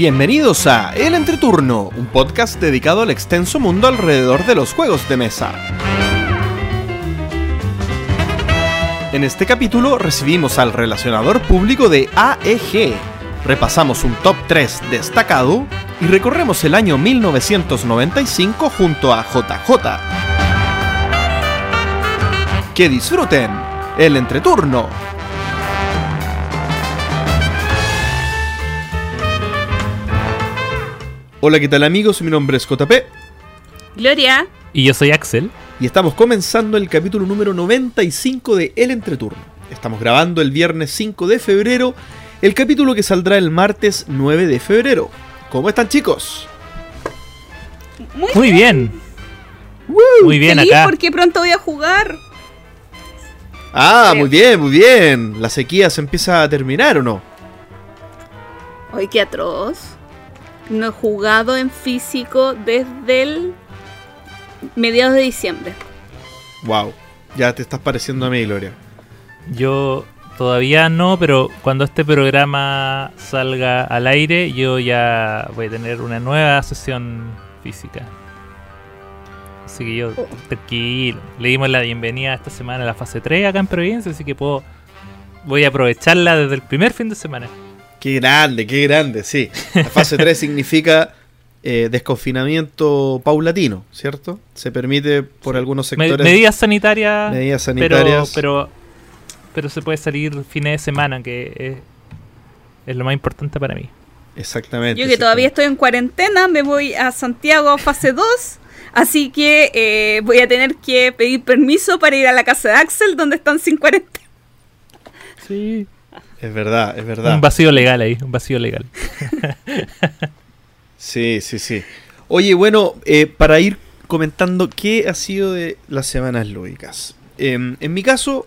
Bienvenidos a El Entreturno, un podcast dedicado al extenso mundo alrededor de los juegos de mesa. En este capítulo recibimos al relacionador público de AEG, repasamos un top 3 destacado y recorremos el año 1995 junto a JJ. Que disfruten el entreturno. Hola, ¿qué tal amigos? Mi nombre es JP Gloria. Y yo soy Axel. y estamos comenzando el capítulo número 95 de El Entreturno. Estamos grabando el viernes 5 de febrero, el capítulo que saldrá el martes 9 de febrero. ¿Cómo están chicos? Muy, Muy bien. Muy bien feliz acá. porque pronto voy a jugar. Ah, Creo. muy bien, muy bien. ¿La sequía se empieza a terminar o no? Hoy qué atroz. No he jugado en físico desde el mediados de diciembre. Wow, ya te estás pareciendo a mí, Gloria. Yo todavía no, pero cuando este programa salga al aire, yo ya voy a tener una nueva sesión física. Así que yo, Oh. tranquilo. Le dimos la bienvenida esta semana a la fase 3 acá en Providencia, así que puedo. Voy a aprovecharla desde el primer fin de semana. Qué grande, qué grande, sí. La fase 3 significa eh, desconfinamiento paulatino, ¿cierto? Se permite por algunos sectores medidas sanitarias. medidas pero, sanitarias. pero, pero se puede salir fines de semana, que es, es lo más importante para mí. Exactamente. Yo que todavía estoy en cuarentena, me voy a Santiago fase 2. Así que eh, voy a tener que pedir permiso para ir a la casa de Axel, donde están sin cuarentena. Sí. Es verdad, es verdad. Un vacío legal ahí, un vacío legal. Sí, sí, sí. Oye, bueno, eh, para ir comentando qué ha sido de las semanas lúdicas. Em, en mi caso,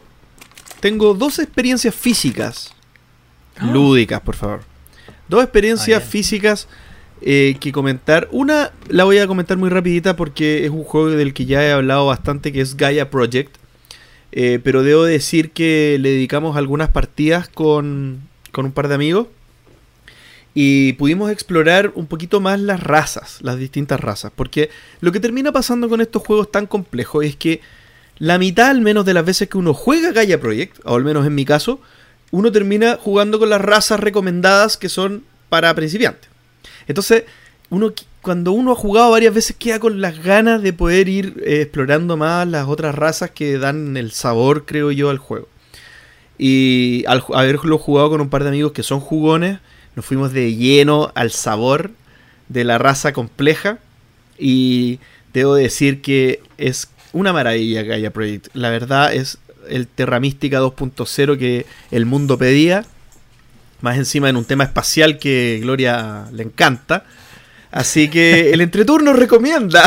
tengo dos experiencias físicas. Lúdicas, por favor. Dos experiencias Ah, físicas eh, que comentar. Una la voy a comentar muy rapidita porque es un juego del que ya he hablado bastante, que es Gaia Project. Eh, pero debo decir que le dedicamos algunas partidas con, con un par de amigos. Y pudimos explorar un poquito más las razas, las distintas razas. Porque lo que termina pasando con estos juegos tan complejos es que la mitad al menos de las veces que uno juega Gaia Project, o al menos en mi caso, uno termina jugando con las razas recomendadas que son para principiantes. Entonces, uno cuando uno ha jugado varias veces queda con las ganas de poder ir eh, explorando más las otras razas que dan el sabor, creo yo, al juego. Y al haberlo jugado con un par de amigos que son jugones, nos fuimos de lleno al sabor de la raza compleja. Y debo decir que es una maravilla Gaia Project. La verdad es el Terra Mística 2.0 que el mundo pedía. Más encima en un tema espacial que Gloria le encanta. Así que el entreturno recomienda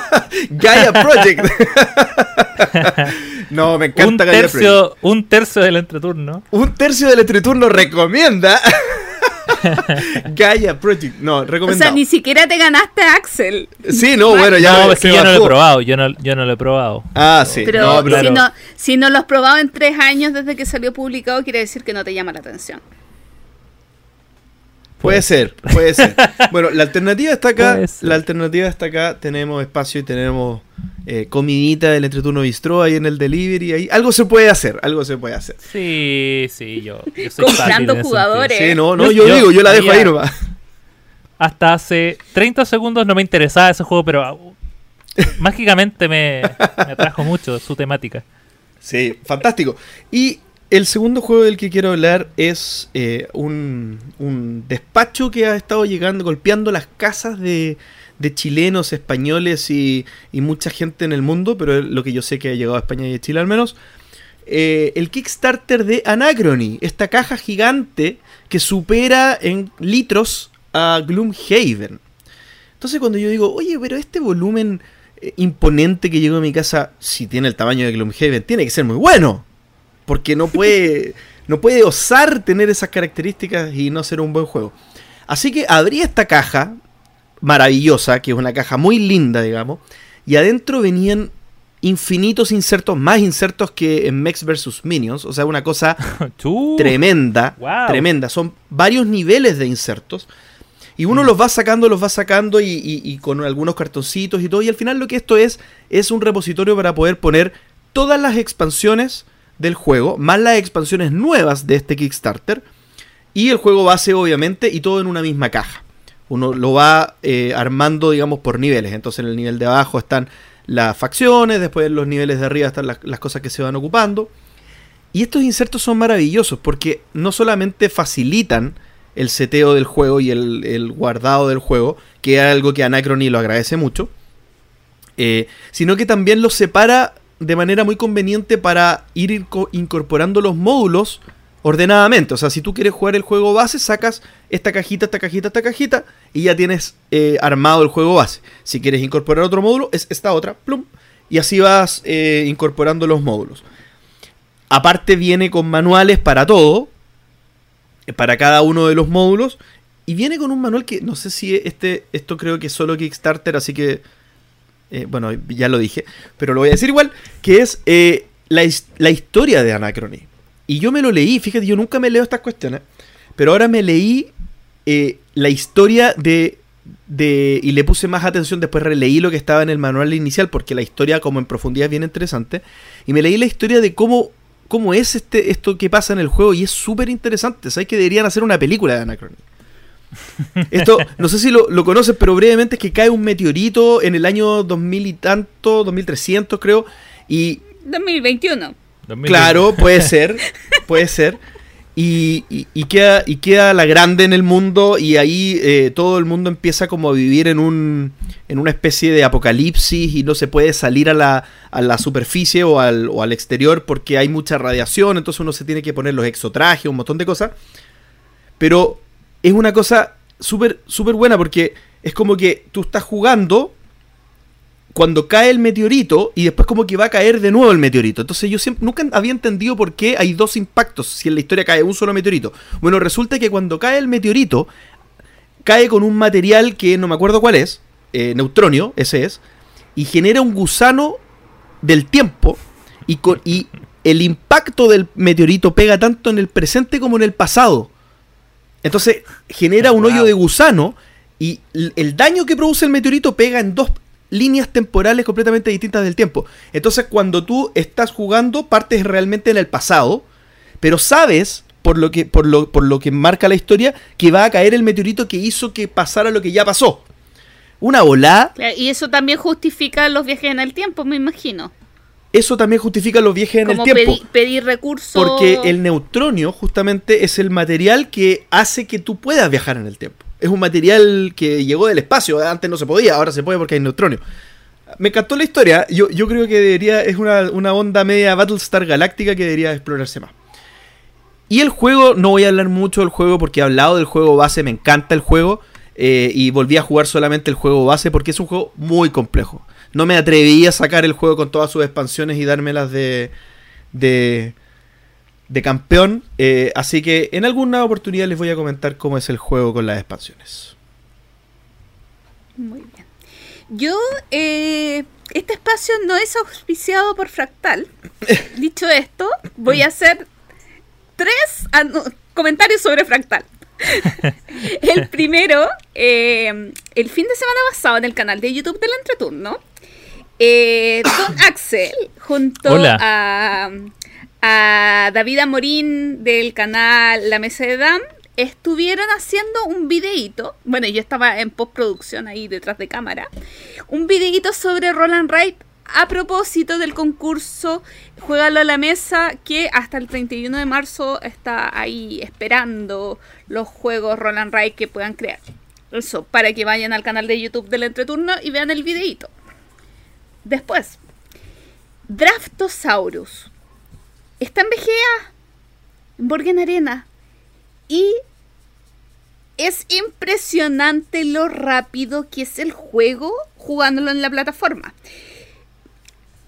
Gaia Project. no, me encanta Un Gaia Project. tercio, un tercio del entreturno. Un tercio del entreturno recomienda Gaia Project. No, O recomendado. sea, ni siquiera te ganaste a Axel. Sí, no, bueno, ya no, me- es que se yo no lo he probado, yo no, yo no lo he probado. Ah, sí. Pero no, pero- si, no, si no lo has probado en tres años desde que salió publicado, quiere decir que no te llama la atención. Puede ser, puede ser. Bueno, la alternativa está acá. La alternativa está acá. Tenemos espacio y tenemos eh, comidita del entreturno bistro ahí en el delivery. Ahí. Algo se puede hacer, algo se puede hacer. Sí, sí, yo, yo soy Comprando jugadores. Sí, no, no, yo, yo digo, yo la dejo ahí nomás. Hasta hace 30 segundos no me interesaba ese juego, pero mágicamente me, me atrajo mucho su temática. Sí, fantástico. Y el segundo juego del que quiero hablar es eh, un, un despacho que ha estado llegando, golpeando las casas de, de chilenos, españoles y, y mucha gente en el mundo, pero lo que yo sé que ha llegado a España y a Chile al menos. Eh, el Kickstarter de Anachrony, esta caja gigante que supera en litros a Gloomhaven. Entonces cuando yo digo, oye, pero este volumen eh, imponente que llegó a mi casa, si tiene el tamaño de Gloomhaven, tiene que ser muy bueno. Porque no puede, no puede osar tener esas características y no ser un buen juego. Así que abrí esta caja maravillosa, que es una caja muy linda, digamos, y adentro venían infinitos insertos, más insertos que en Mex vs. Minions, o sea, una cosa tremenda, Wow. tremenda. Son varios niveles de insertos. Y uno los va sacando, los va sacando y, y- y con algunos cartoncitos y todo. Y al final lo que esto es, es un repositorio para poder poner todas las expansiones del juego, más las expansiones nuevas de este Kickstarter. Y el juego base, obviamente, y todo en una misma caja. Uno lo va eh, armando, digamos, por niveles. Entonces en el nivel de abajo están las facciones, después en los niveles de arriba están las, cosas que se van ocupando. Y estos insertos son maravillosos porque no solamente facilitan el seteo del juego y el, el guardado del juego, que es algo que Anacrony lo agradece mucho, eh, sino que también los separa de manera muy conveniente para ir inco- incorporando los módulos ordenadamente. O sea, si tú quieres jugar el juego base, sacas esta cajita, esta cajita, esta cajita, y ya tienes eh, armado el juego base. Si quieres incorporar otro módulo, es esta otra, plum, y así vas eh, incorporando los módulos. Aparte viene con manuales para todo, eh, para cada uno de los módulos, y viene con un manual que no sé si este, esto creo que es solo Kickstarter, así que, eh, bueno, ya lo dije, pero lo voy a decir igual, que es eh, la, la historia de Anacrony. Y yo me lo leí, fíjate, yo nunca me leo estas cuestiones, pero ahora me leí eh, la historia de, de... Y le puse más atención, después releí lo que estaba en el manual inicial, porque la historia como en profundidad es bien interesante. Y me leí la historia de cómo, cómo es este, esto que pasa en el juego, y es súper interesante. ¿Sabes que deberían hacer una película de Anacrony? Esto, no sé si lo, lo conoces, pero brevemente es que cae un meteorito en el año 2000 y tanto, 2300 creo, y 2021. 2020. Claro, puede ser, puede ser. Y, y- y queda, y queda la grande en el mundo y ahí eh, todo el mundo empieza como a vivir en, un, en una especie de apocalipsis y no se puede salir a la, a la superficie o al, o al exterior porque hay mucha radiación, entonces uno se tiene que poner los exotrajes, un montón de cosas. Pero es una cosa súper súper buena porque es como que tú estás jugando cuando cae el meteorito y después como que va a caer de nuevo el meteorito. Entonces yo siempre, nunca había entendido por qué hay dos impactos si en la historia cae un solo meteorito. Bueno, resulta que cuando cae el meteorito, cae con un material que no me acuerdo cuál es, eh, neutronio, ese es, y genera un gusano del tiempo y, con, y el impacto del meteorito pega tanto en el presente como en el pasado. Entonces genera un hoyo de gusano y el daño que produce el meteorito pega en dos líneas temporales completamente distintas del tiempo. Entonces cuando tú estás jugando partes realmente en el pasado, pero sabes por lo que por lo, por lo que marca la historia que va a caer el meteorito que hizo que pasara lo que ya pasó. Una volada Claro, Y eso también justifica los viajes en el tiempo, me imagino. Eso también justifica los viajes en el tiempo. pedi- pedir recursos. Porque el neutronio justamente es el material que hace que tú puedas viajar en el tiempo. Es un material que llegó del espacio, antes no se podía, ahora se puede porque hay neutronio. Me encantó la historia, yo, yo creo que debería, es una, una onda media Battlestar Galáctica que debería explorarse más. Y el juego, no voy a hablar mucho del juego porque he hablado del juego base, me encanta el juego. eh, y volví a jugar solamente el juego base porque es un juego muy complejo. No me atreví a sacar el juego con todas sus expansiones y dármelas de, de, de campeón. eh, así que en alguna oportunidad les voy a comentar cómo es el juego con las expansiones. Muy bien. Yo, eh, este espacio no es auspiciado por Fractal. Dicho esto, voy a hacer tres comentarios sobre Fractal. el primero, eh, el fin de semana pasado en el canal de YouTube del Entreturno, eh, Don Axel, junto Hola. a, a David Amorín del canal La Mesa de Dam, estuvieron haciendo un videíto. Bueno, yo estaba en postproducción ahí detrás de cámara. Un videíto sobre Roland Wright a propósito del concurso Juégalo a la Mesa que hasta el 31 de marzo está ahí esperando los juegos Roland Wright que puedan crear. Eso, para que vayan al canal de YouTube del Entreturno y vean el videíto. Después, Draftosaurus. Está en BGA, en Borgen Arena. Y es impresionante lo rápido que es el juego jugándolo en la plataforma.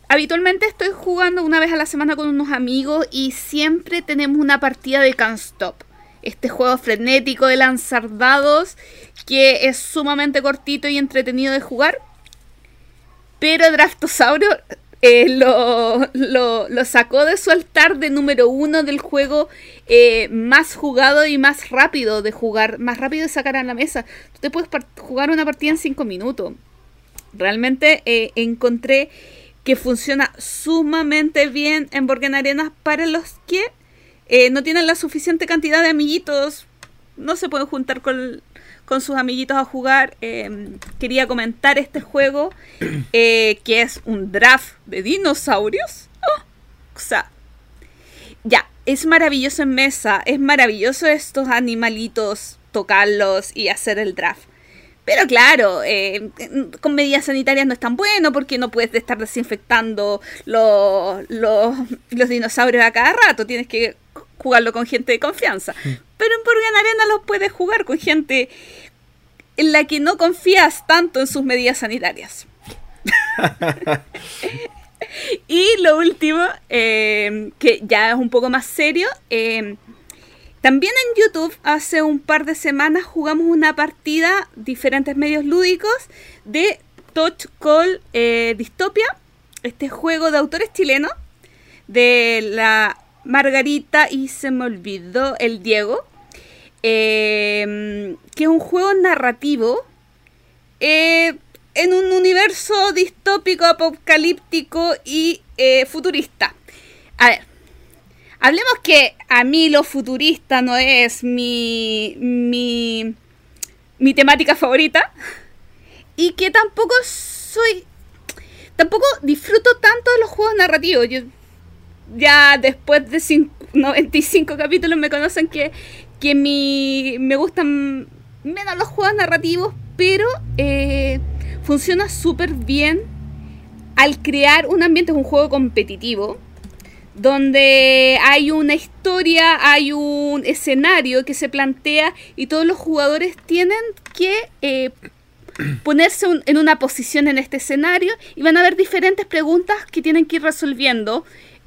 Habitualmente estoy jugando una vez a la semana con unos amigos y siempre tenemos una partida de Can't Stop. Este juego frenético de lanzar dados que es sumamente cortito y entretenido de jugar. Pero Draftosaurio eh, lo, lo, sacó de su altar de número uno del juego eh, más jugado y más rápido de jugar, más rápido de sacar a la mesa. Tú te puedes jugar una partida en cinco minutos. Realmente eh, encontré que funciona sumamente bien en Borgen Arena para los que no tienen la suficiente cantidad de amiguitos. No se pueden juntar con, con sus amiguitos a jugar. Em, quería comentar este juego, eh, que es un draft de dinosaurios. Oh, o sea, ya, es maravilloso en mesa, es maravilloso estos animalitos, tocarlos y hacer el draft. Pero claro, eh, con medidas sanitarias no es tan bueno porque no puedes estar desinfectando los, los, los dinosaurios a cada rato. Tienes que jugarlo con gente de confianza. Pero en Burgan Arena lo puedes jugar con gente en la que no confías tanto en sus medidas sanitarias. y lo último, eh, que ya es un poco más serio, eh, también en YouTube hace un par de semanas jugamos una partida, diferentes medios lúdicos, de Touch Call eh, Dystopia, este juego de autores chilenos, de la Margarita y se me olvidó el Diego, eh, que es un juego narrativo eh, en un universo distópico, apocalíptico y eh, futurista. A ver, hablemos que a mí lo futurista no es mi, mi, mi temática favorita y que tampoco soy... Tampoco disfruto tanto de los juegos narrativos. Yo, ya después de 95 capítulos me conocen que, que mi, me gustan menos los juegos narrativos, pero eh, funciona súper bien al crear un ambiente, es un juego competitivo, donde hay una historia, hay un escenario que se plantea y todos los jugadores tienen que eh, ponerse en una posición en este escenario y van a haber diferentes preguntas que tienen que ir resolviendo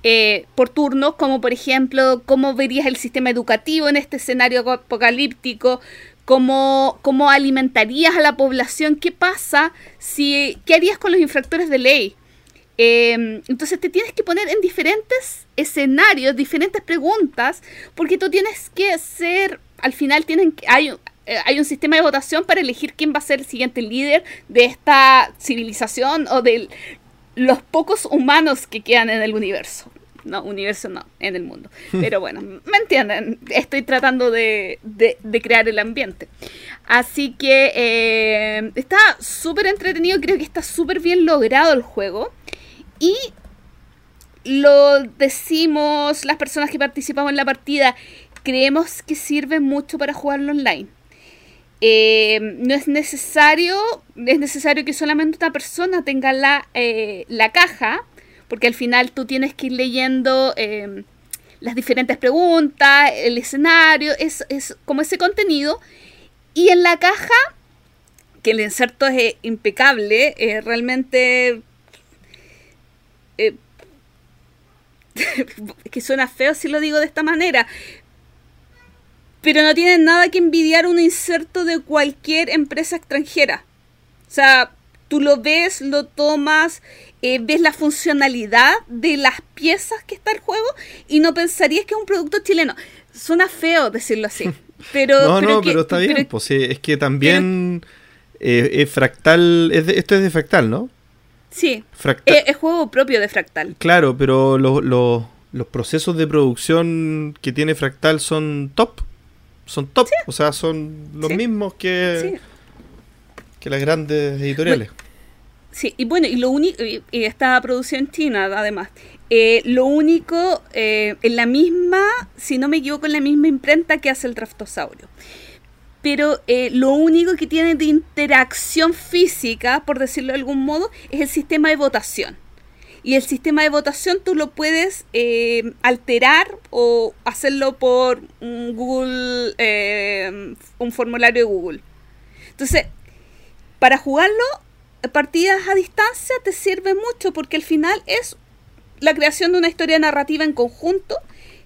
eh, por turnos, como por ejemplo, cómo verías el sistema educativo en este escenario apocalíptico, cómo, cómo alimentarías a la población, qué pasa, si, qué harías con los infractores de ley. Em, entonces te tienes que poner en diferentes escenarios, diferentes preguntas, porque tú tienes que ser, al final tienen hay, eh, hay un sistema de votación para elegir quién va a ser el siguiente líder de esta civilización o de los pocos humanos que quedan en el universo no, universo no, en el mundo. Pero bueno, ¿me entienden? Estoy tratando de, crear el ambiente. Así que eh, está súper entretenido, creo que está súper bien logrado el juego. Y lo decimos las personas que participamos en la partida, creemos que sirve mucho para jugarlo online. Eh, no es necesario, es necesario que solamente una persona tenga la, eh, la caja porque al final tú tienes que ir leyendo em, las diferentes preguntas, el escenario, es, como ese contenido. Y en la caja, que el inserto es impecable, es realmente... Eh, que suena feo si lo digo de esta manera, pero no tiene nada que envidiar un inserto de cualquier empresa extranjera. O sea, tú lo ves, lo tomas, eh, ves la funcionalidad de las piezas que está el juego y no pensarías que es un producto chileno. Suena feo decirlo así. Pero, no, no, pero está bien. pues, es que también eh, es fractal. esto es de fractal, ¿no? Sí. Fractal. Es, juego propio de fractal. Claro, pero los procesos de producción que tiene fractal son top. Son top. O sea, son los mismos que que las grandes editoriales. sí, y bueno, y lo único, y, esta producción en China además, eh, lo único, eh, en la misma, si no me equivoco, en la misma imprenta que hace el Draftosaurio. Pero eh, lo único que tiene de interacción física, por decirlo de algún modo, es el sistema de votación. Y el sistema de votación tú lo puedes alterar o hacerlo por un Google, un formulario de Google. Entonces, para jugarlo, partidas a distancia te sirve mucho porque al final es la creación de una historia narrativa en conjunto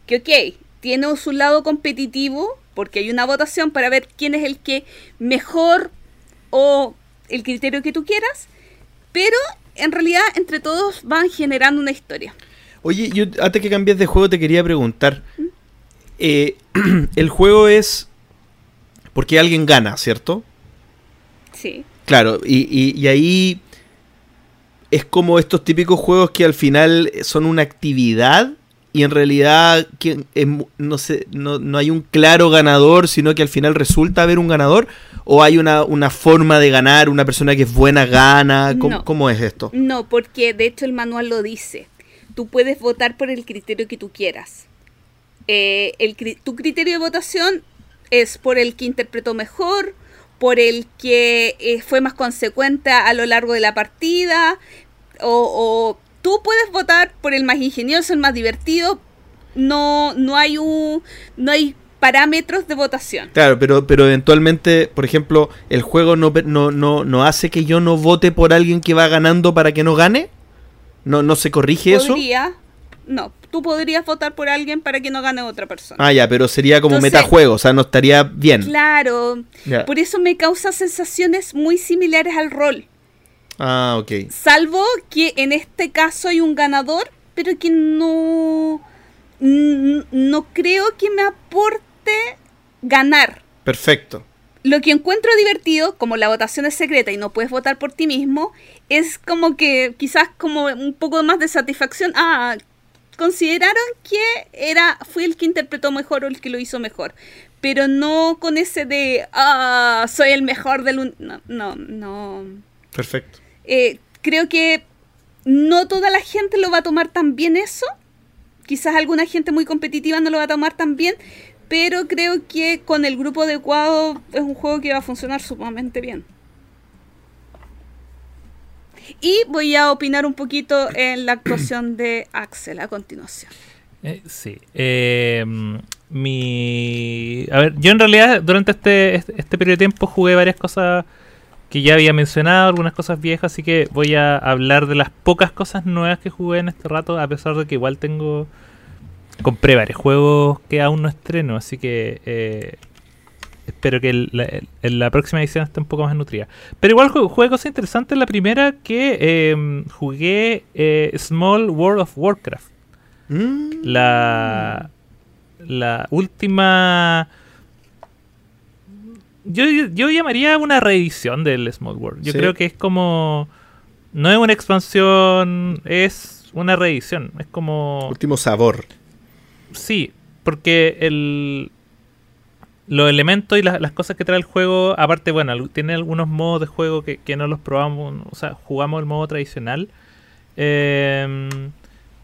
que, ok, tiene su lado competitivo porque hay una votación para ver quién es el que mejor o el criterio que tú quieras, pero en realidad entre todos van generando una historia. Oye, yo antes que cambies de juego te quería preguntar. Eh, el juego es porque alguien gana, ¿cierto? Sí. Claro, y, y- y ahí es como estos típicos juegos que al final son una actividad y en realidad no, sé, no, no hay un claro ganador, sino que al final resulta haber un ganador o hay una, una forma de ganar, una persona que es buena gana, ¿cómo, No. cómo es esto? No, porque de hecho el manual lo dice. Tú puedes votar por el criterio que tú quieras. Eh, el, tu criterio de votación es por el que interpretó mejor, por el que eh, fue más consecuente a lo largo de la partida, o, o tú puedes votar por el más ingenioso, el más divertido. No, no hay un, no hay parámetros de votación. Claro, pero, pero eventualmente, por ejemplo, el juego no, no, no, no hace que yo no vote por alguien que va ganando para que no gane. No, no se corrige eso. Podría, no, tú podrías votar por alguien para que no gane otra persona. Ah, ya, pero sería como Entonces- metajuego, o sea, no estaría bien. Claro, Ya. por eso me causa sensaciones muy similares al rol. Ah, ok. Salvo que en este caso hay un ganador, pero que no. No creo que me aporte ganar. Perfecto. Lo que encuentro divertido, como la votación es secreta y no puedes votar por ti mismo, es como que quizás como un poco más de satisfacción. Ah, consideraron que era fue el que interpretó mejor o el que lo hizo mejor. Pero no con ese de, ah, soy el mejor del... un-". No, no, no. Perfecto. Eh, creo que no toda la gente lo va a tomar tan bien eso. Quizás alguna gente muy competitiva no lo va a tomar tan bien. Pero creo que con el grupo adecuado es un juego que va a funcionar sumamente bien. Y voy a opinar un poquito en la actuación de Axel a continuación. Eh, sí. Eh, mi. A ver, yo en realidad durante este, este, este periodo de tiempo jugué varias cosas que ya había mencionado, algunas cosas viejas, así que voy a hablar de las pocas cosas nuevas que jugué en este rato, a pesar de que igual tengo. Compré varios juegos que aún no estreno, así que. eh, espero que el- la, el- en la próxima edición esté un poco más nutrida. Pero igual ju- jugué cosas interesantes. La primera que eh, jugué eh, Small World of Warcraft Mm. la la última yo, yo llamaría una reedición del Small World. Yo Sí. creo que es como no es una expansión, es una reedición, es como Último sabor. sí, porque el los elementos y las, cosas que trae el juego, aparte, bueno, tiene algunos modos de juego que, no los probamos, o sea, jugamos el modo tradicional. Em,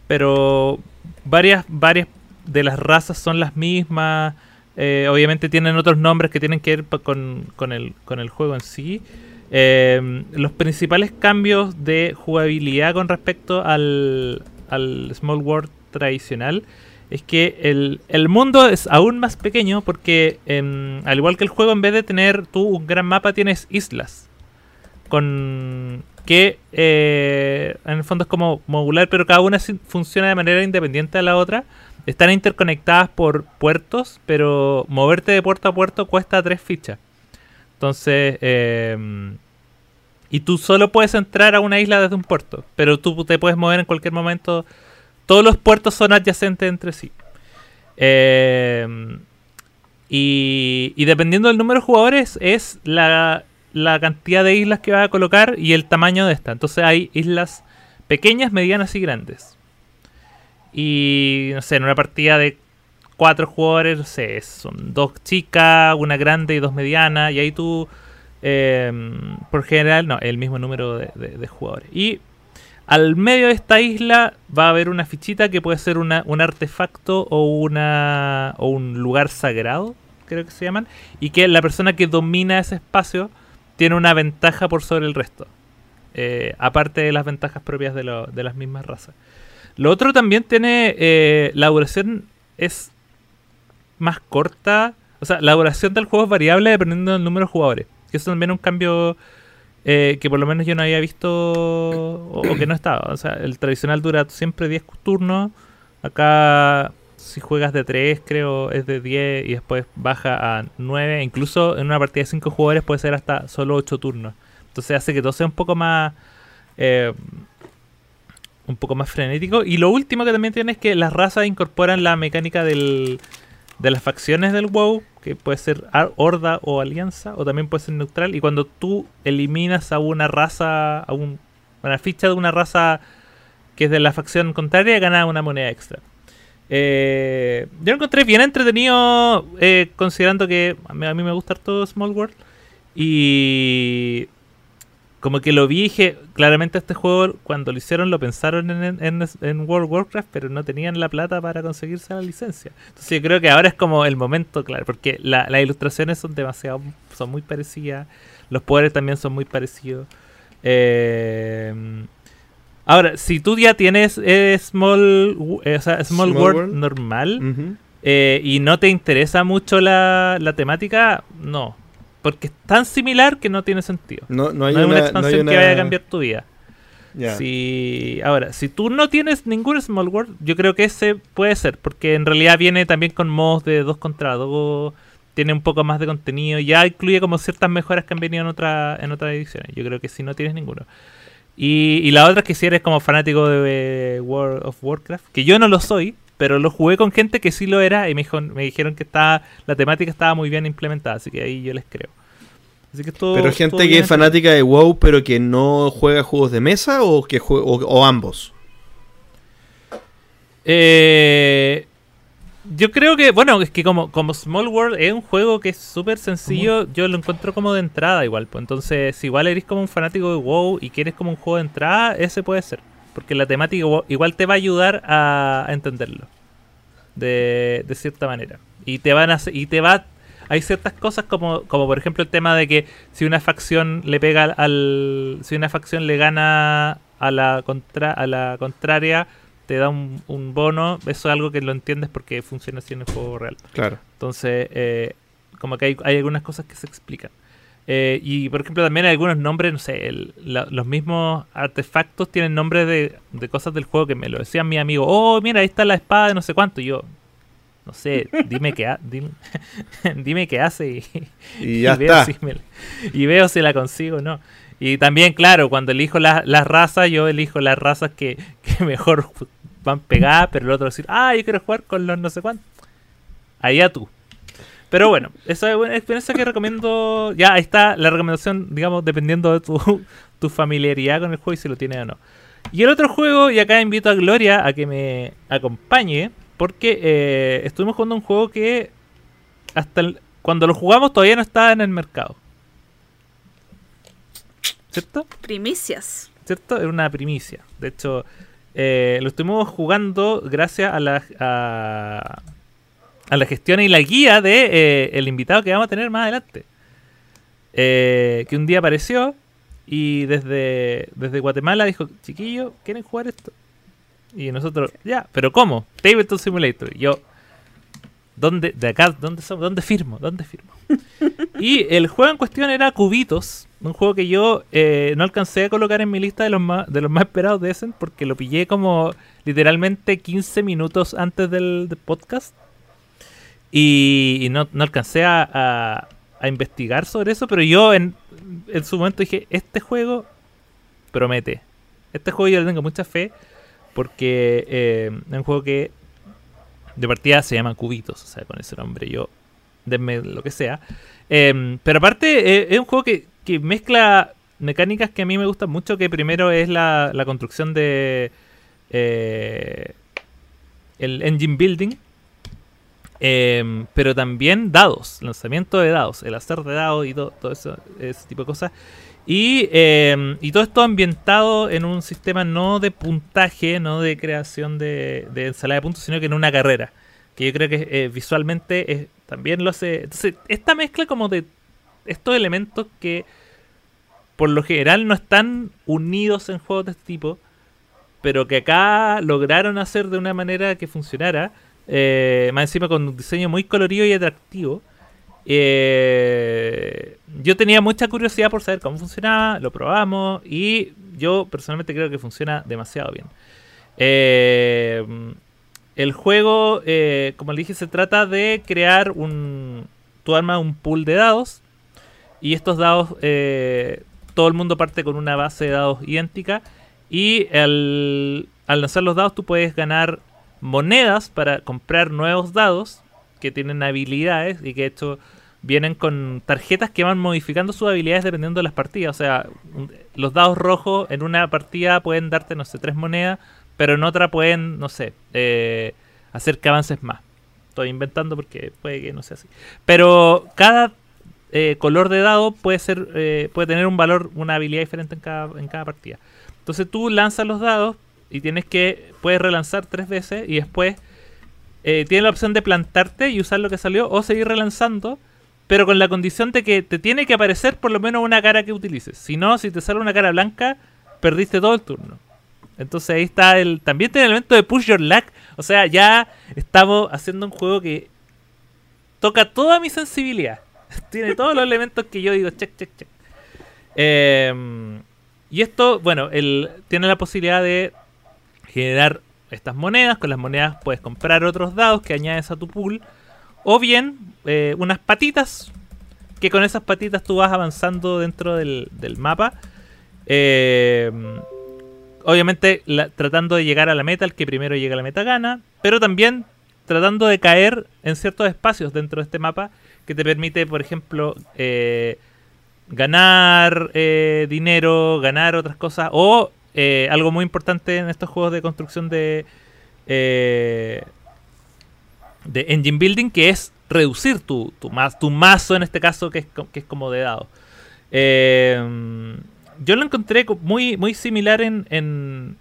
pero varias, varias de las razas son las mismas. eh, obviamente tienen otros nombres que tienen que ver con, con el, con el juego en sí. Em, los principales cambios de jugabilidad con respecto al, al Small World tradicional es que el, el mundo es aún más pequeño porque em, al igual que el juego en vez de tener tú un gran mapa tienes islas. Con que eh, en el fondo es como modular pero cada una funciona de manera independiente a la otra. Están interconectadas por puertos pero moverte de puerto a puerto cuesta tres fichas. Entonces em, y tú solo puedes entrar a una isla desde un puerto pero tú te puedes mover en cualquier momento todos los puertos son adyacentes entre sí. Eh, y, y dependiendo del número de jugadores es la, la cantidad de islas que va a colocar y el tamaño de esta. Entonces hay islas pequeñas, medianas y grandes. Y no sé, en una partida de cuatro jugadores, no sé, son dos chicas, una grande y dos medianas. Y ahí tú, eh, por general, no, el mismo número de, de- de jugadores. Y al medio de esta isla va a haber una fichita que puede ser una, un artefacto o una o un lugar sagrado, creo que se llaman, y que la persona que domina ese espacio tiene una ventaja por sobre el resto, eh, aparte de las ventajas propias de, lo- de las mismas razas. Lo otro también tiene eh, la duración es más corta, o sea, la duración del juego es variable dependiendo del número de jugadores, que eso también es un cambio eh, que por lo menos yo no había visto o, que no estaba. O sea, el tradicional dura siempre 10 turnos. Acá, si juegas de 3, creo, es de 10 y después baja a 9. Incluso en una partida de 5 jugadores puede ser hasta solo 8 turnos. Entonces hace que todo sea un poco más, eh, un poco más frenético. Y lo último que también tiene es que las razas incorporan la mecánica del, de las facciones del WoW, que puede ser horda o alianza, o también puede ser neutral. Y cuando tú eliminas a una raza, a un, una ficha de una raza que es de la facción contraria, gana una moneda extra. Eh, yo lo encontré bien entretenido, eh, considerando que a mí, me gusta todo Small World. Y como que lo vi y dije, claramente este juego cuando lo hicieron lo pensaron en, en, World of Warcraft, pero no tenían la plata para conseguirse la licencia. Entonces yo creo que ahora es como el momento, claro, porque las ilustraciones son demasiado, son muy parecidas, los poderes también son muy parecidos. Eh, ahora, si tú ya tienes eh, Small, eh, small, World, normal y no te interesa mucho la, la temática, no, porque es tan similar que no tiene sentido. No, hay, una, expansión que vaya a cambiar tu vida. Si, ahora, si tú no tienes ningún Small World, yo creo que ese puede ser, porque en realidad viene también con modos de 2 contra 2, tiene un poco más de contenido, ya incluye como ciertas mejoras que han venido en, otra, en otras ediciones. Yo creo que si no tienes ninguno. Y, y la otra es que si eres como fanático de World of Warcraft, que yo no lo soy, pero lo jugué con gente que sí lo era y me, me dijeron que estaba, la temática estaba muy bien implementada, así que ahí yo les creo. Así que todo, pero gente que es fanática de WoW pero que no juega juegos de mesa o que o, ambos. Eh, yo creo que, bueno, es que como, como Small World es un juego que es súper sencillo, yo lo encuentro como de entrada igual. Pues entonces, si igual eres como un fanático de WoW y quieres como un juego de entrada, ese puede ser. Porque la temática igual te va a ayudar a, entenderlo. De, cierta manera. Y te van a y te va hay ciertas cosas como, como por ejemplo el tema de que si una facción le pega al si una facción le gana a la contra a la contraria te da un, bono eso es algo que lo entiendes porque funciona así en el juego real claro entonces eh, como que hay, hay algunas cosas que se explican eh, y por ejemplo también hay algunos nombres, no sé, los mismos artefactos tienen nombres de, cosas del juego que me lo decían mi amigo, oh, mira, ahí está la espada de no sé cuánto, y yo, no sé, dime qué, dime, qué hace y, ya está. Veo si y veo si la consigo o no. Y también, claro, cuando elijo las razas, yo elijo las razas que, mejor van pegadas, pero el otro decir, ah, yo quiero jugar con los no sé cuántos. Allá tú. Pero bueno, esa es una experiencia que recomiendo. Ya ahí está la recomendación, digamos, dependiendo de tu, familiaridad con el juego y si lo tiene o no. Y el otro juego, y acá invito a Gloria a que me acompañe, porque eh, estuvimos jugando un juego que hasta cuando lo jugamos todavía no estaba en el mercado. ¿Cierto? Primicias. ¿Cierto? Era una primicia. De hecho, eh, lo estuvimos jugando gracias a la, a, a la gestión y la guía de eh, el invitado que vamos a tener más adelante. Eh, que un día apareció y desde, desde Guatemala dijo, chiquillo, ¿quieren jugar esto? Y nosotros, ya, pero ¿cómo? Tabletop Simulator. Y yo, ¿dónde, de acá, dónde, dónde firmo? ¿Dónde firmo? y el juego en cuestión era Cubitos, un juego que yo eh, no alcancé a colocar en mi lista de los más, de los más esperados de Essen porque lo pillé como literalmente 15 minutos antes del podcast. Y, no, alcancé a, investigar sobre eso, pero yo en, su momento dije, este juego promete. Este juego yo le tengo mucha fe porque eh, es un juego que de partida se llama Cubitos, o sea, con ese nombre yo, denme lo que sea. Em, pero aparte eh, es un juego que, mezcla mecánicas que a mí me gustan mucho, que primero es la, la construcción de... Eh, el engine building, Em, pero también dados, lanzamiento de dados, el hacer de dados y todo, eso, ese tipo de cosas. Y, em, y, todo esto ambientado en un sistema no de puntaje, no de creación de, de ensalada de puntos, sino que en una carrera. Que yo creo que eh, visualmente también lo hace. Entonces, esta mezcla como de estos elementos que por lo general no están unidos en juegos de este tipo, pero que acá lograron hacer de una manera que funcionara eh, más encima con un diseño muy colorido y atractivo. Eh, yo tenía mucha curiosidad por saber cómo funcionaba, lo probamos y yo personalmente creo que funciona demasiado bien. Eh, el juego, como le dije, se trata de crear un... Tu arma un pool de dados y estos dados todo el mundo parte con una base de dados idéntica y al lanzar los dados tú puedes ganar monedas para comprar nuevos dados que tienen habilidades y que de hecho vienen con tarjetas que van modificando sus habilidades dependiendo de las partidas. O sea, los dados rojos en una partida pueden darte, no sé, tres monedas, pero en otra pueden, no sé, eh, hacer que avances más. Estoy inventando porque puede que no sea así. Pero cada eh, color de dado puede ser eh, puede tener un valor, una habilidad diferente en cada, en cada partida. Entonces tú lanzas los dados y tienes que puedes relanzar tres veces y después eh, tienes la opción de plantarte y usar lo que salió o seguir relanzando, pero con la condición de que te tiene que aparecer por lo menos una cara que utilices. Si no, si te sale una cara blanca, perdiste todo el turno. Entonces ahí está el. También tiene el elemento de push your luck. O sea, ya estamos haciendo un juego que toca toda mi sensibilidad. tiene todos los elementos que yo digo, check, check, check. Eh, y esto, bueno, el, tiene la posibilidad de generar estas monedas. Con las monedas puedes comprar otros dados que añades a tu pool. O bien eh, unas patitas. Que con esas patitas tú vas avanzando dentro del, del mapa. Eh, obviamente tratando de llegar a la meta. El que primero llega a la meta gana. Pero también tratando de caer en ciertos espacios dentro de este mapa. Que te permite, por ejemplo, eh, ganar dinero, ganar otras cosas. O eh, algo muy importante en estos juegos de construcción de, eh, de engine building, que es reducir tu, tu, ma- tu mazo, en este caso, que es, que es como de dado. Eh, yo lo encontré co- muy, muy similar en, en,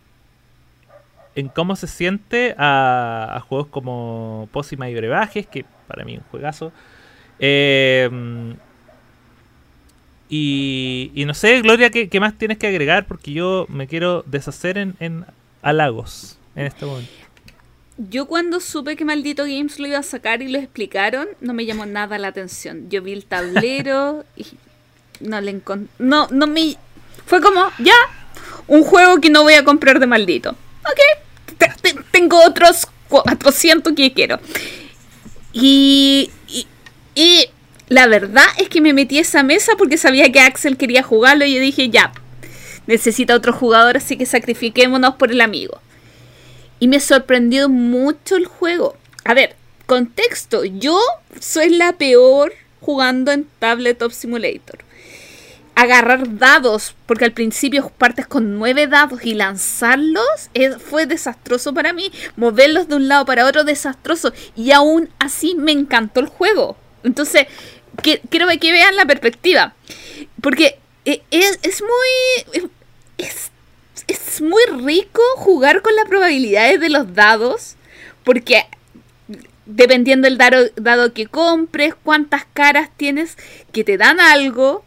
en cómo se siente a, a juegos como Pócima y Brebajes, que para mí es un juegazo. Eh, y, y no sé, Gloria, ¿qué, más tienes que agregar? Porque yo me quiero deshacer en, en halagos en este momento. Yo cuando supe que Maldito Games lo iba a sacar y lo explicaron, no me llamó nada la atención. Yo vi el tablero y no le encon- no no me fue como, ya, un juego que no voy a comprar de Maldito. Ok, te- te- tengo otros 400 que quiero. Y, y la verdad es que me metí a esa mesa porque sabía que Axel quería jugarlo y yo dije, ya, necesita otro jugador, así que sacrifiquémonos por el amigo. Y me sorprendió mucho el juego. A ver, contexto. Yo soy la peor jugando en Tabletop Simulator. Agarrar dados, porque al principio partes con nueve dados y lanzarlos es- fue desastroso para mí. Moverlos de un lado para otro, desastroso. Y aún así me encantó el juego. Entonces, que, quiero que vean la perspectiva. Porque eh, es, es muy... Es, es muy rico jugar con las probabilidades de los dados, porque dependiendo del dado, dado que compres, cuántas caras tienes que te dan algo,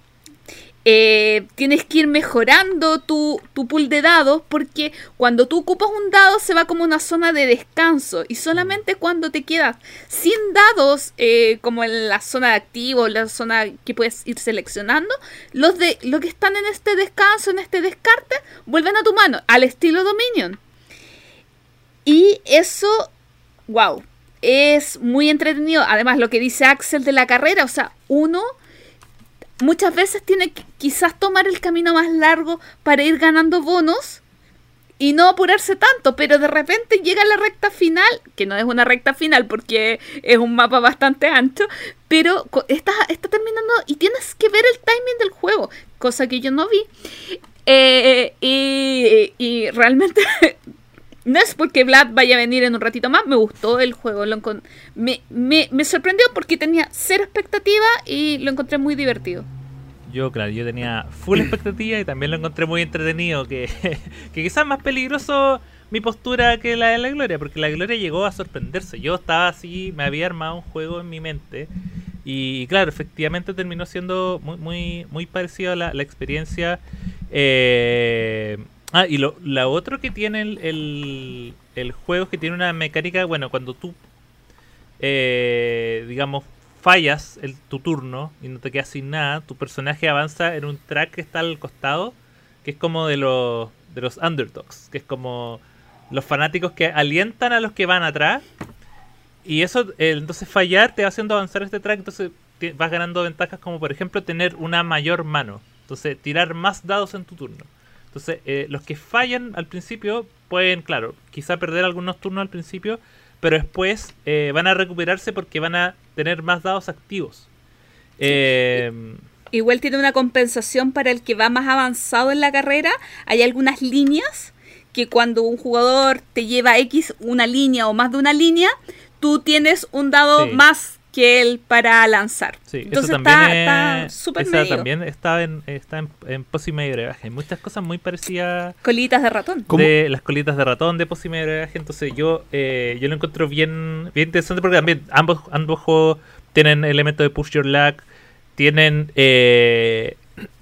eh, tienes que ir mejorando tu, tu pool de dados, porque cuando tú ocupas un dado se va como una zona de descanso, y solamente cuando te quedas sin dados, eh, como en la zona de activo, la zona que puedes ir seleccionando, los de lo que están en este descanso, en este descarte, vuelven a tu mano, al estilo Dominion. Y eso, wow, es muy entretenido. Además, lo que dice Axel de la carrera, o sea, uno muchas veces tiene que quizás tomar el camino más largo para ir ganando bonos y no apurarse tanto, pero de repente llega la recta final, que no es una recta final porque es un mapa bastante ancho, pero está, está terminando y tienes que ver el timing del juego, cosa que yo no vi. Eh, y, y realmente no es porque Vlad vaya a venir en un ratito más, me gustó el juego, lo me, me sorprendió porque tenía cero expectativa y lo encontré muy divertido. Yo, claro, yo tenía full expectativa y también lo encontré muy entretenido, que, que quizás más peligroso mi postura que la de la Gloria, porque la Gloria llegó a sorprenderse. Yo estaba así, me había armado un juego en mi mente y claro, efectivamente terminó siendo muy muy, muy parecido a la, la experiencia. Eh, ah, y lo, la otro que tiene el, el, juego es que tiene una mecánica, bueno, cuando tú, eh, digamos, fallas el, tu turno y no te quedas sin nada, tu personaje avanza en un track que está al costado, que es como de los, de los underdogs, que es como los fanáticos que alientan a los que van atrás. Y eso, eh, entonces fallar te va haciendo avanzar este track, entonces vas ganando ventajas como por ejemplo tener una mayor mano. Entonces, tirar más dados en tu turno. Entonces, eh, los que fallan al principio pueden, claro, quizá perder algunos turnos al principio, pero después eh, van a recuperarse porque van a tener más dados activos. Eh, Igual tiene una compensación para el que va más avanzado en la carrera. Hay algunas líneas que cuando un jugador te lleva X una línea o más de una línea, tú tienes un dado Sí. más que él para lanzar. Sí, Entonces eso también está, es- súper esa medido. también está en, está en, en Pócima y Brebaje. Hay muchas cosas muy parecidas Colitas de ratón. ¿Cómo? de las colitas de ratón de Pócima y Brebaje. Entonces yo, eh, yo lo encuentro bien, bien interesante porque también ambos, ambos juegos tienen elementos de push your luck, tienen... eh,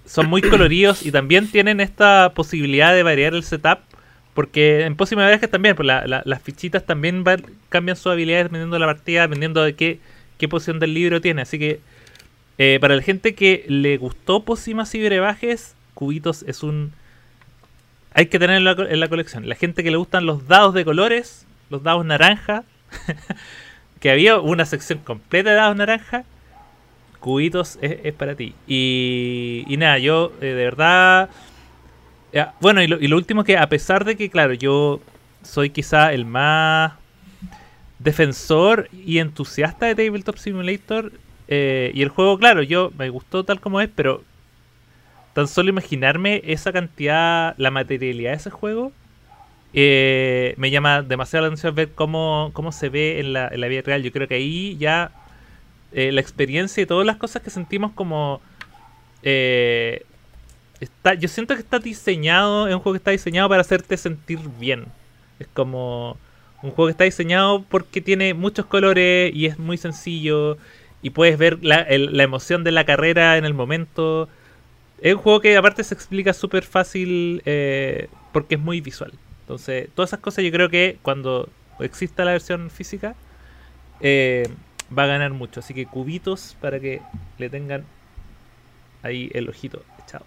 son muy coloridos y también tienen esta posibilidad de variar el setup. Porque en Pócima y Brebaje también, pues la- la- las fichitas también van- cambian sus habilidades dependiendo de la partida, dependiendo de qué, qué posición del libro tiene. Así que eh, para la gente que le gustó Pócimas y Brebajes, Cubitos es un... Hay que tenerlo en la, colección. La gente que le gustan los dados de colores, los dados naranja, que había una sección completa de dados naranja, Cubitos es, para ti. Y, y nada, yo eh, de verdad... ya, bueno, y lo último que a pesar de que, claro, yo soy quizá el más defensor y entusiasta de Tabletop Simulator. eh, y el juego, claro, yo me gustó tal como es, pero tan solo imaginarme esa cantidad, la materialidad de ese juego, eh, me llama demasiado la atención ver cómo, cómo se ve en la, en la vida real. Yo creo que ahí ya eh, la experiencia y todas las cosas que sentimos como... está, yo siento que está diseñado, es un juego que está diseñado para hacerte sentir bien. Es como un juego que está diseñado porque tiene muchos colores y es muy sencillo y puedes ver la, emoción de la carrera en el momento. Es un juego que aparte se explica súper fácil eh, porque es muy visual. Entonces, todas esas cosas yo creo que cuando exista la versión física eh, va a ganar mucho. Así que cubitos para que le tengan ahí el ojito echado.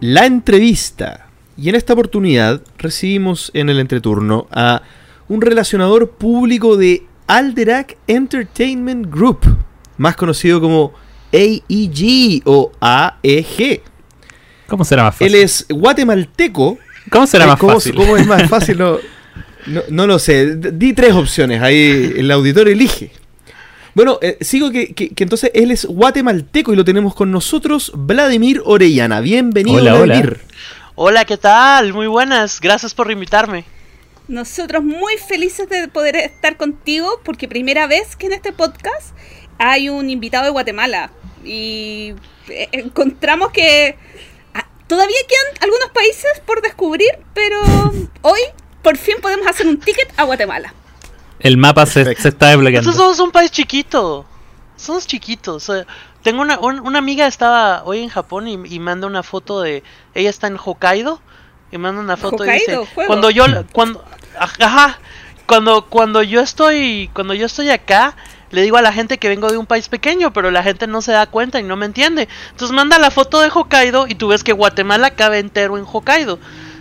La entrevista. Y en esta oportunidad recibimos en el entreturno a un relacionador público de Alderac Entertainment Group, más conocido como AEG o AEG. ¿Cómo será más Él es guatemalteco. ¿Cómo será más ¿Cómo, fácil? cómo es más fácil? No, no, no lo sé. Di tres opciones. Ahí el auditor elige. Bueno, eh, sigo que, que- que entonces él es guatemalteco y lo tenemos con nosotros, Vladimir Orellana. Bienvenido, hola. Vladimir. Hola, ¿qué tal? Muy buenas, gracias por invitarme. Nosotros muy felices de poder estar contigo porque primera vez que en este podcast hay un invitado de Guatemala y eh, encontramos que ah, todavía quedan algunos países por descubrir, pero hoy por fin podemos hacer un ticket a Guatemala. El mapa se está desbloqueando. Nosotros somos un país chiquito. Somos chiquitos. Tengo una, un- una amiga estaba hoy en Japón y, y manda una foto de ella está en Hokkaido y manda una foto y Hokkaido, dice juego. cuando yo cuando ajá, cuando cuando yo estoy cuando yo estoy acá le digo a la gente que vengo de un país pequeño, pero la gente no se da cuenta y no me entiende. Entonces manda la foto de Hokkaido y tú ves que Guatemala cabe entero en Hokkaido.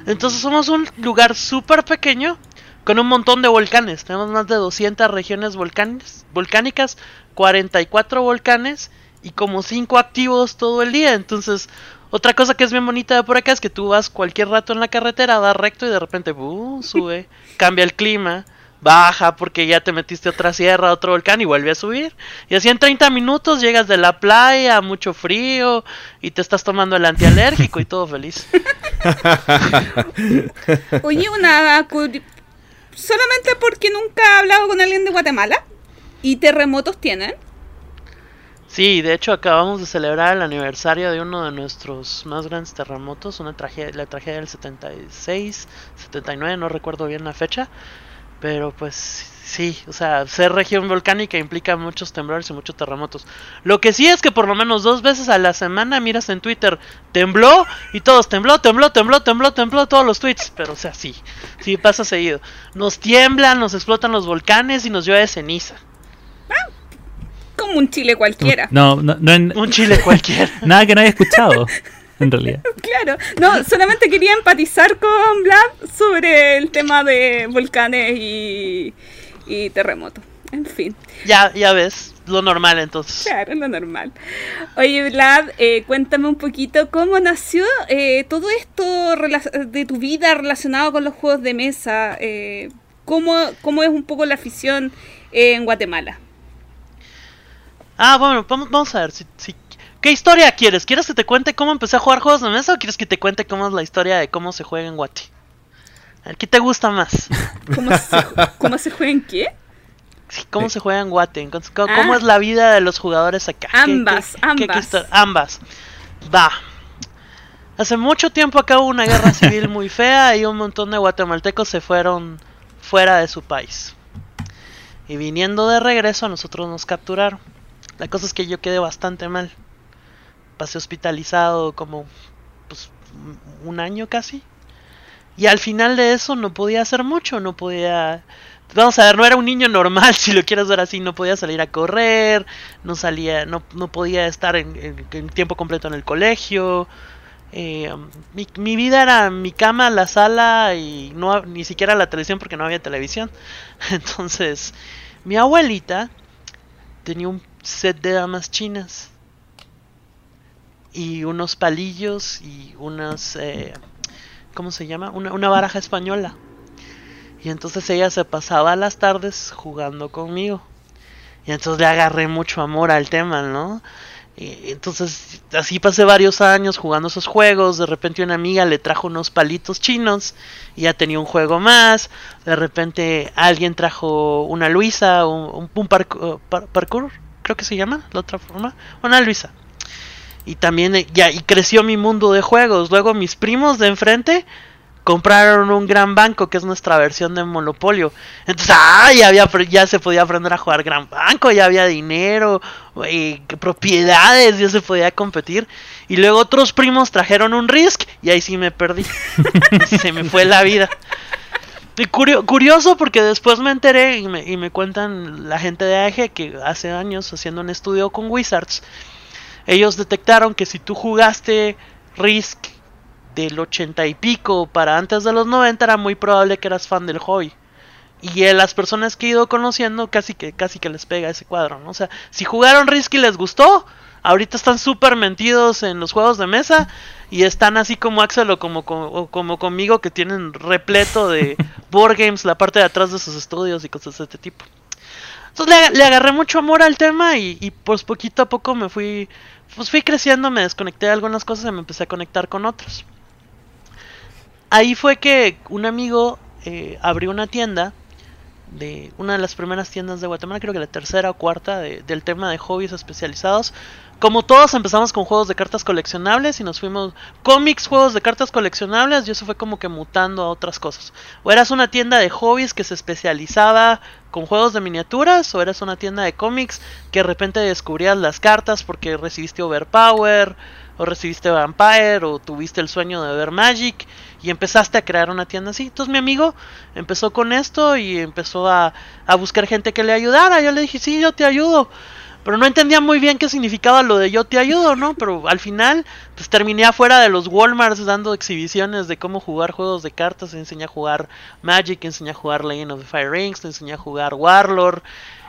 Entonces somos un lugar súper pequeño con un montón de volcanes. Tenemos más de 200 regiones volcanes, volcánicas, 44 volcanes y como 5 activos todo el día. Entonces, otra cosa que es bien bonita de por acá es que tú vas cualquier rato en la carretera, da recto y de repente ¡bum! sube, cambia el clima, baja porque ya te metiste a otra sierra, a otro volcán y vuelve a subir. Y así en 30 minutos llegas de la playa, mucho frío y te estás tomando el antialérgico y todo feliz. Oye, una solamente porque nunca he hablado con alguien de Guatemala y terremotos tienen. Sí, de hecho acabamos de celebrar el aniversario de uno de nuestros más grandes terremotos, una tragedia, la tragedia del 76, 79, no recuerdo bien la fecha, pero pues sí, o sea, ser región volcánica implica muchos temblores y muchos terremotos. Lo que sí es que por lo menos dos veces a la semana miras en Twitter, tembló y todos tembló, tembló, tembló, tembló, tembló, todos los tweets, pero o sea, sí, sí pasa seguido. Nos tiemblan, nos explotan los volcanes y nos llueve ceniza. Como un chile cualquiera. No, no, no en- Un chile cualquiera. nada que no haya escuchado, en realidad. Claro, no, solamente quería empatizar con Vlad sobre el tema de volcanes y, y terremotos. En fin. Ya, ya ves. lo normal entonces. Claro, lo normal. Oye, Vlad, eh, cuéntame un poquito cómo nació eh, todo esto de tu vida relacionado con los juegos de mesa. Eh, ¿cómo, ¿Cómo es un poco la afición en Guatemala? Ah, bueno, vamos, vamos a ver. Si, si- ¿Qué historia quieres? ¿Quieres que te cuente cómo empecé a jugar juegos de mesa o quieres que te cuente cómo es la historia de cómo se juega en Guati? A ver, ¿qué te gusta más? ¿Cómo se, cómo se juega en qué? Sí, ¿Cómo se juega en Guate? ¿Cómo, Ah. cómo es la vida de los jugadores acá? ¿Qué- Ambas, qué- qué- qué ambas. ambas. Va. Hace mucho tiempo acá hubo una guerra civil muy fea y un montón de guatemaltecos se fueron fuera de su país. Y viniendo de regreso a nosotros nos capturaron. La cosa es que yo quedé bastante mal. Pasé hospitalizado como pues, un año casi. Y al final de eso no podía hacer mucho, no podía... Vamos a ver, no era un niño normal, si lo quieres ver así, no podía salir a correr, no salía, no, no podía estar en, tiempo completo en el colegio. eh, mi, mi vida era mi cama, la sala y no ni siquiera la televisión porque no había televisión. Entonces, mi abuelita tenía un set de damas chinas y unos palillos y unas eh, ¿cómo se llama? Una, una baraja española. Y entonces ella se pasaba las tardes jugando conmigo. Y entonces le agarré mucho amor al tema, ¿no? Entonces así pasé varios años jugando esos juegos. De repente una amiga le trajo unos palitos chinos y ya tenía un juego más. De repente alguien trajo una Luisa, un, un, par- parkour, creo que se llama, la otra forma. Una Luisa. Y también eh, ya y creció mi mundo de juegos. Luego mis primos de enfrente compraron un gran banco que es nuestra versión de Monopolio. Entonces, ah, ya, había, ya se podía aprender a jugar gran banco, ya había dinero, eh, propiedades, ya se podía competir. Y luego otros primos trajeron un Risk y ahí sí me perdí. se me fue la vida. Y curio- curioso porque después me enteré y me, y me cuentan la gente de AEG que hace años haciendo un estudio con Wizards, ellos detectaron que si tú jugaste Risk del 80 y pico para antes de los 90 era muy probable que eras fan del hobby. Y eh, las personas que he ido conociendo casi que casi que les pega ese cuadro, ¿no? O sea, si jugaron Risk y les gustó, ahorita están súper mentidos en los juegos de mesa y están así como Axel o como, como, como conmigo que tienen repleto de board games la parte de atrás de sus estudios y cosas de este tipo. Entonces le, le agarré mucho amor al tema y, y pues poquito a poco me fui, pues fui creciendo, me desconecté de algunas cosas y me empecé a conectar con otras. Ahí fue que un amigo eh, abrió una tienda de una de las primeras tiendas de Guatemala, creo que la tercera o cuarta de- del tema de hobbies especializados. Como todos empezamos con juegos de cartas coleccionables y nos fuimos cómics, juegos de cartas coleccionables y eso fue como que mutando a otras cosas. O eras una tienda de hobbies que se especializaba con juegos de miniaturas o eras una tienda de cómics que de repente descubrías las cartas porque recibiste Overpower o recibiste Vampire o tuviste el sueño de ver Magic y empezaste a crear una tienda así. Entonces mi amigo empezó con esto y empezó a, a buscar gente que le ayudara. Yo le dije, sí, yo te ayudo. Pero no entendía muy bien qué significaba lo de yo te ayudo, ¿no? Pero al final, pues terminé afuera de los Walmarts dando exhibiciones de cómo jugar juegos de cartas. Enseñé a jugar Magic, enseñé a jugar Legend of the Fire Rings, enseñé a jugar Warlord.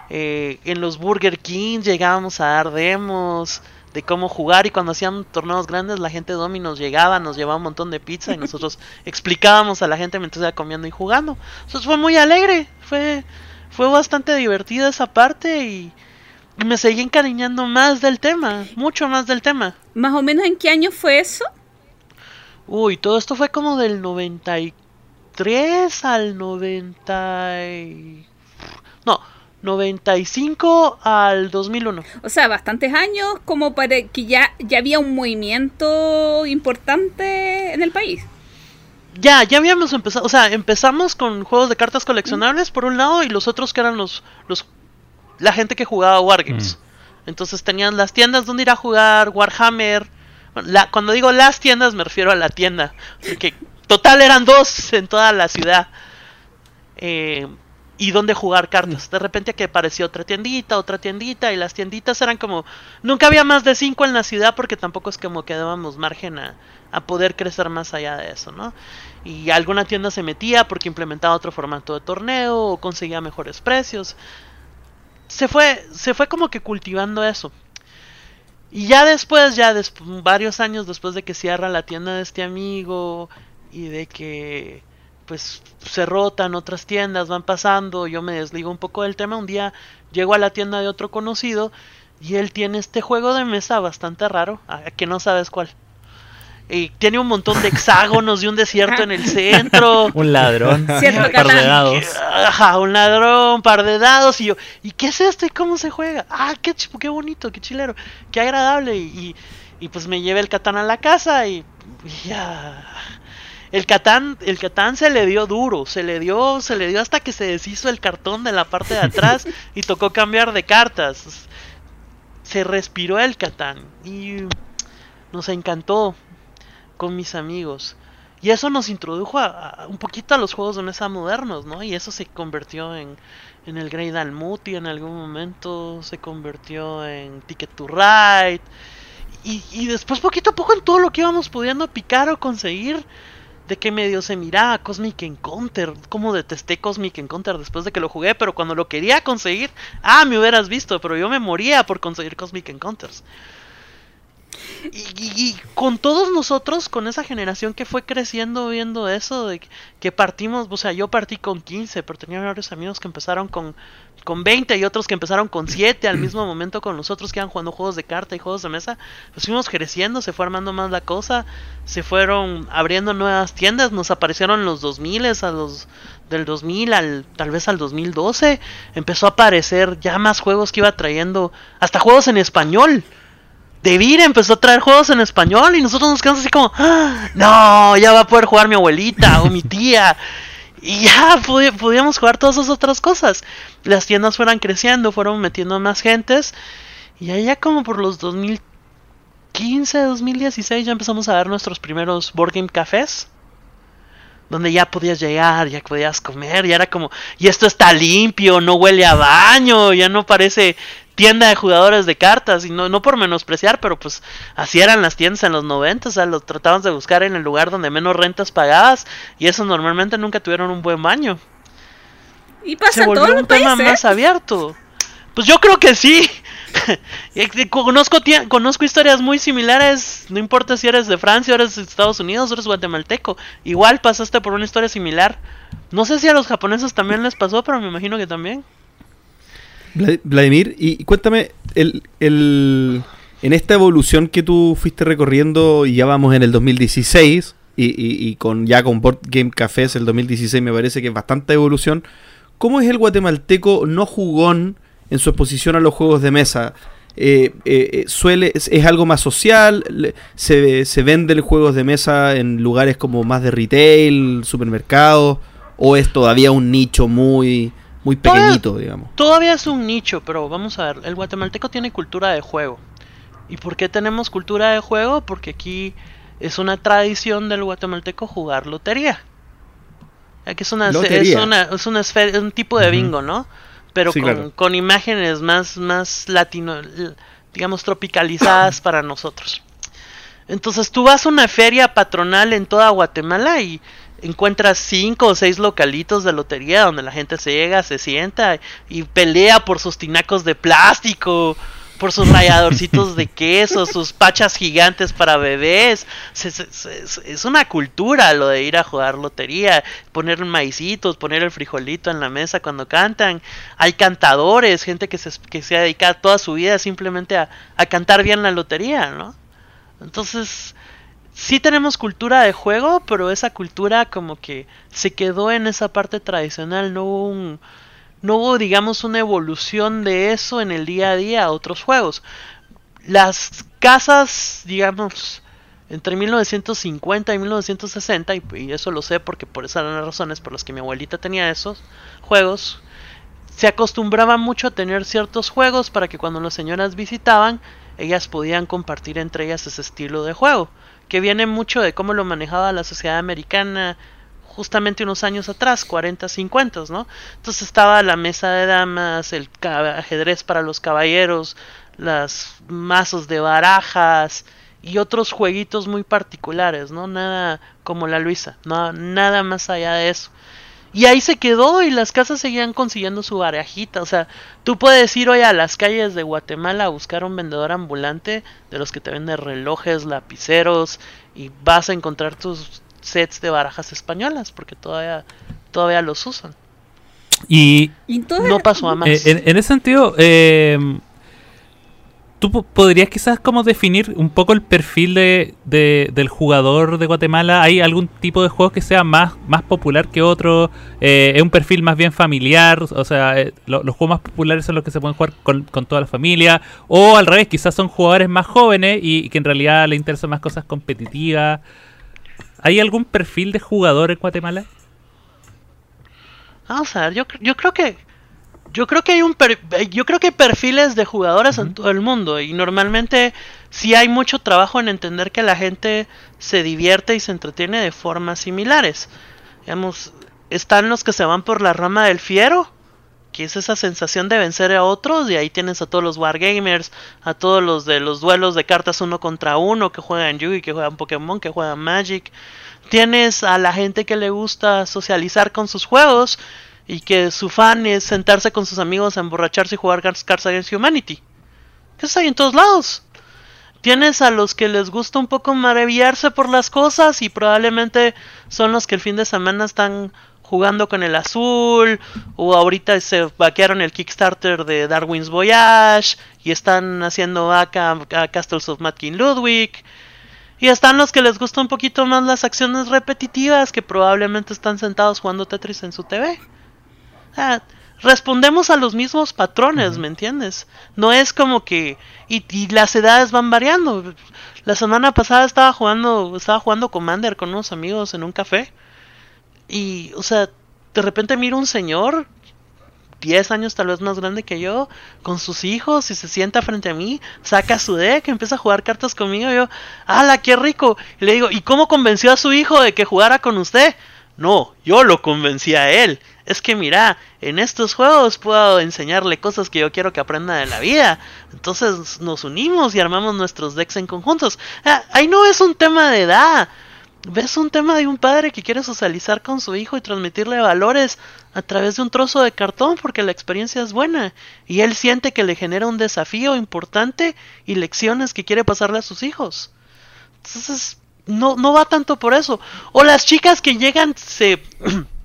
Eh, en los Burger King llegábamos a dar demos de cómo jugar y cuando hacían torneos grandes la gente de Dominos llegaba, nos llevaba un montón de pizza y nosotros explicábamos a la gente mientras iba comiendo y jugando. Entonces fue muy alegre, fue, fue bastante divertida esa parte y me seguí encariñando más del tema, mucho más del tema. ¿Más o menos en qué año fue eso? Uy, todo esto fue como del 93 al 90... y- No, 95 al 2001. O sea, bastantes años como para que ya, ya había un movimiento importante en el país. Ya, ya habíamos empezado, o sea, empezamos con juegos de cartas coleccionables por un lado y los otros que eran los, los la gente que jugaba Wargames. Entonces tenían las tiendas donde ir a jugar Warhammer. La- cuando digo las tiendas me refiero a la tienda, porque total eran dos en toda la ciudad. Eh, y donde jugar cartas. De repente que apareció otra tiendita, otra tiendita, y las tienditas eran como... Nunca había más de cinco en la ciudad porque tampoco es como que dábamos margen a, a poder crecer más allá de eso, ¿no? Y alguna tienda se metía porque implementaba otro formato de torneo o conseguía mejores precios. Se fue, se fue como que cultivando eso. Y ya después, ya varios años después de que cierra la tienda de este amigo y de que pues se rotan otras tiendas, van pasando, yo me desligo un poco del tema, un día llego a la tienda de otro conocido y él tiene este juego de mesa bastante raro, que no sabes cuál. Y tiene un montón de hexágonos y un desierto en el centro. un ladrón. un par de dados. Ajá, un ladrón, un par de dados. Y yo, ¿y qué es esto? ¿Y cómo se juega? Ah, qué, qué bonito, qué chilero, qué agradable. Y, y, pues me llevé el Catán a la casa y, ya. El Catán, el Catán se le dio duro, se le dio, se le dio hasta que se deshizo el cartón de la parte de atrás y tocó cambiar de cartas. Se respiró el Catán y nos encantó con mis amigos. Y eso nos introdujo a, un poquito a los juegos de mesa modernos, ¿no? Y eso se convirtió en, en el Grey Dalmuti en algún momento, se convirtió en Ticket to Ride. Y, y, después poquito a poco en todo lo que íbamos pudiendo picar o conseguir. De que medio se miraba Cosmic Encounter. Como detesté Cosmic Encounter después de que lo jugué. Pero cuando lo quería conseguir. Ah, me hubieras visto. Pero yo me moría por conseguir Cosmic Encounters. Y, con todos nosotros, con esa generación que fue creciendo viendo eso, de que partimos, o sea, yo partí con 15, pero tenía varios amigos que empezaron con, con 20 y otros que empezaron con 7 al mismo momento con nosotros que iban jugando juegos de carta y juegos de mesa. Pues fuimos creciendo, se fue armando más la cosa, se fueron abriendo nuevas tiendas, nos aparecieron los 2000 a los del 2000 al tal vez al 2012, empezó a aparecer ya más juegos que iba trayendo, hasta juegos en español. Devir empezó a traer juegos en español y nosotros nos quedamos así como, ¡Ah! no, ya va a poder jugar mi abuelita o mi tía. Y ya podíamos jugar todas esas otras cosas. Las tiendas fueron creciendo, fueron metiendo más gentes. Y allá como por los 2015, 2016 ya empezamos a ver nuestros primeros board game cafés. Donde ya podías llegar, ya podías comer, ya era como, y esto está limpio, no huele a baño, ya no parece tienda de jugadores de cartas y no, no por menospreciar, pero pues así eran las tiendas en los 90, o sea, los tratabas de buscar en el lugar donde menos rentas pagabas y eso normalmente nunca tuvieron un buen baño. Y pasa Se volvió un tema más abierto. Pues yo creo que sí. conozco, conozco historias muy similares, no importa si eres de Francia, o eres de Estados Unidos, o eres guatemalteco. Igual pasaste por una historia similar. No sé si a los japoneses también les pasó, pero me imagino que también. Vladimir, y cuéntame, el, en esta evolución que tú fuiste recorriendo, y ya vamos en el 2016, y, y, con ya con Board Game Cafés el 2016 me parece que es bastante evolución, ¿cómo es el guatemalteco no jugón en su exposición a los juegos de mesa? Eh, eh, eh, suele es, algo más social se, se venden juegos de mesa en lugares como más de retail supermercados o es todavía un nicho muy muy pequeñito, digamos. Todavía es un nicho, pero vamos a ver, el guatemalteco tiene cultura de juego. ¿Y por qué tenemos cultura de juego? Porque aquí es una tradición del guatemalteco jugar lotería. Aquí es una, es una, es un tipo de bingo, ¿no? Pero con, con, imágenes más, más latino, digamos, tropicalizadas para nosotros. Entonces tú vas a una feria patronal en toda Guatemala y encuentras cinco o seis localitos de lotería donde la gente se llega, se sienta y pelea por sus tinacos de plástico, por sus ralladorcitos de queso, sus pachas gigantes para bebés. Es, una cultura lo de ir a jugar lotería, poner maicitos, poner el frijolito en la mesa cuando cantan. Hay cantadores, gente que se, que se ha dedicado toda su vida simplemente a, a cantar bien la lotería, ¿no? Entonces, sí tenemos cultura de juego, pero esa cultura como que se quedó en esa parte tradicional, no hubo un no hubo digamos una evolución de eso en el día a día a otros juegos. Las casas, digamos, entre 1950 y 1960, y, eso lo sé porque por esas eran las razones por las que mi abuelita tenía esos juegos, se acostumbraba mucho a tener ciertos juegos para que cuando las señoras visitaban, ellas podían compartir entre ellas ese estilo de juego que viene mucho de cómo lo manejaba la sociedad americana justamente unos años atrás, 40, 50, ¿no? Entonces estaba la mesa de damas, el ajedrez para los caballeros, las mazos de barajas y otros jueguitos muy particulares, ¿no? Nada como la Luisa, nada más allá de eso. Y ahí se quedó y las casas seguían consiguiendo su barajita. O sea, tú puedes ir hoy a las calles de Guatemala a buscar un vendedor ambulante de los que te venden relojes, lapiceros y vas a encontrar tus sets de barajas españolas porque todavía, todavía los usan. Y No pasó a más. eh, en, en ese sentido, eh, ¿tú po- podrías quizás como definir un poco el perfil de, de- del jugador de Guatemala? ¿Hay algún tipo de juego que sea más, más popular que otro? Eh, ¿Es un perfil más bien familiar? O sea, eh, lo- los juegos más populares son los que se pueden jugar con, con toda la familia. O al revés, quizás son jugadores más jóvenes y, que en realidad les interesan más cosas competitivas. ¿Hay algún perfil de jugador en Guatemala? Vamos a ver, yo, yo creo que yo creo que hay un per- eh, yo creo que hay perfiles de jugadores en todo el mundo y normalmente sí hay mucho trabajo en entender que la gente se divierte y se entretiene de formas similares. Digamos, están los que se van por la rama del fiero, que es esa sensación de vencer a otros, y ahí tienes a todos los wargamers, a todos los de los duelos de cartas uno contra uno, que juegan Yugi, que juegan Pokémon, que juegan Magic. Tienes a la gente que le gusta socializar con sus juegos y que su fan es sentarse con sus amigos a emborracharse y jugar Cards Against Humanity. Eso hay en todos lados. Tienes a los que les gusta un poco maravillarse por las cosas y probablemente son los que el fin de semana están jugando con el azul o ahorita se vaquearon el Kickstarter de Darwin's Voyage y están haciendo vaca a Castles of Mad King Ludwig. Y están los que les gusta un poquito más las acciones repetitivas que probablemente están sentados jugando Tetris en su TV. Respondemos a los mismos patrones, ¿me entiendes? No es como que y, y las edades van variando. La semana pasada estaba jugando estaba jugando Commander con unos amigos en un café y o sea, de repente miro un señor 10 años tal vez más grande que yo, con sus hijos y se sienta frente a mí, saca su deck, empieza a jugar cartas conmigo, y yo, ¡hala, qué rico! Y le digo, ¿y cómo convenció a su hijo de que jugara con usted? No, yo lo convencí a él. Es que mira, en estos juegos puedo enseñarle cosas que yo quiero que aprenda de la vida. Entonces nos unimos y armamos nuestros decks en conjuntos. Ah, ahí no es un tema de edad. Ves un tema de un padre que quiere socializar con su hijo y transmitirle valores a través de un trozo de cartón porque la experiencia es buena y él siente que le genera un desafío importante y lecciones que quiere pasarle a sus hijos. Entonces, no, no va tanto por eso. O las chicas que llegan se...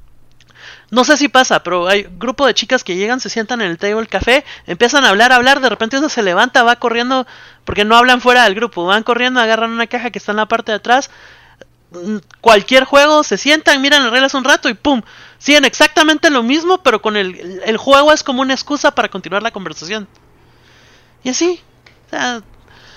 No sé si pasa, pero hay grupo de chicas que llegan, se sientan en el table café, empiezan a hablar, a hablar, de repente uno se levanta, va corriendo, porque no hablan fuera del grupo, van corriendo, agarran una caja que está en la parte de atrás, mm, cualquier juego, se sientan, miran las reglas un rato y pum, siguen exactamente lo mismo, pero con el, el juego es como una excusa para continuar la conversación. Y así, o sea,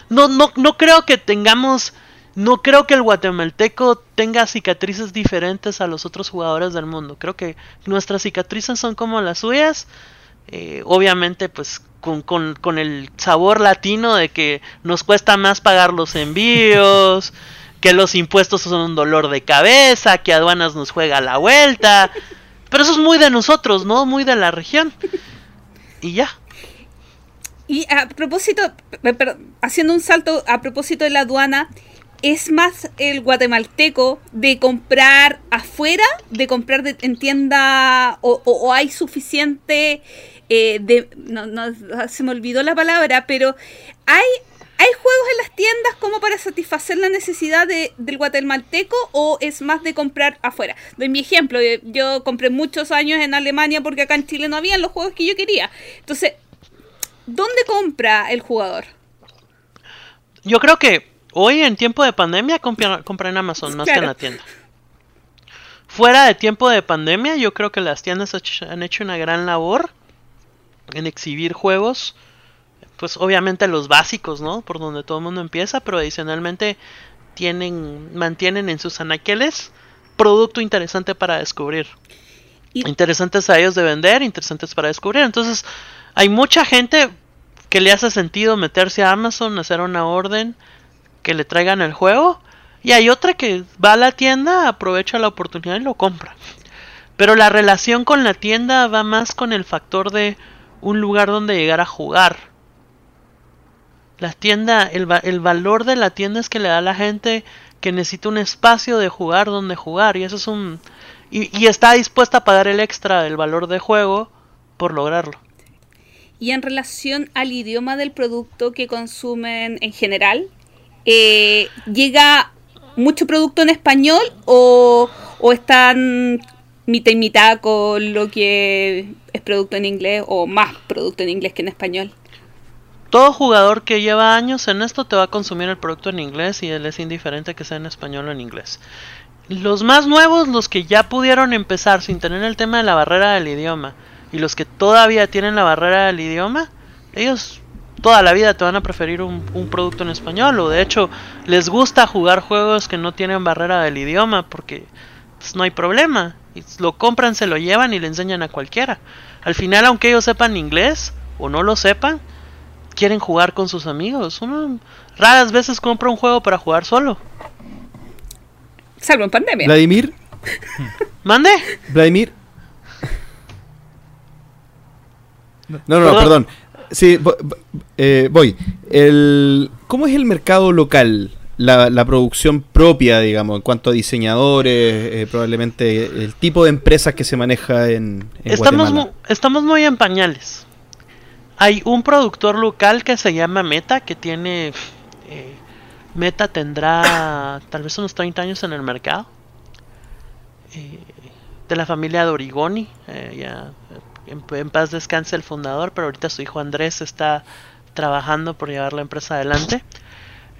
no, no, no creo que tengamos, no creo que el guatemalteco tenga cicatrices diferentes a los otros jugadores del mundo. Creo que nuestras cicatrices son como las suyas. Eh, obviamente, pues con, con, con el sabor latino de que nos cuesta más pagar los envíos, que los impuestos son un dolor de cabeza, que aduanas nos juega la vuelta. Pero eso es muy de nosotros, ¿no? Muy de la región. Y ya. Y a propósito, haciendo un salto a propósito de la aduana, ¿es más el guatemalteco de comprar afuera, de comprar en tienda, o, hay suficiente eh, de... No, no, se me olvidó la palabra, pero hay... ¿Hay juegos en las tiendas como para satisfacer la necesidad de- del guatemalteco o es más de comprar afuera? Doy mi ejemplo, eh, yo compré muchos años en Alemania porque acá en Chile no habían los juegos que yo quería. Entonces, ¿Dónde compra el jugador? Yo creo que hoy en tiempo de pandemia compra, compra en Amazon más que en la tienda. Fuera de tiempo de pandemia, yo creo que las tiendas han hecho una gran labor en exhibir juegos. Pues obviamente los básicos, ¿no? Por donde todo el mundo empieza, pero adicionalmente tienen, mantienen en sus anaqueles producto interesante para descubrir. Y- Interesantes a ellos de vender, interesantes para descubrir. Entonces, hay mucha gente que le hace sentido meterse a Amazon, hacer una orden, que le traigan el juego. Y hay otra que va a la tienda, aprovecha la oportunidad y lo compra. Pero la relación con la tienda va más con el factor de un lugar donde llegar a jugar. La tienda, el, el valor de la tienda es que le da a la gente que necesita un espacio de jugar donde jugar. Y eso es un... y, y está dispuesta a pagar el extra del valor de juego por lograrlo. Y en relación al idioma del producto que consumen en general, eh, ¿llega mucho producto en español o, o están mitad y mitad con lo que es producto en inglés o más producto en inglés que en español? Todo jugador que lleva años en esto te va a consumir el producto en inglés y él es indiferente que sea en español o en inglés. Los más nuevos, los que ya pudieron empezar sin tener el tema de la barrera del idioma, y los que todavía tienen la barrera del idioma, ellos toda la vida te van a preferir un, un, producto en español o de hecho les gusta jugar juegos que no tienen barrera del idioma porque pues, no hay problema. Y lo compran, se lo llevan y le enseñan a cualquiera. Al final, aunque ellos sepan inglés o no lo sepan, quieren jugar con sus amigos. Uno raras veces compra un juego para jugar solo. Salvo en pandemia. Vladimir. ¿Mande? Vladimir. No, no, no, perdón. Sí, eh, voy. El, ¿Cómo es el mercado local? La, la, producción propia, digamos, en cuanto a diseñadores, eh, probablemente el tipo de empresas que se maneja en, en estamos, Guatemala. Mu estamos muy en pañales. Hay un productor local que se llama Meta, que tiene... Eh, Meta tendrá tal vez unos 30 años en el mercado. Eh, de la familia de Origoni. Eh, ya, en, en, paz descanse el fundador, pero ahorita su hijo Andrés está trabajando por llevar la empresa adelante.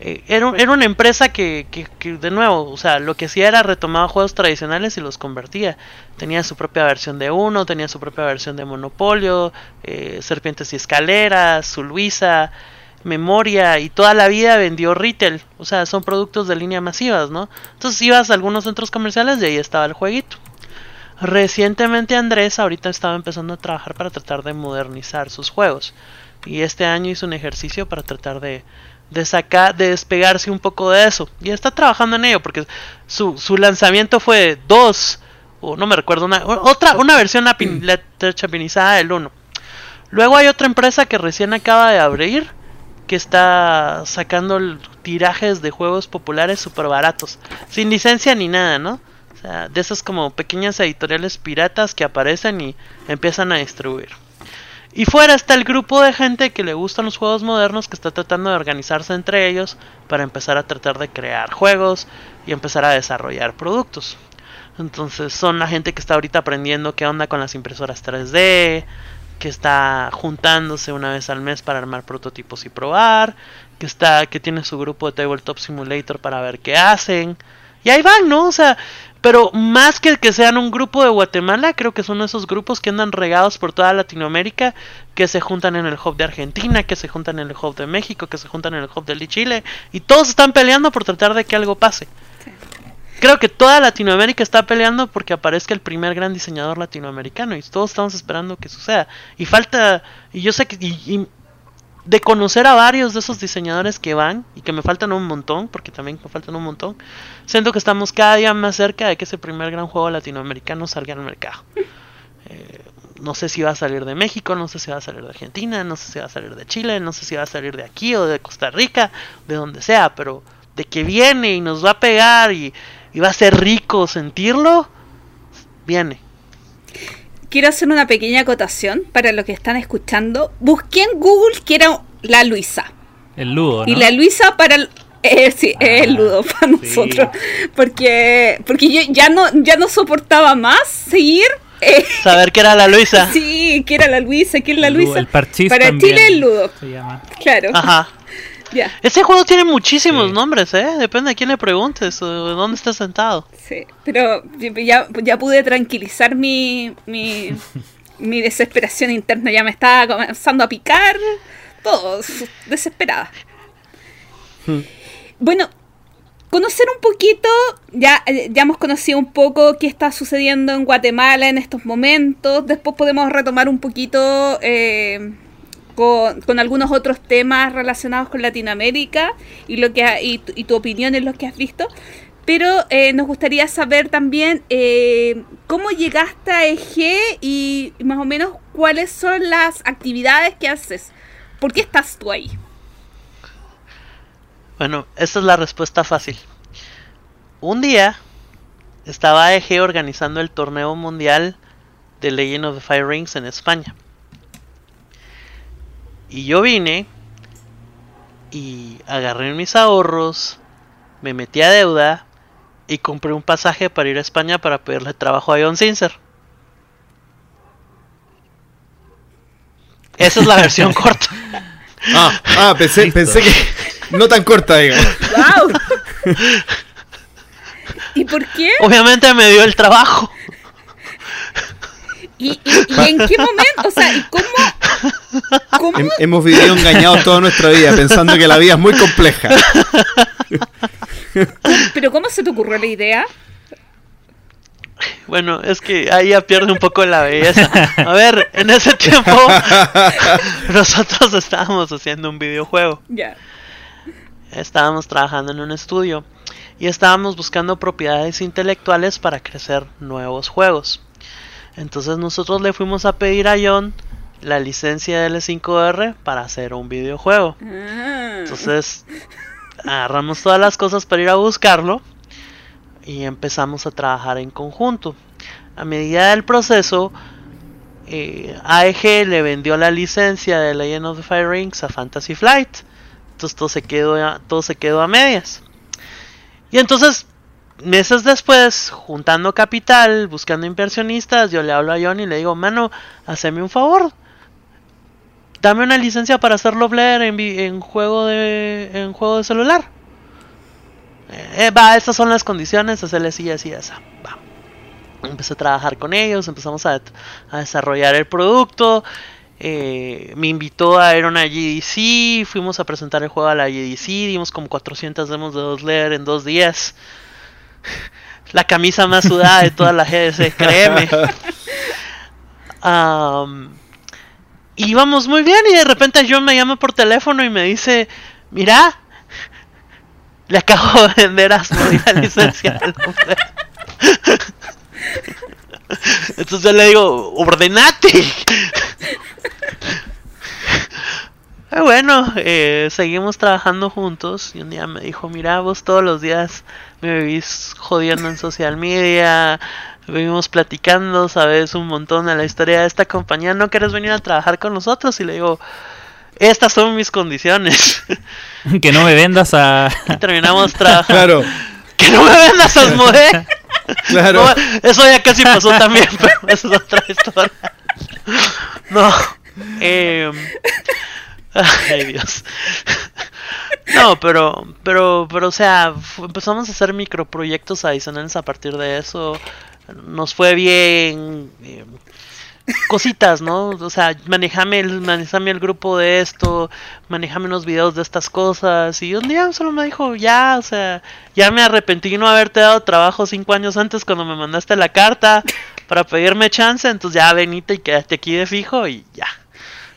Eh, era, era, una empresa que, que, que, de nuevo, o sea, lo que hacía era retomaba juegos tradicionales y los convertía. Tenía su propia versión de Uno, tenía su propia versión de Monopolio, eh, Serpientes y Escaleras, su Luisa, Memoria, y toda la vida vendió retail. O sea, son productos de línea masivas, ¿no? Entonces ibas a algunos centros comerciales y ahí estaba el jueguito. Recientemente Andrés ahorita estaba empezando a trabajar para tratar de modernizar sus juegos. Y este año hizo un ejercicio para tratar de, de sacar, de despegarse un poco de eso. Y está trabajando en ello porque su, su lanzamiento fue dos, o no me recuerdo, una, otra, una versión chapinizada del 1. Luego hay otra empresa que recién acaba de abrir que está sacando tirajes de juegos populares super baratos, sin licencia ni nada, ¿no? De esas como pequeñas editoriales piratas que aparecen y empiezan a distribuir. Y fuera está el grupo de gente que le gustan los juegos modernos que está tratando de organizarse entre ellos para empezar a tratar de crear juegos y empezar a desarrollar productos. Entonces son la gente que está ahorita aprendiendo qué onda con las impresoras 3D, que está juntándose una vez al mes para armar prototipos y probar, que está que tiene su grupo de Tabletop Simulator para ver qué hacen. Y ahí van, ¿no? O sea, pero más que que sean un grupo de Guatemala, creo que son esos grupos que andan regados por toda Latinoamérica, que se juntan en el hub de Argentina, que se juntan en el hub de México, que se juntan en el hub de Chile, y todos están peleando por tratar de que algo pase. Sí. Creo que toda Latinoamérica está peleando porque aparezca el primer gran diseñador latinoamericano y todos estamos esperando que suceda. Y falta, y yo sé que, y, y de conocer a varios de esos diseñadores que van y que me faltan un montón, porque también me faltan un montón, siento que estamos cada día más cerca de que ese primer gran juego latinoamericano salga al mercado. Eh, no sé si va a salir de México, no sé si va a salir de Argentina, no sé si va a salir de Chile, no sé si va a salir de aquí o de Costa Rica, de donde sea, pero de que viene y nos va a pegar y, y va a ser rico sentirlo, viene quiero hacer una pequeña acotación para los que están escuchando. Busqué en Google que era la Luisa. El ludo, ¿no? Y la Luisa para el, eh, sí, ah, el ludo para sí. nosotros. Porque, porque yo ya no, ya no soportaba más seguir. Eh, Saber que era la Luisa. Sí, que era la Luisa, que es la el Luisa. Ludo, el parchís para también Chile el ludo. Se llama. Claro. Ajá. Ya. Este juego tiene muchísimos sí. nombres, ¿eh? Depende de quién le preguntes o de dónde estés sentado. Sí, pero ya, ya pude tranquilizar mi, mi, mi desesperación interna. Ya me estaba comenzando a picar. Todo, desesperada. Hmm. Bueno, conocer un poquito, ya, ya hemos conocido un poco qué está sucediendo en Guatemala en estos momentos. Después podemos retomar un poquito... Eh, con, con, algunos otros temas relacionados con Latinoamérica y lo que ha, y, tu, opinión en lo que has visto. Pero eh, nos gustaría saber también eh, cómo llegaste a EG y más o menos cuáles son las actividades que haces. ¿Por qué estás tú ahí? Bueno, esa es la respuesta fácil. Un día estaba AEG organizando el torneo mundial de Legend of the Fire Rings en España. Y yo vine y agarré mis ahorros, me metí a deuda y compré un pasaje para ir a España para pedirle trabajo a John Sincer. Esa es la versión corta. Ah, ah pensé, pensé que no tan corta. ¡Wow! ¿Y por qué? Obviamente me dio el trabajo. ¿Y, y, y en qué momento? O sea, ¿y cómo? ¿Cómo? Hem- hemos vivido engañados toda nuestra vida pensando que la vida es muy compleja. ¿Pero cómo se te ocurrió la idea? Bueno, es que ahí ya pierde un poco la belleza. A ver, en ese tiempo nosotros estábamos haciendo un videojuego. Ya. Estábamos trabajando en un estudio y estábamos buscando propiedades intelectuales para crecer nuevos juegos. Entonces nosotros le fuimos a pedir a John la licencia de L5R para hacer un videojuego. Ah. Entonces agarramos todas las cosas para ir a buscarlo y empezamos a trabajar en conjunto. A medida del proceso, eh, AEG le vendió la licencia de Legend of the Fire Rings a Fantasy Flight. Entonces todo se quedó a, todo se quedó a medias. Y entonces, meses después, juntando capital, buscando inversionistas, yo le hablo a John y le digo, mano, haceme un favor. Dame una licencia para hacerlo Blair en, en juego de en juego de celular. Eh, va, estas son las condiciones, hacerle así, así, esa. Va. Empecé a trabajar con ellos, empezamos a, desarrollar el producto. eh, me invitó a ir a una GDC, fuimos a presentar el juego a la GDC, dimos como 400 demos de dos en dos días. La camisa más sudada de toda la GDC, créeme. Am, íbamos muy bien y de repente John me llama por teléfono y me dice, mira, le acabo de vender a la licencia del hombre". Entonces yo le digo, ordenate. Ah, bueno, eh, seguimos trabajando juntos y un día me dijo, mira, vos todos los días me vivís jodiendo en social media, vivimos platicando, sabes un montón de la historia de esta compañía, ¿no quieres venir a trabajar con nosotros? Y le digo, estas son mis condiciones. que no me vendas a. Y terminamos trabajando. Claro, Que no me vendas Asmodee. claro. No, eso ya casi pasó también, pero esa es otra historia. No. Eh, ay, Dios. No, pero, pero, pero, o sea, empezamos a hacer microproyectos adicionales a partir de eso. Nos fue bien. eh, cositas, ¿no? O sea, manejame el, manejame el grupo de esto, manejame unos videos de estas cosas. Y un día solo me dijo, ya, o sea, ya me arrepentí no haberte dado trabajo cinco años antes cuando me mandaste la carta para pedirme chance. Entonces ya venite y quédate aquí de fijo y ya.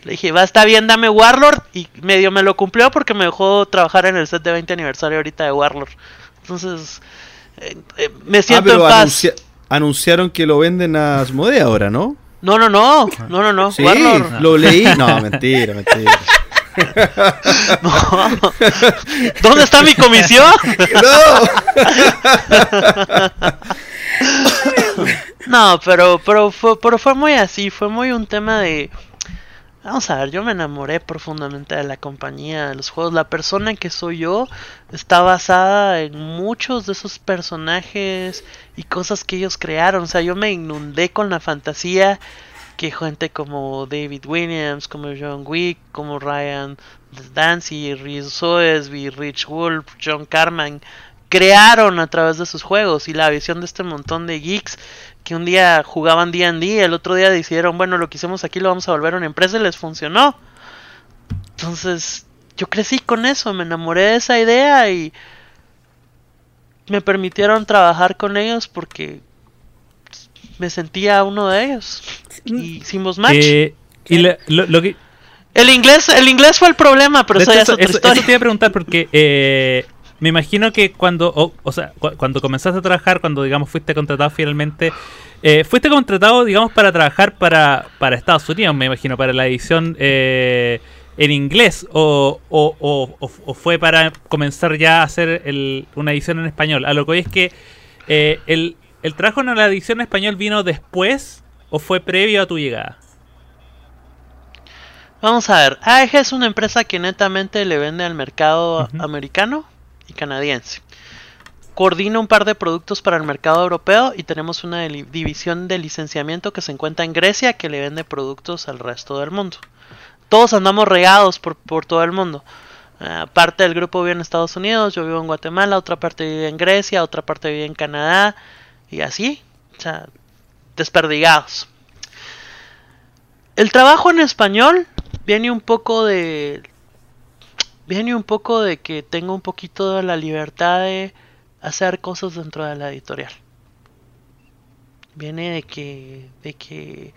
Le dije, va, está bien, dame Warlord. Y medio me lo cumplió porque me dejó trabajar en el set de 20 aniversario ahorita de Warlord. Entonces, eh, eh, me Ah, siento en paz. anuncia- anunciaron que lo venden a Asmodee ahora, ¿no? No, no, no, no, no, no. Sí, Warlord. lo leí. No, mentira, mentira. No. ¿Dónde está mi comisión? No, pero, pero, fue, pero fue muy así, fue muy un tema de... Vamos a ver, yo me enamoré profundamente de la compañía, de los juegos. La persona que soy yo está basada en muchos de esos personajes y cosas que ellos crearon. O sea, yo me inundé con la fantasía que gente como David Williams, como John Wick, como Ryan Dancy, Rhys Soesby, Rich Wolf, John Carman crearon a través de sus juegos y la visión de este montón de geeks que un día jugaban D&D, el otro día decidieron, bueno, lo que hicimos aquí lo vamos a volver a una empresa y les funcionó. Entonces, yo crecí con eso, me enamoré de esa idea y me permitieron trabajar con ellos porque me sentía uno de ellos. Y hicimos match. Eh, y lo, lo- lo que. El inglés, el inglés fue el problema, pero eso ya es otra eso- historia. eso te iba a preguntar porque eh, me imagino que cuando, o, o sea, cu- cuando comenzaste a trabajar, cuando digamos fuiste contratado finalmente, eh, fuiste contratado, digamos, para trabajar para, para Estados Unidos, me imagino, para la edición eh, en inglés, o, o, o- o- o fue para comenzar ya a hacer el- una edición en español. A lo que hoy es que eh, el, ¿El trabajo en la edición en español vino después o fue previo a tu llegada? Vamos a ver, AEG es una empresa que netamente le vende al mercado americano y canadiense. Coordina un par de productos para el mercado europeo y tenemos una división de licenciamiento que se encuentra en Grecia que le vende productos al resto del mundo. Todos andamos regados por, por todo el mundo. Ah, parte del grupo vive en Estados Unidos, yo vivo en Guatemala, otra parte vive en Grecia, otra parte vive en Canadá y así, o sea, desperdigados. El trabajo en español viene un poco de viene un poco de que tengo un poquito de la libertad de hacer cosas dentro de la editorial. Viene de que de que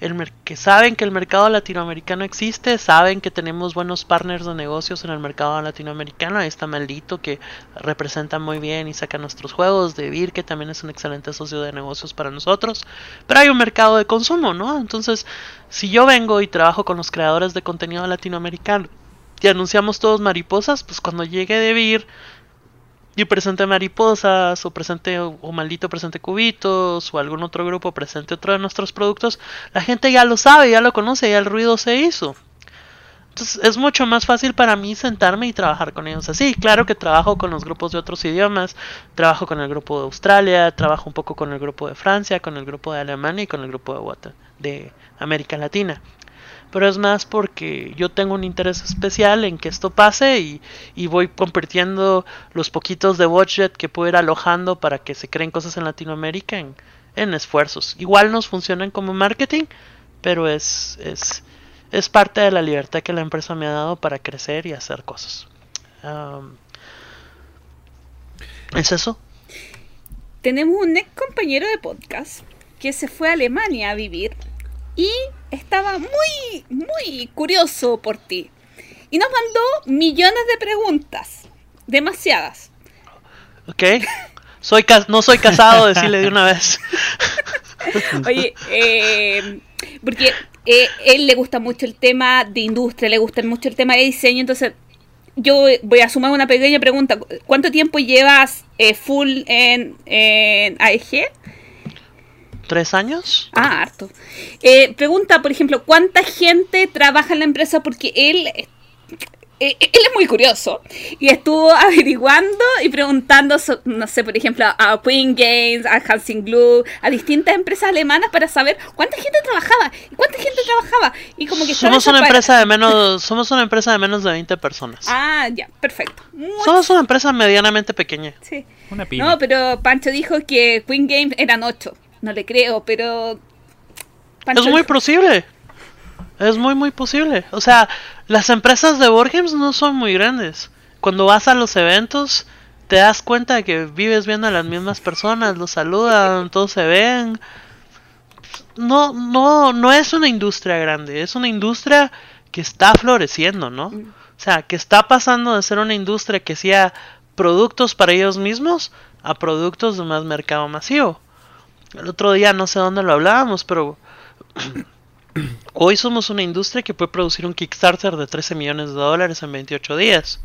el que saben que el mercado latinoamericano existe, saben que tenemos buenos partners de negocios en el mercado latinoamericano. Ahí está Maldito que representa muy bien y saca nuestros juegos, de Vir que también es un excelente socio de negocios para nosotros. Pero hay un mercado de consumo, ¿no? Entonces, si yo vengo y trabajo con los creadores de contenido latinoamericano y anunciamos todos mariposas, pues cuando llegue de Vir y presente mariposas o presente o, maldito presente cubitos o algún otro grupo presente otro de nuestros productos, la gente ya lo sabe, ya lo conoce, ya el ruido se hizo. Entonces es mucho más fácil para mí sentarme y trabajar con ellos así. Claro que trabajo con los grupos de otros idiomas, trabajo con el grupo de Australia, trabajo un poco con el grupo de Francia, con el grupo de Alemania y con el grupo de, de América Latina. Pero es más porque yo tengo un interés especial en que esto pase y, y voy convirtiendo los poquitos de budget que puedo ir alojando para que se creen cosas en Latinoamérica en, en esfuerzos. Igual nos funcionan como marketing, pero es, es, es parte de la libertad que la empresa me ha dado para crecer y hacer cosas. ¿Es eso? Tenemos un ex compañero de podcast que se fue a Alemania a vivir y estaba muy, muy curioso por ti. Y nos mandó millones de preguntas. Demasiadas. ¿Ok? Soy cas- no soy casado, decirle de una vez. Oye, eh, porque eh, él le gusta mucho el tema de industria, le gusta mucho el tema de diseño, entonces yo voy a sumar una pequeña pregunta. ¿Cuánto tiempo llevas eh, full en, en AEG? ¿Tres años? Ah, harto. Eh, pregunta, por ejemplo, ¿cuánta gente trabaja en la empresa? Porque él, eh, eh, él es muy curioso y estuvo averiguando y preguntando, so- no sé, por ejemplo, a Queen Games, a Hansing Glue, a distintas empresas alemanas para saber cuánta gente trabajaba y cuánta gente trabajaba. Y como que Somos una empresa de menos, somos una empresa de menos de 20 personas. Ah, ya, perfecto. Muy- Somos una empresa medianamente pequeña. sí. Una pyme. No, pero Pancho dijo que Queen Games eran ocho. No le creo, pero... Pancho Es muy dijo- posible. Es muy, muy posible. O sea, las empresas de board games no son muy grandes. Cuando vas a los eventos, te das cuenta de que vives viendo a las mismas personas, los saludan, todos se ven. No, no, no es una industria grande, es una industria que está floreciendo, ¿no? O sea, que está pasando de ser una industria que hacía productos para ellos mismos a productos de más mercado masivo. El otro día no sé dónde lo hablábamos, pero hoy somos una industria que puede producir un Kickstarter de 13 millones de dólares en 28 días.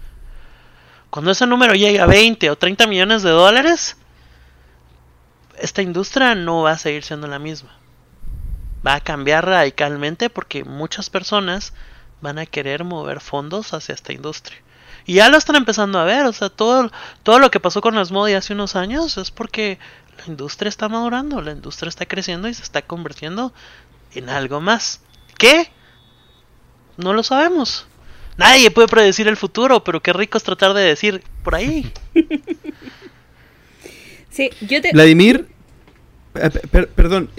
Cuando ese número llegue a 20 o 30 millones de dólares, esta industria no va a seguir siendo la misma. Va a cambiar radicalmente porque muchas personas van a querer mover fondos hacia esta industria. Y ya lo están empezando a ver, o sea, todo, todo lo que pasó con Asmodi hace unos años es porque la industria está madurando, la industria está creciendo y se está convirtiendo en algo más. ¿Qué? No lo sabemos. Nadie puede predecir el futuro, pero qué rico es tratar de decir por ahí. Sí, yo te... Vladimir, eh, per- perdón,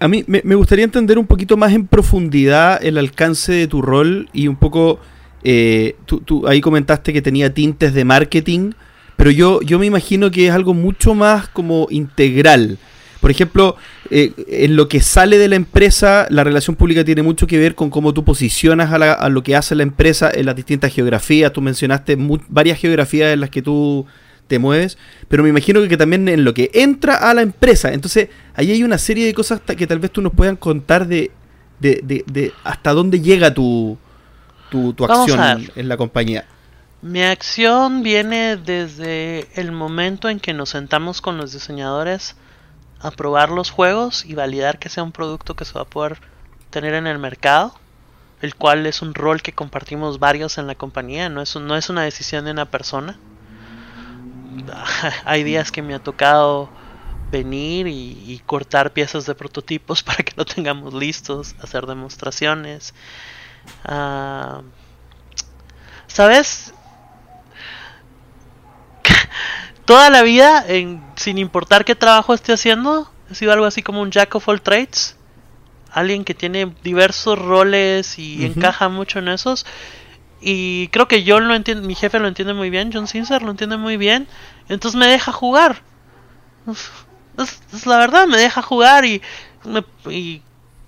a mí me, me gustaría entender un poquito más en profundidad el alcance de tu rol y un poco, eh, tú, tú ahí comentaste que tenía tintes de marketing, pero yo, yo me imagino que es algo mucho más como integral. Por ejemplo, eh, en lo que sale de la empresa, la relación pública tiene mucho que ver con cómo tú posicionas a, la- a lo que hace la empresa en las distintas geografías. Tú mencionaste varias geografías en las que tú te mueves, pero me imagino que, que también en lo que entra a la empresa. Entonces, ahí hay una serie de cosas que tal vez tú nos puedan contar de, de, de- de hasta dónde llega tu, tu, tu acción en la compañía. Mi acción viene desde el momento en que nos sentamos con los diseñadores a probar los juegos y validar que sea un producto que se va a poder tener en el mercado, el cual es un rol que compartimos varios en la compañía, no es, no es una decisión de una persona. Hay días que me ha tocado venir y, y cortar piezas de prototipos para que lo tengamos listos, hacer demostraciones. Ah, ¿Sabes? Toda la vida, en- sin importar qué trabajo esté haciendo, he sido algo así como un jack of all trades. Alguien que tiene diversos roles y encaja mucho en esos. Y creo que John lo entiende, mi jefe lo entiende muy bien, John Sincer lo entiende muy bien. Entonces me deja jugar. Es, es la verdad, me deja jugar y me, y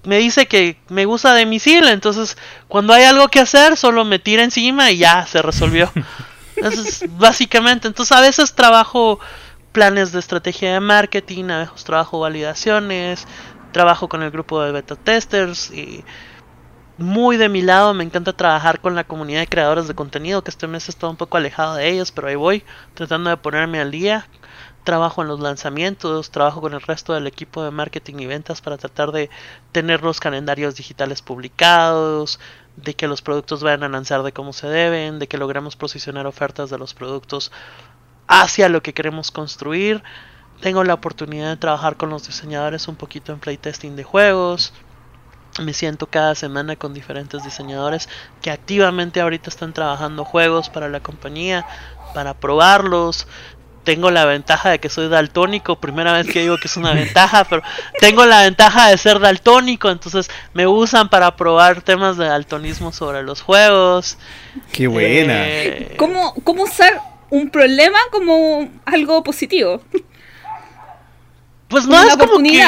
me dice que me gusta de misil. Entonces, cuando hay algo que hacer, solo me tira encima y ya se resolvió. Eso es básicamente. Entonces, a veces trabajo planes de estrategia de marketing, a veces trabajo validaciones, trabajo con el grupo de beta testers y muy de mi lado me encanta trabajar con la comunidad de creadores de contenido que este mes he estado un poco alejado de ellos pero ahí voy tratando de ponerme al día trabajo en los lanzamientos trabajo con el resto del equipo de marketing y ventas para tratar de tener los calendarios digitales publicados de que los productos vayan a lanzar de cómo se deben de que logremos posicionar ofertas de los productos hacia lo que queremos construir tengo la oportunidad de trabajar con los diseñadores un poquito en playtesting de juegos me siento cada semana con diferentes diseñadores que activamente ahorita están trabajando juegos para la compañía, para probarlos. Tengo la ventaja de que soy daltónico, primera vez que digo que es una ventaja, pero tengo la ventaja de ser daltónico, entonces me usan para probar temas de daltonismo sobre los juegos. Qué buena. Eh, ¿Cómo, ¿Cómo usar un problema como algo positivo? pues no una es como que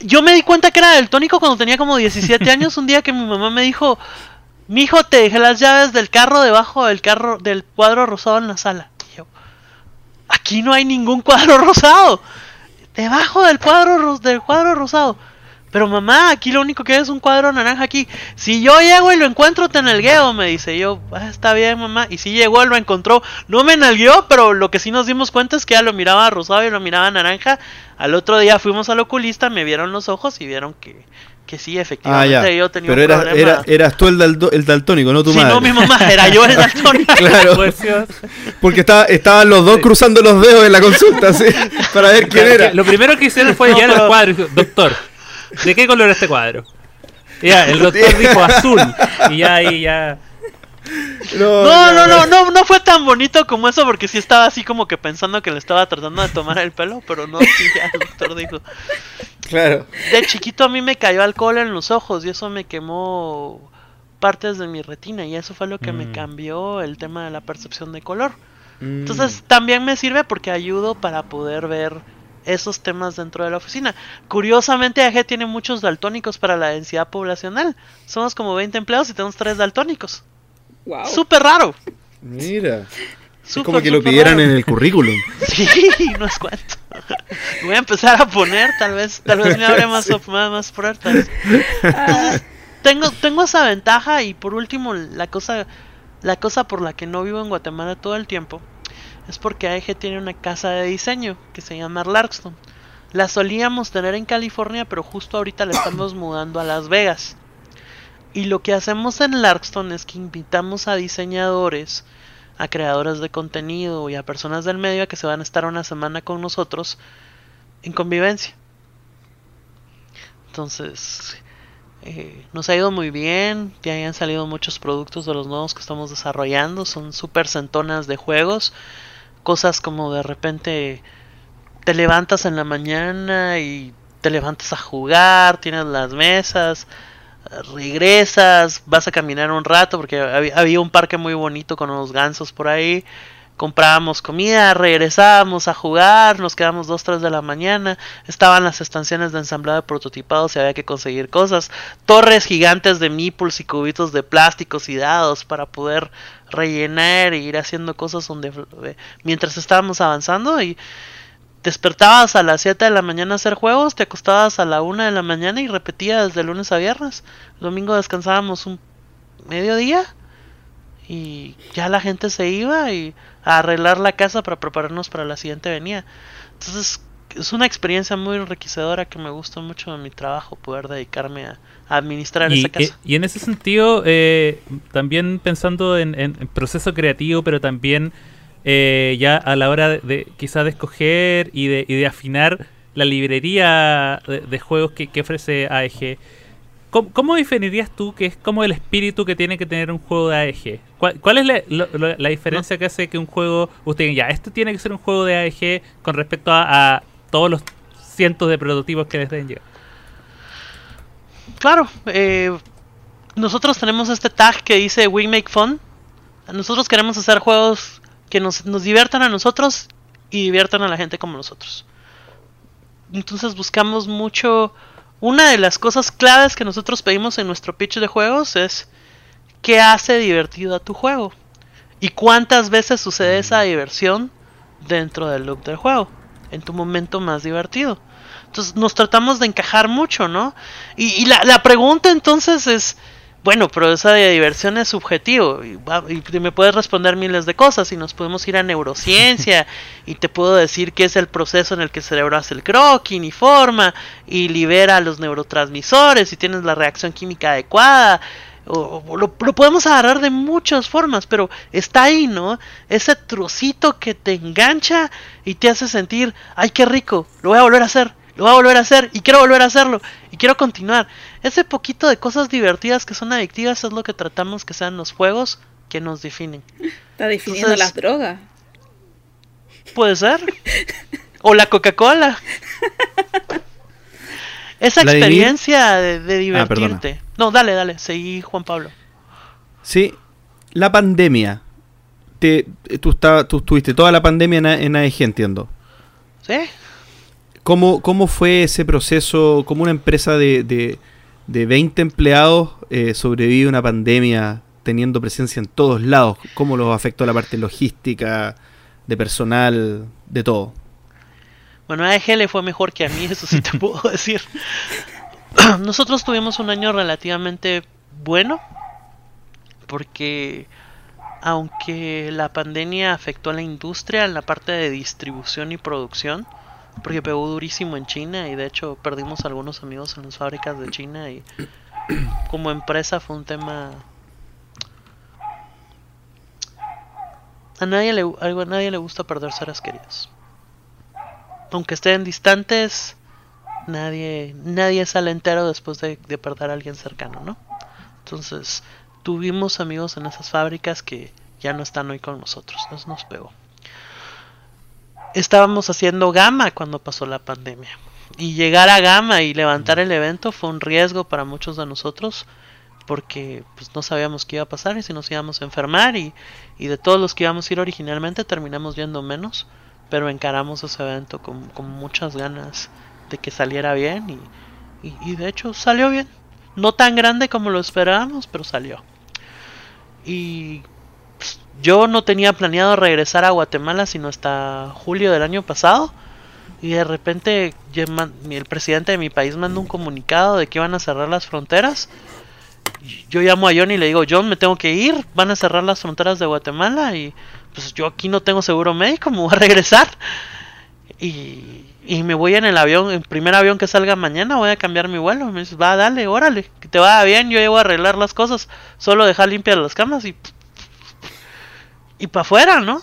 yo me di cuenta que era daltónico cuando tenía como 17 años. Un día que mi mamá me dijo: Mi hijo, te dejé las llaves del carro debajo del carro del cuadro rosado en la sala. Aquí no hay ningún cuadro rosado. Debajo del cuadro, del cuadro rosado. Pero mamá, aquí lo único que hay es un cuadro naranja aquí. Si yo llego y lo encuentro, te nalgueo, me dice. Yo, "Ah, está bien, mamá. Y si llegó, lo encontró. No me nalgueó, pero lo que sí nos dimos cuenta es que ya lo miraba rosado y lo miraba naranja. Al otro día fuimos al oculista, me vieron los ojos y vieron que, que sí, Ah, efectivamente ya. yo tenía Pero un era, problema. era- eras tú el, el daltónico, no tu Sí, madre. no, mi mamá, era yo el daltónico. Claro, Pues, sí, porque estaba, estaban los dos cruzando los dedos en la consulta, ¿sí? Para ver quién Claro, era. Lo primero que hicieron fue llegar al cuadro y dijo, doctor, ¿de qué color es este cuadro? Ya, el doctor dijo azul. Y ya ahí ya. No, no, no, no, no fue tan bonito como eso porque sí estaba así como que pensando que le estaba tratando de tomar el pelo, pero no, sí, ya el doctor dijo. Claro. De chiquito a mí me cayó alcohol en los ojos y eso me quemó partes de mi retina y eso fue lo que me Mm. cambió el tema de la percepción de color. Mm. Entonces también me sirve porque ayudo para poder ver esos temas dentro de la oficina. Curiosamente AG tiene muchos daltónicos para la densidad poblacional. Somos como 20 empleados y tenemos 3 daltónicos. Wow. Súper raro. Mira. Es como que lo pidieran raro. en el currículum. Sí, no es cuento. Voy a empezar a poner, tal vez, tal vez me abre más, op- más, más puertas. Entonces, tengo, tengo esa ventaja y por último, la cosa, la cosa por la que no vivo en Guatemala todo el tiempo es porque AEG tiene una casa de diseño que se llama Larkston. La solíamos tener en California, pero justo ahorita la estamos mudando a Las Vegas. Y lo que hacemos en Larkston es que invitamos a diseñadores, a creadores de contenido y a personas del medio que se van a estar una semana con nosotros en convivencia. Entonces, eh, nos ha ido muy bien, ya han salido muchos productos de los nuevos que estamos desarrollando, son súper centonas de juegos, cosas como de repente te levantas en la mañana y te levantas a jugar, tienes las mesas, regresas, vas a caminar un rato porque había, un parque muy bonito con unos gansos por ahí. Comprábamos comida, regresábamos a jugar, nos quedamos 2, 3 de la mañana. Estaban las estaciones de ensamblado de prototipados y había que conseguir cosas. Torres gigantes de meeples y cubitos de plásticos y dados para poder rellenar e ir haciendo cosas donde eh, mientras estábamos avanzando y despertabas a las 7 de la mañana a hacer juegos, te acostabas a la 1 de la mañana y repetías de lunes a viernes. El domingo descansábamos un mediodía y ya la gente se iba y a arreglar la casa para prepararnos para la siguiente venida. Entonces, es una experiencia muy enriquecedora que me gusta mucho en mi trabajo poder dedicarme a, a administrar Y, esa casa. eh, y en ese sentido, eh, también pensando en, en- en proceso creativo, pero también eh, ya a la hora de, de quizás de escoger y de, y de afinar la librería de, de juegos que, que ofrece AEG, ¿cómo, cómo definirías tú que es como el espíritu que tiene que tener un juego de AEG? ¿Cuál, cuál es la, la diferencia que hace que un juego, usted diga, ya, esto tiene que ser un juego de AEG con respecto a, a todos los cientos de prototipos que les den llegar? Claro, eh, nosotros tenemos este tag que dice We Make Fun. Nosotros queremos hacer juegos que nos, nos diviertan a nosotros y diviertan a la gente como nosotros. Entonces buscamos mucho... Una de las cosas claves que nosotros pedimos en nuestro pitch de juegos es qué hace divertido a tu juego y cuántas veces sucede esa diversión dentro del loop del juego, en tu momento más divertido. Entonces nos tratamos de encajar mucho, ¿no? Y, y la, la pregunta entonces es, bueno, pero esa de diversión es subjetivo y, va- y me puedes responder miles de cosas y nos podemos ir a neurociencia y te puedo decir que es el proceso en el que el cerebro hace el croquis y forma y libera los neurotransmisores y tienes la reacción química adecuada. O, o lo, lo podemos agarrar de muchas formas, pero está ahí, ¿no? Ese trocito que te engancha y te hace sentir, ay, qué rico, lo voy a volver a hacer, lo voy a volver a hacer y quiero volver a hacerlo y quiero continuar. Ese poquito de cosas divertidas que son adictivas es lo que tratamos que sean los juegos que nos definen. Está definiendo Entonces- las drogas. Puede ser. O la Coca-Cola. Esa experiencia de, de Ah, divertirte. no, dale, dale, seguí Juan Pablo. Sí, la pandemia. Te, tú, estaba- tú estuviste toda la pandemia en, en AEG, entiendo. ¿Sí? ¿Cómo, ¿Cómo fue ese proceso? ¿Cómo una empresa de, de, de 20 empleados eh, sobrevive una pandemia teniendo presencia en todos lados? ¿Cómo los afectó la parte logística, de personal, de todo? Bueno, a EG le fue mejor que a mí, eso sí te puedo decir. Nosotros tuvimos un año relativamente bueno, porque aunque la pandemia afectó a la industria en la parte de distribución y producción, porque pegó durísimo en China y de hecho perdimos algunos amigos en las fábricas de China y como empresa fue un tema a nadie le a nadie le gusta perder seres queridos aunque estén distantes, nadie, nadie sale entero después de, de perder a alguien cercano, ¿no? Entonces, tuvimos amigos en esas fábricas que ya no están hoy con nosotros, nos, nos pegó. Estábamos haciendo gama cuando pasó la pandemia. Y llegar a gama y levantar el evento fue un riesgo para muchos de nosotros porque pues, no sabíamos qué iba a pasar y si nos íbamos a enfermar y, y de todos los que íbamos a ir originalmente terminamos yendo menos pero encaramos ese evento con, con muchas ganas de que saliera bien y, y, y de hecho salió bien. No tan grande como lo esperábamos, pero salió. Y yo no tenía planeado regresar a Guatemala sino hasta julio del año pasado. Y de repente el presidente de mi país manda un comunicado de que iban a cerrar las fronteras. Yo llamo a John y le digo, John, me tengo que ir, van a cerrar las fronteras de Guatemala y pues yo aquí no tengo seguro médico, me voy a regresar. Y, me voy en el avión, el primer avión que salga mañana, voy a cambiar mi vuelo. Me dice, va, dale, órale, que te vaya bien, yo llego a arreglar las cosas, solo dejar limpias las camas y... Y para afuera, ¿no?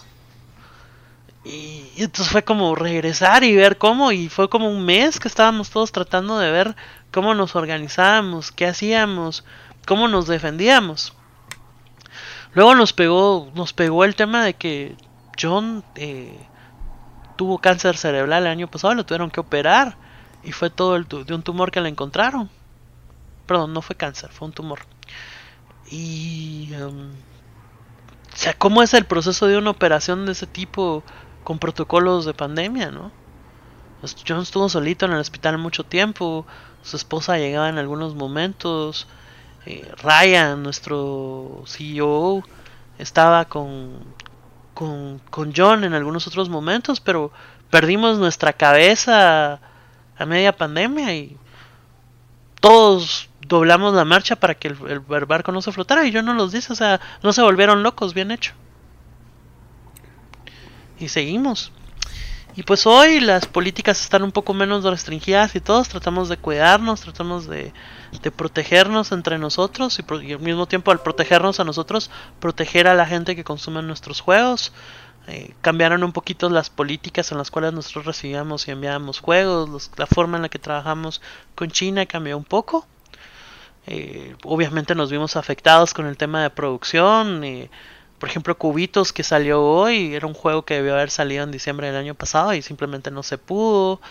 Y entonces fue como regresar y ver cómo, y fue como un mes que estábamos todos tratando de ver cómo nos organizábamos, qué hacíamos, cómo nos defendíamos. Luego nos pegó, nos pegó el tema de que John eh, tuvo cáncer cerebral el año pasado, lo tuvieron que operar y fue todo el de un tumor que le encontraron. Perdón, no fue cáncer, fue un tumor. Y em, o sea, ¿cómo es el proceso de una operación de ese tipo con protocolos de pandemia, no? Pues John estuvo solito en el hospital mucho tiempo, su esposa llegaba en algunos momentos, eh, Ryan, nuestro CEO, estaba con, con, con John en algunos otros momentos, pero perdimos nuestra cabeza a media pandemia y todos doblamos la marcha para que el, barco no se flotara y yo no los dice, o sea, no se volvieron locos, bien hecho. Y seguimos. Y pues hoy las políticas están un poco menos restringidas y todos tratamos de cuidarnos, tratamos de, protegernos entre nosotros y al mismo tiempo al protegernos a nosotros, proteger a la gente que consume nuestros juegos. Eh, cambiaron un poquito las políticas en las cuales nosotros recibíamos y enviábamos juegos, los- la forma en la que trabajamos con China cambió un poco. Eh, obviamente nos vimos afectados con el tema de producción. eh, por ejemplo, Cubitos que salió hoy era un juego que debió haber salido en diciembre del año pasado y simplemente no se pudo.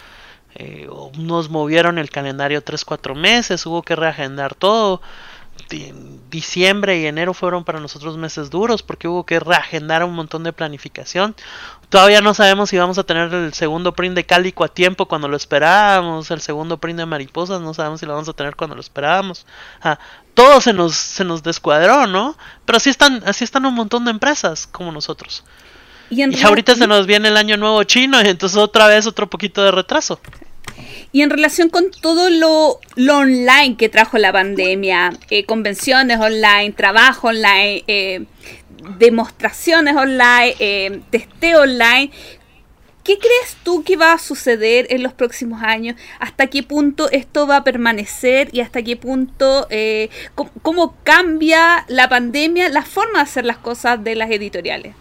Eh, nos movieron el calendario 3-4 meses, hubo que reagendar todo. Di- Diciembre y enero fueron para nosotros meses duros porque hubo que reagendar un montón de planificación. Todavía no sabemos si vamos a tener el segundo print de Cálico a tiempo cuando lo esperábamos, el segundo print de Mariposas, no sabemos si lo vamos a tener cuando lo esperábamos. Ah, todo se nos, se nos descuadró, ¿no? Pero así están, así están un montón de empresas como nosotros. Y, en Y rela- ahorita se nos viene el año nuevo chino y entonces otra vez otro poquito de retraso. y en relación con todo lo, lo online que trajo la pandemia, eh, convenciones online, trabajo online, eh, demostraciones online, eh, testeo online, ¿qué crees tú que va a suceder en los próximos años? ¿Hasta qué punto esto va a permanecer y hasta qué punto, eh, cómo, cómo cambia la pandemia la forma de hacer las cosas de las editoriales?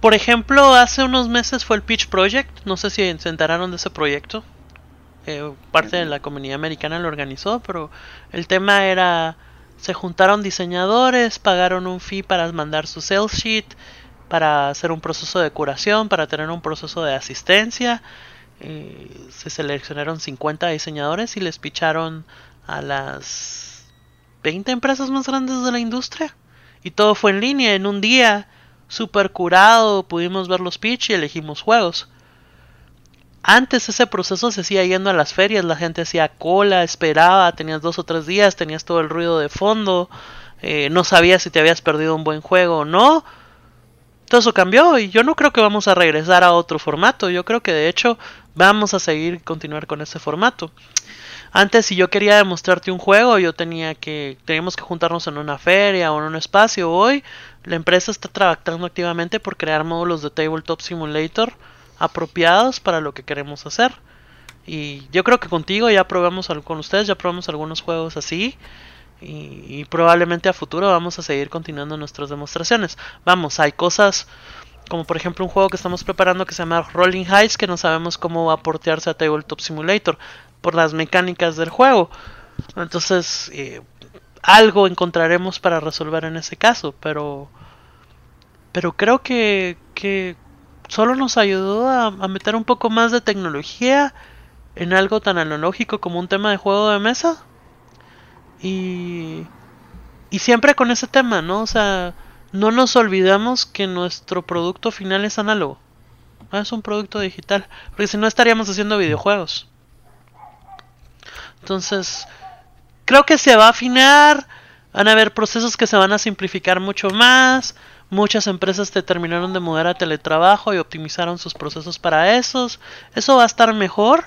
Por ejemplo, hace unos meses fue el Pitch Project, no sé si se enteraron de ese proyecto. Eh, parte de la comunidad americana lo organizó, pero el tema era, se juntaron diseñadores, pagaron un fee para mandar su sales sheet, para hacer un proceso de curación, para tener un proceso de asistencia. Eh, se seleccionaron 50 diseñadores y les picharon a las 20 empresas más grandes de la industria. Y todo fue en línea, en un día, super curado, pudimos ver los pitch y elegimos juegos. Antes ese proceso se hacía yendo a las ferias, la gente hacía cola, esperaba, tenías dos o tres días, tenías todo el ruido de fondo, eh, no sabías si te habías perdido un buen juego o no. Todo eso cambió y yo no creo que vamos a regresar a otro formato, yo creo que de hecho vamos a seguir continuar con ese formato. Antes si yo quería demostrarte un juego, yo tenía que teníamos que juntarnos en una feria o en un espacio. Hoy la empresa está trabajando activamente por crear módulos de Tabletop Simulator apropiados para lo que queremos hacer. Y yo creo que contigo ya probamos con ustedes ya probamos algunos juegos así. Y, y probablemente a futuro vamos a seguir continuando nuestras demostraciones. Vamos, hay cosas como por ejemplo un juego que estamos preparando que se llama Rolling Heights que no sabemos cómo va a portearse a Tabletop Simulator por las mecánicas del juego. Entonces, eh, algo encontraremos para resolver en ese caso, pero pero creo que, que solo nos ayudó a, meter un poco más de tecnología en algo tan analógico como un tema de juego de mesa. Y, y siempre con ese tema, ¿no? O sea, no nos olvidamos que nuestro producto final es análogo. Ah, Es un producto digital. Porque si no estaríamos haciendo videojuegos. Entonces, creo que se va a afinar. Van a haber procesos que se van a simplificar mucho más. Muchas empresas te terminaron de mudar a teletrabajo y optimizaron sus procesos para esos. Eso va a estar mejor.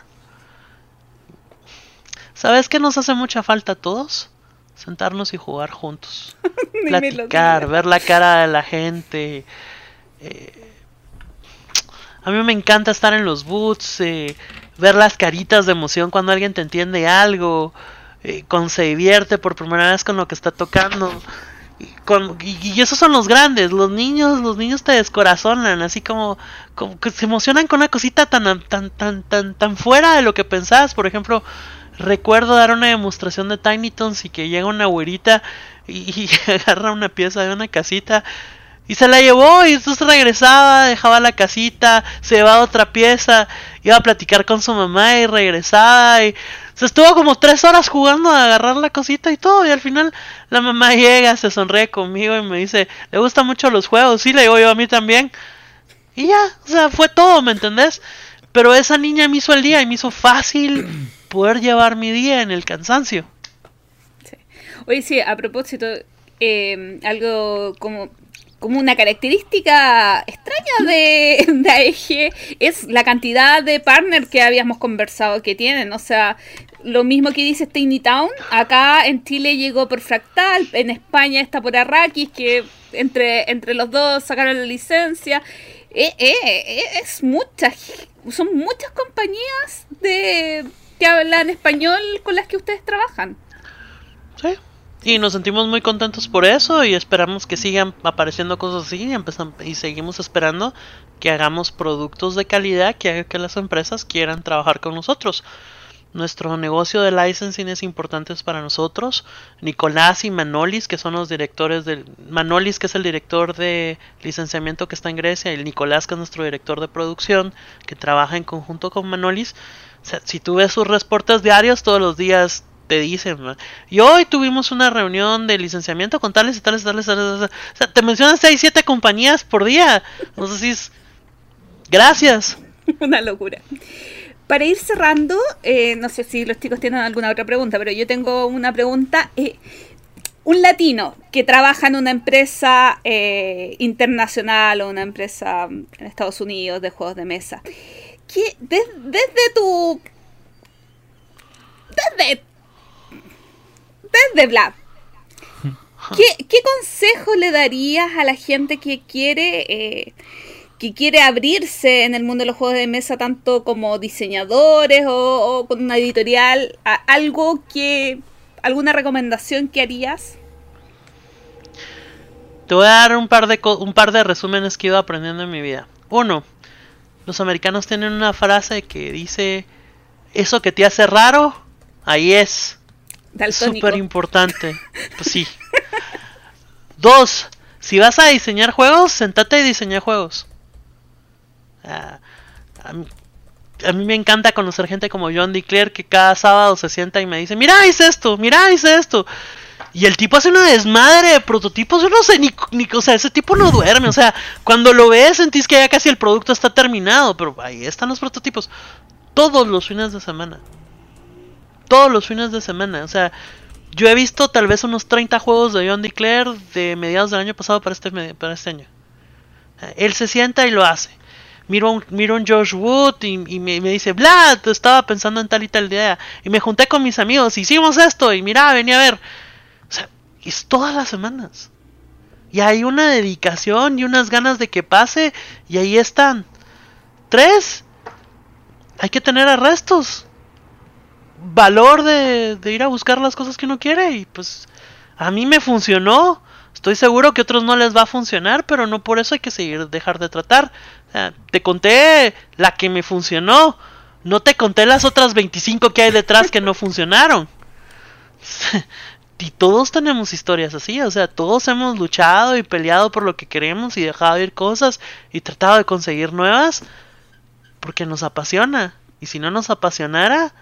¿Sabes qué nos hace mucha falta a todos? Sentarnos y jugar juntos. Platicar, ver la cara de la gente. Eh, a mí me encanta estar en los boots, eh, ver las caritas de emoción cuando alguien te entiende algo, eh, cuando se divierte por primera vez con lo que está tocando. Con- y- y esos son los grandes, los niños, los niños te descorazonan, así como, como que se emocionan con una cosita tan, tan, tan, tan, tan fuera de lo que pensabas. Por ejemplo, recuerdo dar una demostración de Tiny Toons y que llega una güerita y, y agarra una pieza de una casita y se la llevó y entonces regresaba, dejaba la casita, se llevaba otra pieza, iba a platicar con su mamá y regresaba y se estuvo como tres horas jugando a agarrar la cosita y todo y al final la mamá llega, se sonríe conmigo y me dice, le gustan mucho los juegos, sí, le digo yo a mí también. Y ya, o sea, fue todo, ¿me entendés? Pero esa niña me hizo el día y me hizo fácil poder llevar mi día en el cansancio. Oye, sí, a propósito, eh, algo como, como una característica extraña de, de AEG es la cantidad de partners que habíamos conversado que tienen. O sea, lo mismo que dice Tiny Town, acá en Chile llegó por Fractal, en España está por Arrakis, que entre, entre los dos sacaron la licencia. Eh, eh, eh, es muchas, son muchas compañías de que hablan español con las que ustedes trabajan. Sí. Y nos sentimos muy contentos por eso y esperamos que sigan apareciendo cosas así y, y seguimos esperando que hagamos productos de calidad que haga que las empresas quieran trabajar con nosotros. Nuestro negocio de licensing es importante para nosotros. Nicolás y Manolis, que son los directores del... Manolis, que es el director de licenciamiento que está en Grecia, y Nicolás, que es nuestro director de producción, que trabaja en conjunto con Manolis. O sea, si tú ves sus reportes diarios, todos los días te dicen, y hoy tuvimos una reunión de licenciamiento con tales y tales y tales, tales, tales. O sea, te mencionan 6, 7 compañías por día. No sé si es... Gracias. Una locura. Para ir cerrando, eh, no sé si los chicos tienen alguna otra pregunta, pero yo tengo una pregunta. eh, un latino que trabaja en una empresa eh, internacional o una empresa mm, en Estados Unidos de juegos de mesa, que des- desde tu... Desde... Desde Vlad. ¿Qué, qué consejo le darías a la gente que quiere eh, que quiere abrirse en el mundo de los juegos de mesa tanto como diseñadores o, o con una editorial, a- algo que alguna recomendación que harías? Te voy a dar un par de un par de resúmenes que he ido aprendiendo en mi vida. Uno, los americanos tienen una frase que dice eso que te hace raro, ahí es. Súper importante. Pues sí. Dos, si vas a diseñar juegos, sentate a diseñar juegos. Ah, a, mí, a mí me encanta conocer gente como John DeClaire que cada sábado se sienta y me dice, mira, hice esto, mira, hice esto. Y el tipo hace una desmadre de prototipos, yo no sé ni, ni, o sea, ese tipo no duerme, o sea, cuando lo ves sentís que ya casi el producto está terminado, pero ahí están los prototipos. Todos los fines de semana. Todos los fines de semana, o sea, yo he visto tal vez unos 30 juegos de John DeClaire de mediados del año pasado para este, para este año. Él se sienta y lo hace. Miro un, un Josh Wood y, y me, me dice, Vlad, estaba pensando en tal y tal idea. Y me junté con mis amigos, hicimos esto y mira, venía a ver. O sea, es todas las semanas. Y hay una dedicación y unas ganas de que pase y ahí están. Tres, hay que tener arrestos. Valor de, de ir a buscar las cosas que uno quiere y pues a mí me funcionó. Estoy seguro que a otros no les va a funcionar, pero no por eso hay que seguir dejar de tratar. Te conté la que me funcionó. No te conté las otras 25 que hay detrás que no funcionaron. y todos tenemos historias así, o sea, todos hemos luchado y peleado por lo que queremos y dejado ir cosas y tratado de conseguir nuevas porque nos apasiona. Y si no nos apasionara,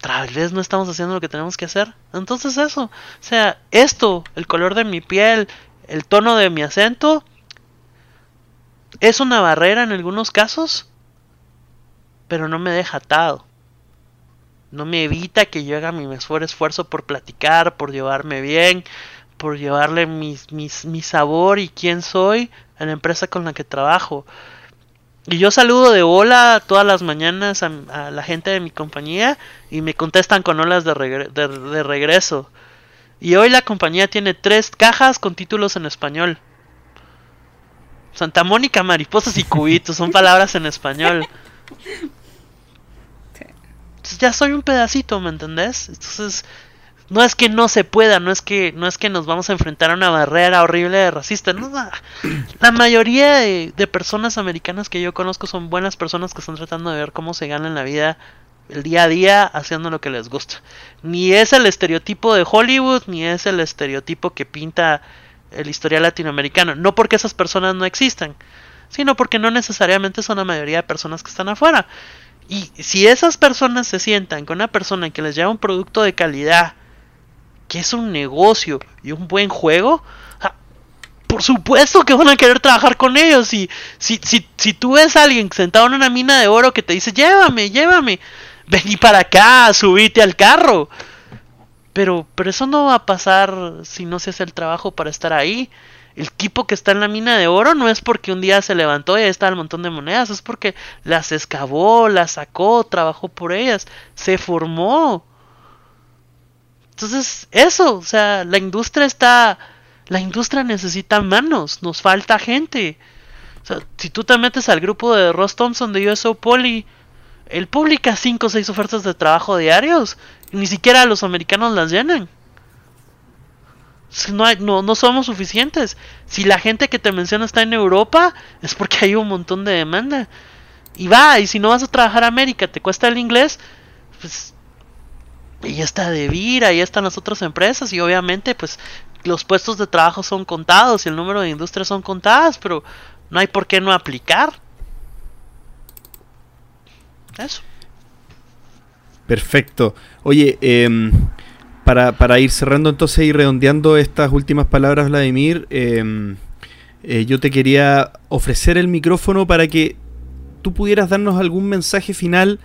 tal vez no estamos haciendo lo que tenemos que hacer. Entonces eso, o sea, esto, el color de mi piel, el tono de mi acento, es una barrera en algunos casos, pero no me deja atado. No me evita que yo haga mi mejor esfuerzo por platicar, por llevarme bien, por llevarle mis, mi sabor y quién soy a la empresa con la que trabajo. Y yo saludo de hola todas las mañanas a, la gente de mi compañía y me contestan con olas de regreso. Y hoy la compañía tiene tres cajas con títulos en español. Santa Mónica, mariposas y cubitos son palabras en español. Entonces ya soy un pedacito, ¿me entendés? Entonces no es que no se pueda, no es que no es que nos vamos a enfrentar a una barrera horrible de racista, no, no. La mayoría de, de personas americanas que yo conozco son buenas personas que están tratando de ver cómo se ganan la vida el día a día haciendo lo que les gusta. Ni es el estereotipo de Hollywood, ni es el estereotipo que pinta el historial latinoamericano. No porque esas personas no existan, sino porque no necesariamente son la mayoría de personas que están afuera. Y si esas personas se sientan con una persona que les lleva un producto de calidad, que es un negocio y un buen juego, ah, por supuesto que van a querer trabajar con ellos. Y si, si, si tú ves a alguien sentado en una mina de oro que te dice, llévame, llévame, vení para acá, subite al carro. Pero, pero eso no va a pasar si no se hace el trabajo para estar ahí. El tipo que está en la mina de oro no es porque un día se levantó y ahí está el montón de monedas, es porque las excavó, las sacó, trabajó por ellas, se formó. Entonces, eso, o sea, la industria está. La industria necesita manos, nos falta gente. O sea, si tú te metes al grupo de Ross Thompson de USO Poly, él publica 5 o 6 ofertas de trabajo diarios. Ni siquiera los americanos las llenan. No, hay, no, no somos suficientes. Si la gente que te menciona está en Europa, es porque hay un montón de demanda. Y va, y si no vas a trabajar a América, te cuesta el inglés, pues y ya está de Vira, ya están las otras empresas y obviamente pues los puestos de trabajo son contados y el número de industrias son contadas, pero no hay por qué no aplicar. Eso. Perfecto. Oye, eh, para, para, ir cerrando entonces y redondeando estas últimas palabras, Vladimir, eh, eh, yo te quería ofrecer el micrófono para que tú pudieras darnos algún mensaje final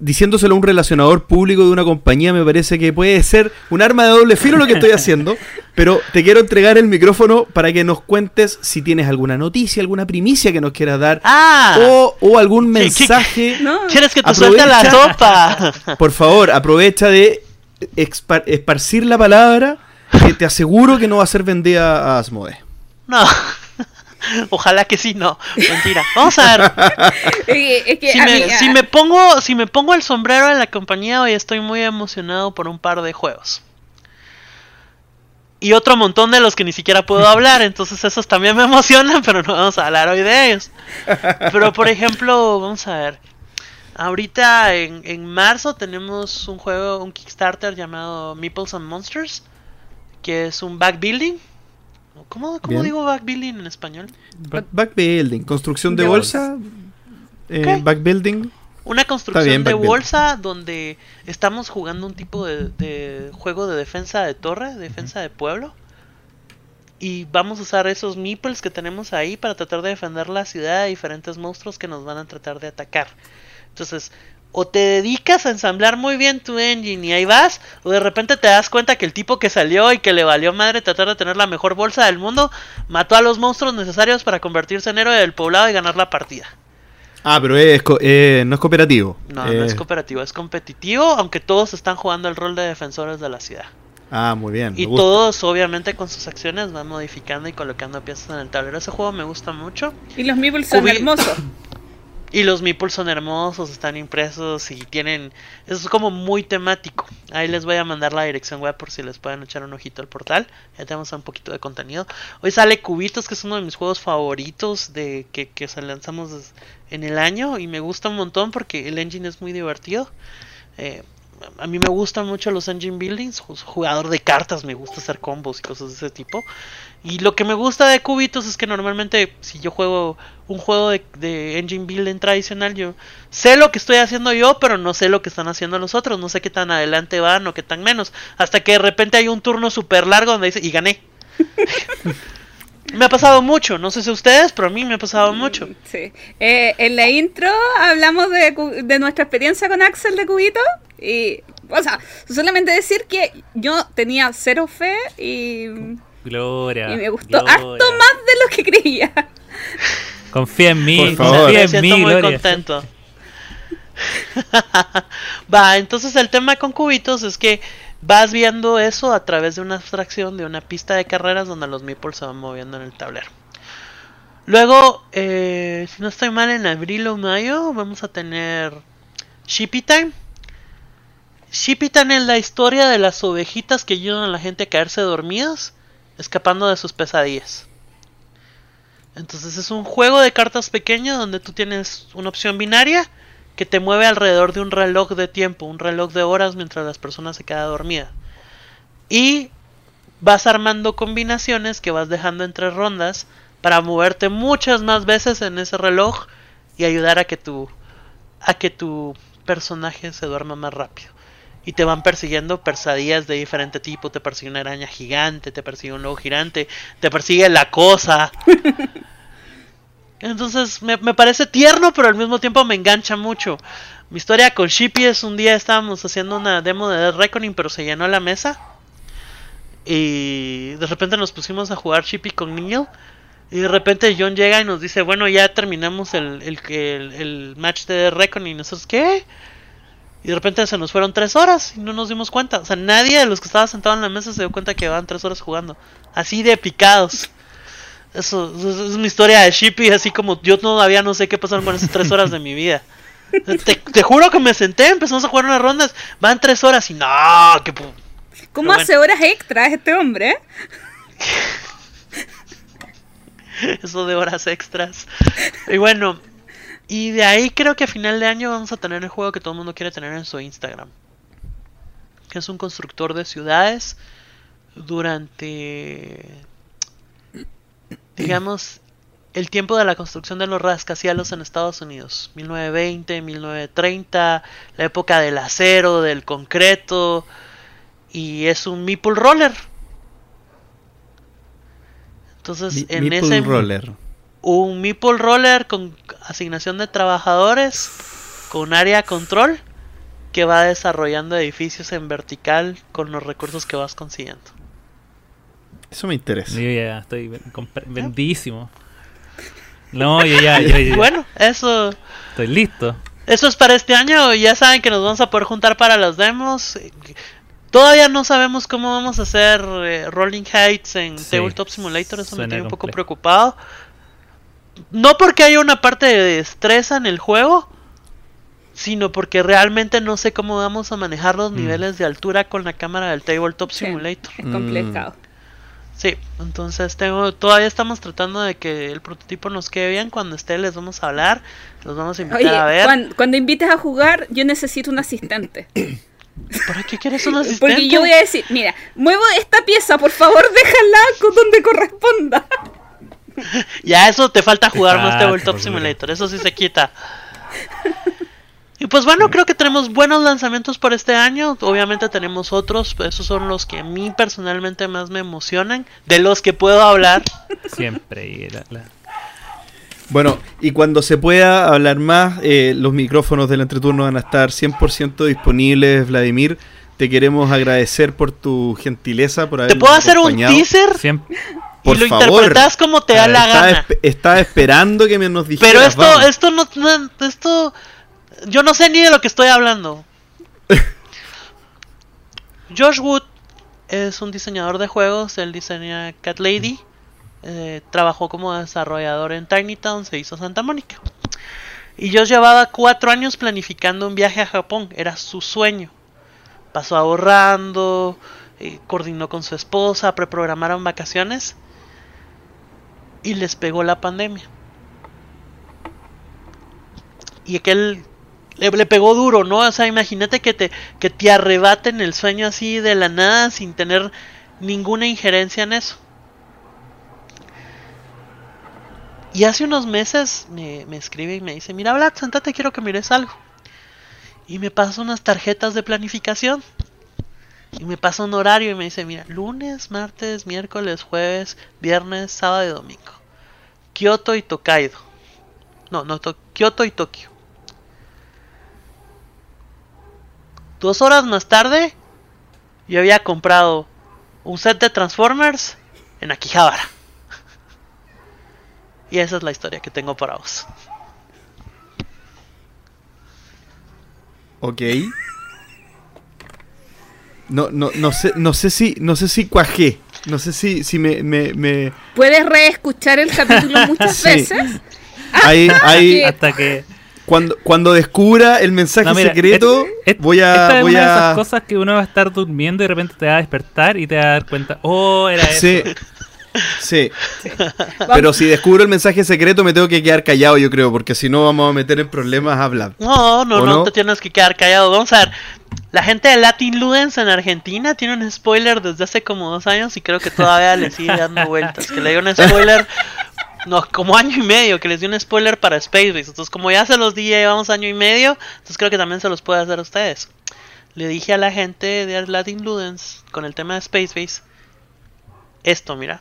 diciéndoselo a un relacionador público de una compañía me parece que puede ser un arma de doble filo lo que estoy haciendo, pero te quiero entregar el micrófono para que nos cuentes si tienes alguna noticia, alguna primicia que nos quieras dar ah, o, o, algún mensaje. ¿Qué, no. ¿Quieres que te suelte la sopa? Por favor, aprovecha de esparcir la palabra que te aseguro que no va a ser vendida a Asmode. No. Ojalá que sí, no. Mentira. Vamos a ver. es que si, me, mí- si me pongo, si me pongo el sombrero de la compañía hoy estoy muy emocionado por un par de juegos. Y otro montón de los que ni siquiera puedo hablar, entonces esos también me emocionan, pero no vamos a hablar hoy de ellos. Pero por ejemplo, vamos a ver. Ahorita en, en marzo tenemos un juego, un Kickstarter llamado Meeples and Monsters, que es un backbuilding. ¿Cómo, cómo digo backbuilding en español? Back- Backbuilding, construcción de, De bolsa, eh, backbuilding. Una construcción bien, de bolsa donde estamos jugando un tipo de, de juego de defensa de torre, defensa de pueblo. Y vamos a usar esos meeples que tenemos ahí para tratar de defender la ciudad de diferentes monstruos que nos van a tratar de atacar. Entonces, o te dedicas a ensamblar muy bien tu engine y ahí vas, o de repente te das cuenta que el tipo que salió y que le valió madre tratar de tener la mejor bolsa del mundo, mató a los monstruos necesarios para convertirse en héroe del poblado y ganar la partida. Ah, pero es, co- eh, no es cooperativo. No, no Eh, es cooperativo, es competitivo, aunque todos están jugando el rol de defensores de la ciudad. Ah, muy bien. Y todos, obviamente, con sus acciones van modificando y colocando piezas en el tablero. Ese juego me gusta mucho. Y los meeples son Cubi- hermosos. Y los meeples son hermosos, están impresos y tienen... Es como muy temático. Ahí les voy a mandar la dirección web por si les pueden echar un ojito al portal. Ya tenemos un poquito de contenido. Hoy sale Cubitos, que es uno de mis juegos favoritos de que, que se lanzamos en el año. Y me gusta un montón porque el engine es muy divertido. Eh, a mí me gustan mucho los engine buildings. ju- Jugador de cartas, me gusta hacer combos y cosas de ese tipo. Y lo que me gusta de Cubitos es que normalmente si yo juego un juego de, de engine building tradicional, yo sé lo que estoy haciendo yo, pero no sé lo que están haciendo los otros. No sé qué tan adelante van o qué tan menos. Hasta que de repente hay un turno súper largo donde dice, y gané. me ha pasado mucho, no sé si ustedes, pero a mí me ha pasado mucho. Sí. Eh, en la intro hablamos de, de nuestra experiencia con Axel de Cubito. Y, o sea, solamente decir que yo tenía cero fe y, Gloria. y me gustó Gloria. harto más de lo que creía. Confía en mí, Por favor. confía Me en siento mí, muy Gloria. contento. Va, entonces el tema con cubitos es que vas viendo eso a través de una abstracción de una pista de carreras donde los meeples se van moviendo en el tablero. Luego, eh, si no estoy mal, en abril o mayo vamos a tener Shippy Time. Shippy Time es la historia de las ovejitas que ayudan a la gente a caerse dormidas, escapando de sus pesadillas. Entonces es un juego de cartas pequeño donde tú tienes una opción binaria que te mueve alrededor de un reloj de tiempo, un reloj de horas mientras las personas se quedan dormidas. Y vas armando combinaciones que vas dejando entre rondas para moverte muchas más veces en ese reloj y ayudar a que tu a que tu personaje se duerma más rápido. Y te van persiguiendo pesadillas de diferente tipo. Te persigue una araña gigante, te persigue un lobo gigante, te persigue la cosa. Entonces me, me parece tierno, pero al mismo tiempo me engancha mucho. Mi historia con Shippy es un día estábamos haciendo una demo de Dead Reckoning, pero se llenó la mesa. Y de repente nos pusimos a jugar Shippy con Neil. Y de repente John llega y nos dice, bueno, ya terminamos el, el, el, el match de Dead Reckoning. Y nosotros, ¿qué? Y de repente se nos fueron tres horas y no nos dimos cuenta. O sea, nadie de los que estaba sentado en la mesa se dio cuenta que llevaban tres horas jugando. Así de picados. Eso, eso es mi historia de Shippy, así como yo todavía no sé qué pasaron con esas tres horas de mi vida. Te, te juro que me senté, empezamos a jugar unas rondas, van tres horas y no, que ¿Cómo hace horas extras este hombre? eso de horas extras. Y bueno, y de ahí creo que a final de año vamos a tener el juego que todo el mundo quiere tener en su Instagram. Que es un constructor de ciudades durante, digamos, el tiempo de la construcción de los rascacielos en Estados Unidos. 1920, 1930, la época del acero, del concreto. Y es un Meeple Roller. Entonces, Mi- en Meeple ese Roller. un Meeple Roller con asignación de trabajadores, con área control, que va desarrollando edificios en vertical con los recursos que vas consiguiendo. Eso me interesa. Yo ya estoy vendidísimo. No, yo ya, yo ya Bueno, eso, estoy listo. eso es para este año. Ya saben que nos vamos a poder juntar para los demos. Todavía no sabemos cómo vamos a hacer eh, Rolling Heights en Sí, Tabletop Simulator. Eso me tiene un poco complejo. preocupado. No porque haya una parte de destreza en el juego, sino porque realmente no sé cómo vamos a manejar los Mm. niveles de altura con la cámara del Tabletop Sí, Simulator. Es complicado. Sí, entonces tengo, todavía estamos tratando de que el prototipo nos quede bien. Cuando esté les vamos a hablar, los vamos a invitar Oye, a ver. cuan- cuando, invites a jugar, yo necesito un asistente. ¿Para qué quieres un asistente? Porque yo voy a decir, mira, muevo esta pieza, por favor, déjala con donde corresponda. Ya eso te falta jugar Te más Tabletop Simulator, eso sí se quita. Y pues bueno, creo que tenemos buenos lanzamientos por este año. Obviamente tenemos otros, pero esos son los que a mí personalmente más me emocionan, de los que puedo hablar. Siempre. y la- la- Bueno, y cuando se pueda hablar más, eh, los micrófonos del entreturno van a estar 100% disponibles, Vladimir. Te queremos agradecer por tu gentileza, por ¿Te habernos puedo hacer un teaser? Siempre. Por y lo favor. interpretas como te da la estaba gana. estaba esperando que me nos dijeras. Pero esto, vamos. esto no, no- esto, yo no sé ni de lo que estoy hablando. Josh Wood es un diseñador de juegos, él diseña Cat Lady, eh, trabajó como desarrollador en Tiny Town, se hizo Santa Mónica. Y Josh llevaba cuatro años planificando un viaje a Japón, era su sueño. Pasó ahorrando, eh, coordinó con su esposa, preprogramaron vacaciones y les pegó la pandemia. Y aquel le, le pegó duro, ¿no? O sea, imagínate que te, que te arrebaten el sueño así de la nada sin tener ninguna injerencia en eso. Y hace unos meses me, me escribe y me dice, mira Vlad, sentate, quiero que mires algo. Y me pasa unas tarjetas de planificación. Y me pasa un horario y me dice, mira, lunes, martes, miércoles, jueves, viernes, sábado y domingo. Kioto y Tokaido. No, no, to- Kioto y Tokio. Dos horas más tarde, yo había comprado un set de Transformers en Akihabara. Y esa es la historia que tengo para vos. Ok. No, no, no sé, no sé si, no sé si cuajé. No sé si, si me, me, me- Puedes reescuchar el capítulo muchas Sí. veces. hay, hay- que- Hasta que. cuando, cuando descubra el mensaje No, mira, secreto, et- et- voy esta a, es voy una de esas a, cosas que uno va a estar durmiendo y de repente te va a despertar y te va a dar cuenta, oh, era eso. sí, sí. Pero si descubro el mensaje secreto me tengo que quedar callado, yo creo, porque si no vamos a meter en problemas hablar. No, no, ¿O no, no? te tienes que quedar callado. Vamos a ver. La gente de Latin Ludens en Argentina tiene un spoiler desde hace como dos años y creo que todavía le sigue dando vueltas. Que le dio un spoiler, no, como año y medio, que les dio un spoiler para Space Base. Entonces, como ya se los di, ya llevamos año y medio, entonces creo que también se los puede hacer a ustedes. Le dije a la gente de Latin Ludens con el tema de Space Base esto, mira.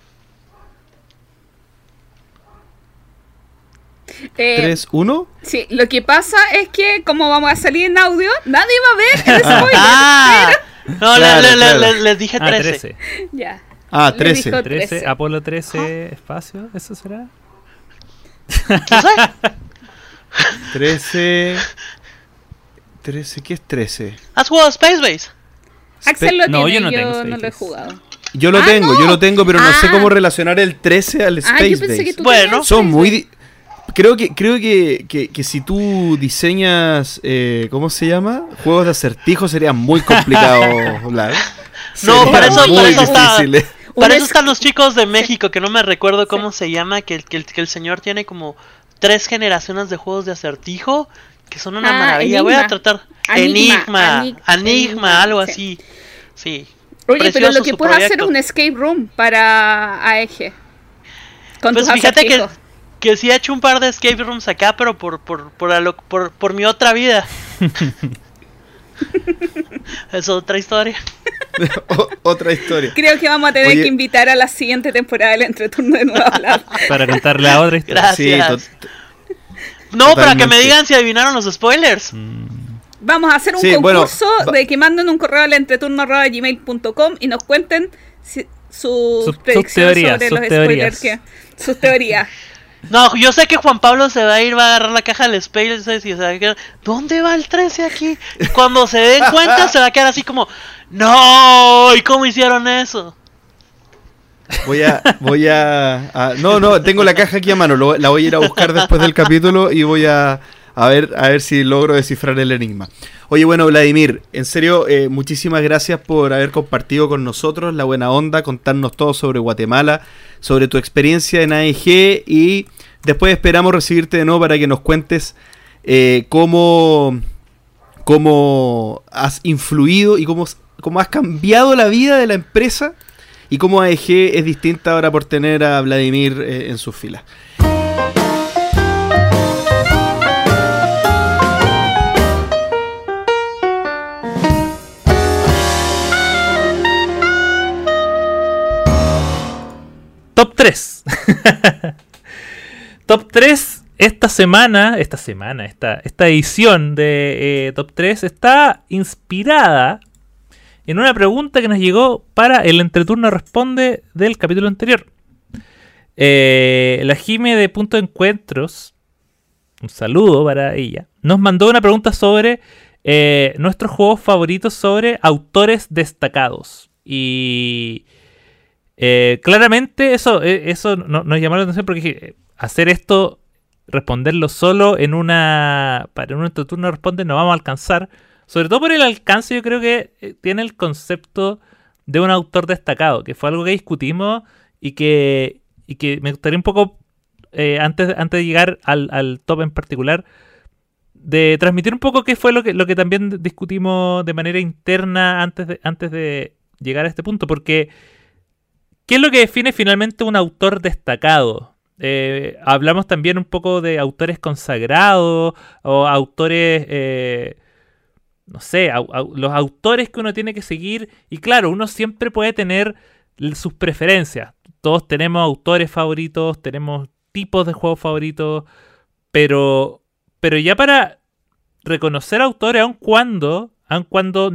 Eh, 3, 1. Sí, lo que pasa es que como vamos a salir en audio, nadie va a ver el spoiler. ¡Ah! No, le- Claro, le- le- claro. le- les dije Ah, 13. 13. Ya. Ah, Le 13. dijo 13, 13. Apolo 13, espacio, ¿eso será? No sé. 13. 13, ¿qué es 13? ¿Has jugado Space Base? Axel lo No, tiene, yo no yo tengo no lo he jugado. Yo lo Ah, tengo, yo no. lo tengo, pero no sé Ah. cómo relacionar el 13 al Ah, Space yo pensé Base. que tú Bueno. Son muy... Creo que, creo que, que, que si tú diseñas, eh, ¿cómo se llama? Juegos de acertijo sería muy complicado, Vlad. No, Sería para eso- muy para eso está- difícil. Para eso es- están los chicos de México, que no me recuerdo cómo se llama, que, el- que, el, que el señor tiene como tres generaciones de juegos de acertijo, que son una Ah, maravilla. Voy a tratar. Enigma, Enigma, Enig- Enigma, Enigma, algo sí. así. Sí. Oye, pero lo que puedes hacer es un escape room para AEG. Con Pues tus fíjate que, acertijos. que sí he hecho un par de escape rooms acá, pero por, por, por, a lo- por, por mi otra vida. es otra historia. O- Otra historia. Creo que vamos a tener Oye. que invitar a la siguiente temporada del entreturno de Nueva Hablar. Para contarle a otra historia. Gracias. Sí, No, para que me digan si adivinaron los spoilers. Vamos a hacer un Sí, concurso de que manden un correo al entreturno.gmail.com y nos cuenten si- sus, Sus- sus predicciones teorías, sobre sus los teorías. spoilers. Que, sus teorías. No, yo sé que Juan Pablo se va a ir, va a agarrar la caja del Space y se va a quedar, ¿dónde va el 13 aquí? Y cuando se den cuenta se va a quedar así como, no, ¿y cómo hicieron eso? Voy a, voy a, no, no, tengo la caja aquí a mano, la voy a ir a buscar después del capítulo y voy a, a ver, a ver si logro descifrar el enigma. Oye, bueno, Vladimir, en serio, eh, muchísimas gracias por haber compartido con nosotros la buena onda, contarnos todo sobre Guatemala, sobre tu experiencia en AEG y después esperamos recibirte de nuevo para que nos cuentes eh, cómo, cómo has influido y cómo, cómo has cambiado la vida de la empresa y cómo AEG es distinta ahora por tener a Vladimir eh, en sus filas. 3. Top 3 esta semana, esta semana, esta, esta edición de eh, Top 3 está inspirada en una pregunta que nos llegó para el entreturno responde del capítulo anterior. Eh, la Jime de Punto de Encuentros, un saludo para ella, nos mandó una pregunta sobre eh, nuestros juegos favoritos sobre autores destacados. Y eh, claramente eso, eh, eso no- nos llamó la atención porque hacer esto, responderlo solo en una. Para un entreturno responde, no vamos a alcanzar. Sobre todo por el alcance, yo creo que eh, tiene el concepto de un autor destacado, que fue algo que discutimos y que, y que me gustaría un poco, eh, antes, antes de llegar al, al top en particular, de transmitir un poco qué fue lo que, lo que también discutimos de manera interna antes de, antes de llegar a este punto, porque ¿qué es lo que define finalmente un autor destacado? Eh, hablamos también un poco de autores consagrados o autores, eh, no sé, los autores que uno tiene que seguir y claro, uno siempre puede tener sus preferencias. Todos tenemos autores favoritos, tenemos tipos de juegos favoritos, pero, pero ya para reconocer autores, aun cuando, aun cuando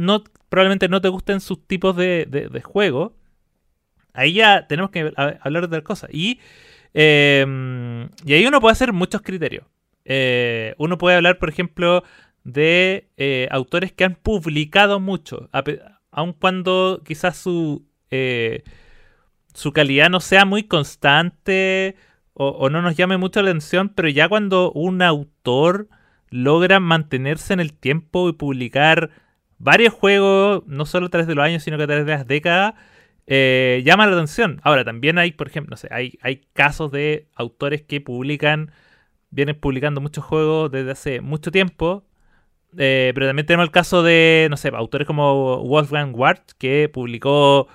probablemente no te gusten sus tipos de, de, de juego, ahí ya tenemos que hablar de otra cosa. Y, eh, y ahí uno puede hacer muchos criterios. Eh, uno puede hablar, por ejemplo, de eh, autores que han publicado mucho, aun cuando quizás su, eh, su calidad no sea muy constante o no nos llame mucho la atención, pero ya cuando un autor logra mantenerse en el tiempo y publicar varios juegos, no solo a través de los años, sino que a través de las décadas, eh, llama la atención. Ahora, también hay, por ejemplo, no sé, hay, casos de autores que publican, vienen publicando muchos juegos desde hace mucho tiempo, eh, pero también tenemos el caso de, no sé, autores como Wolfgang Wart, que publicó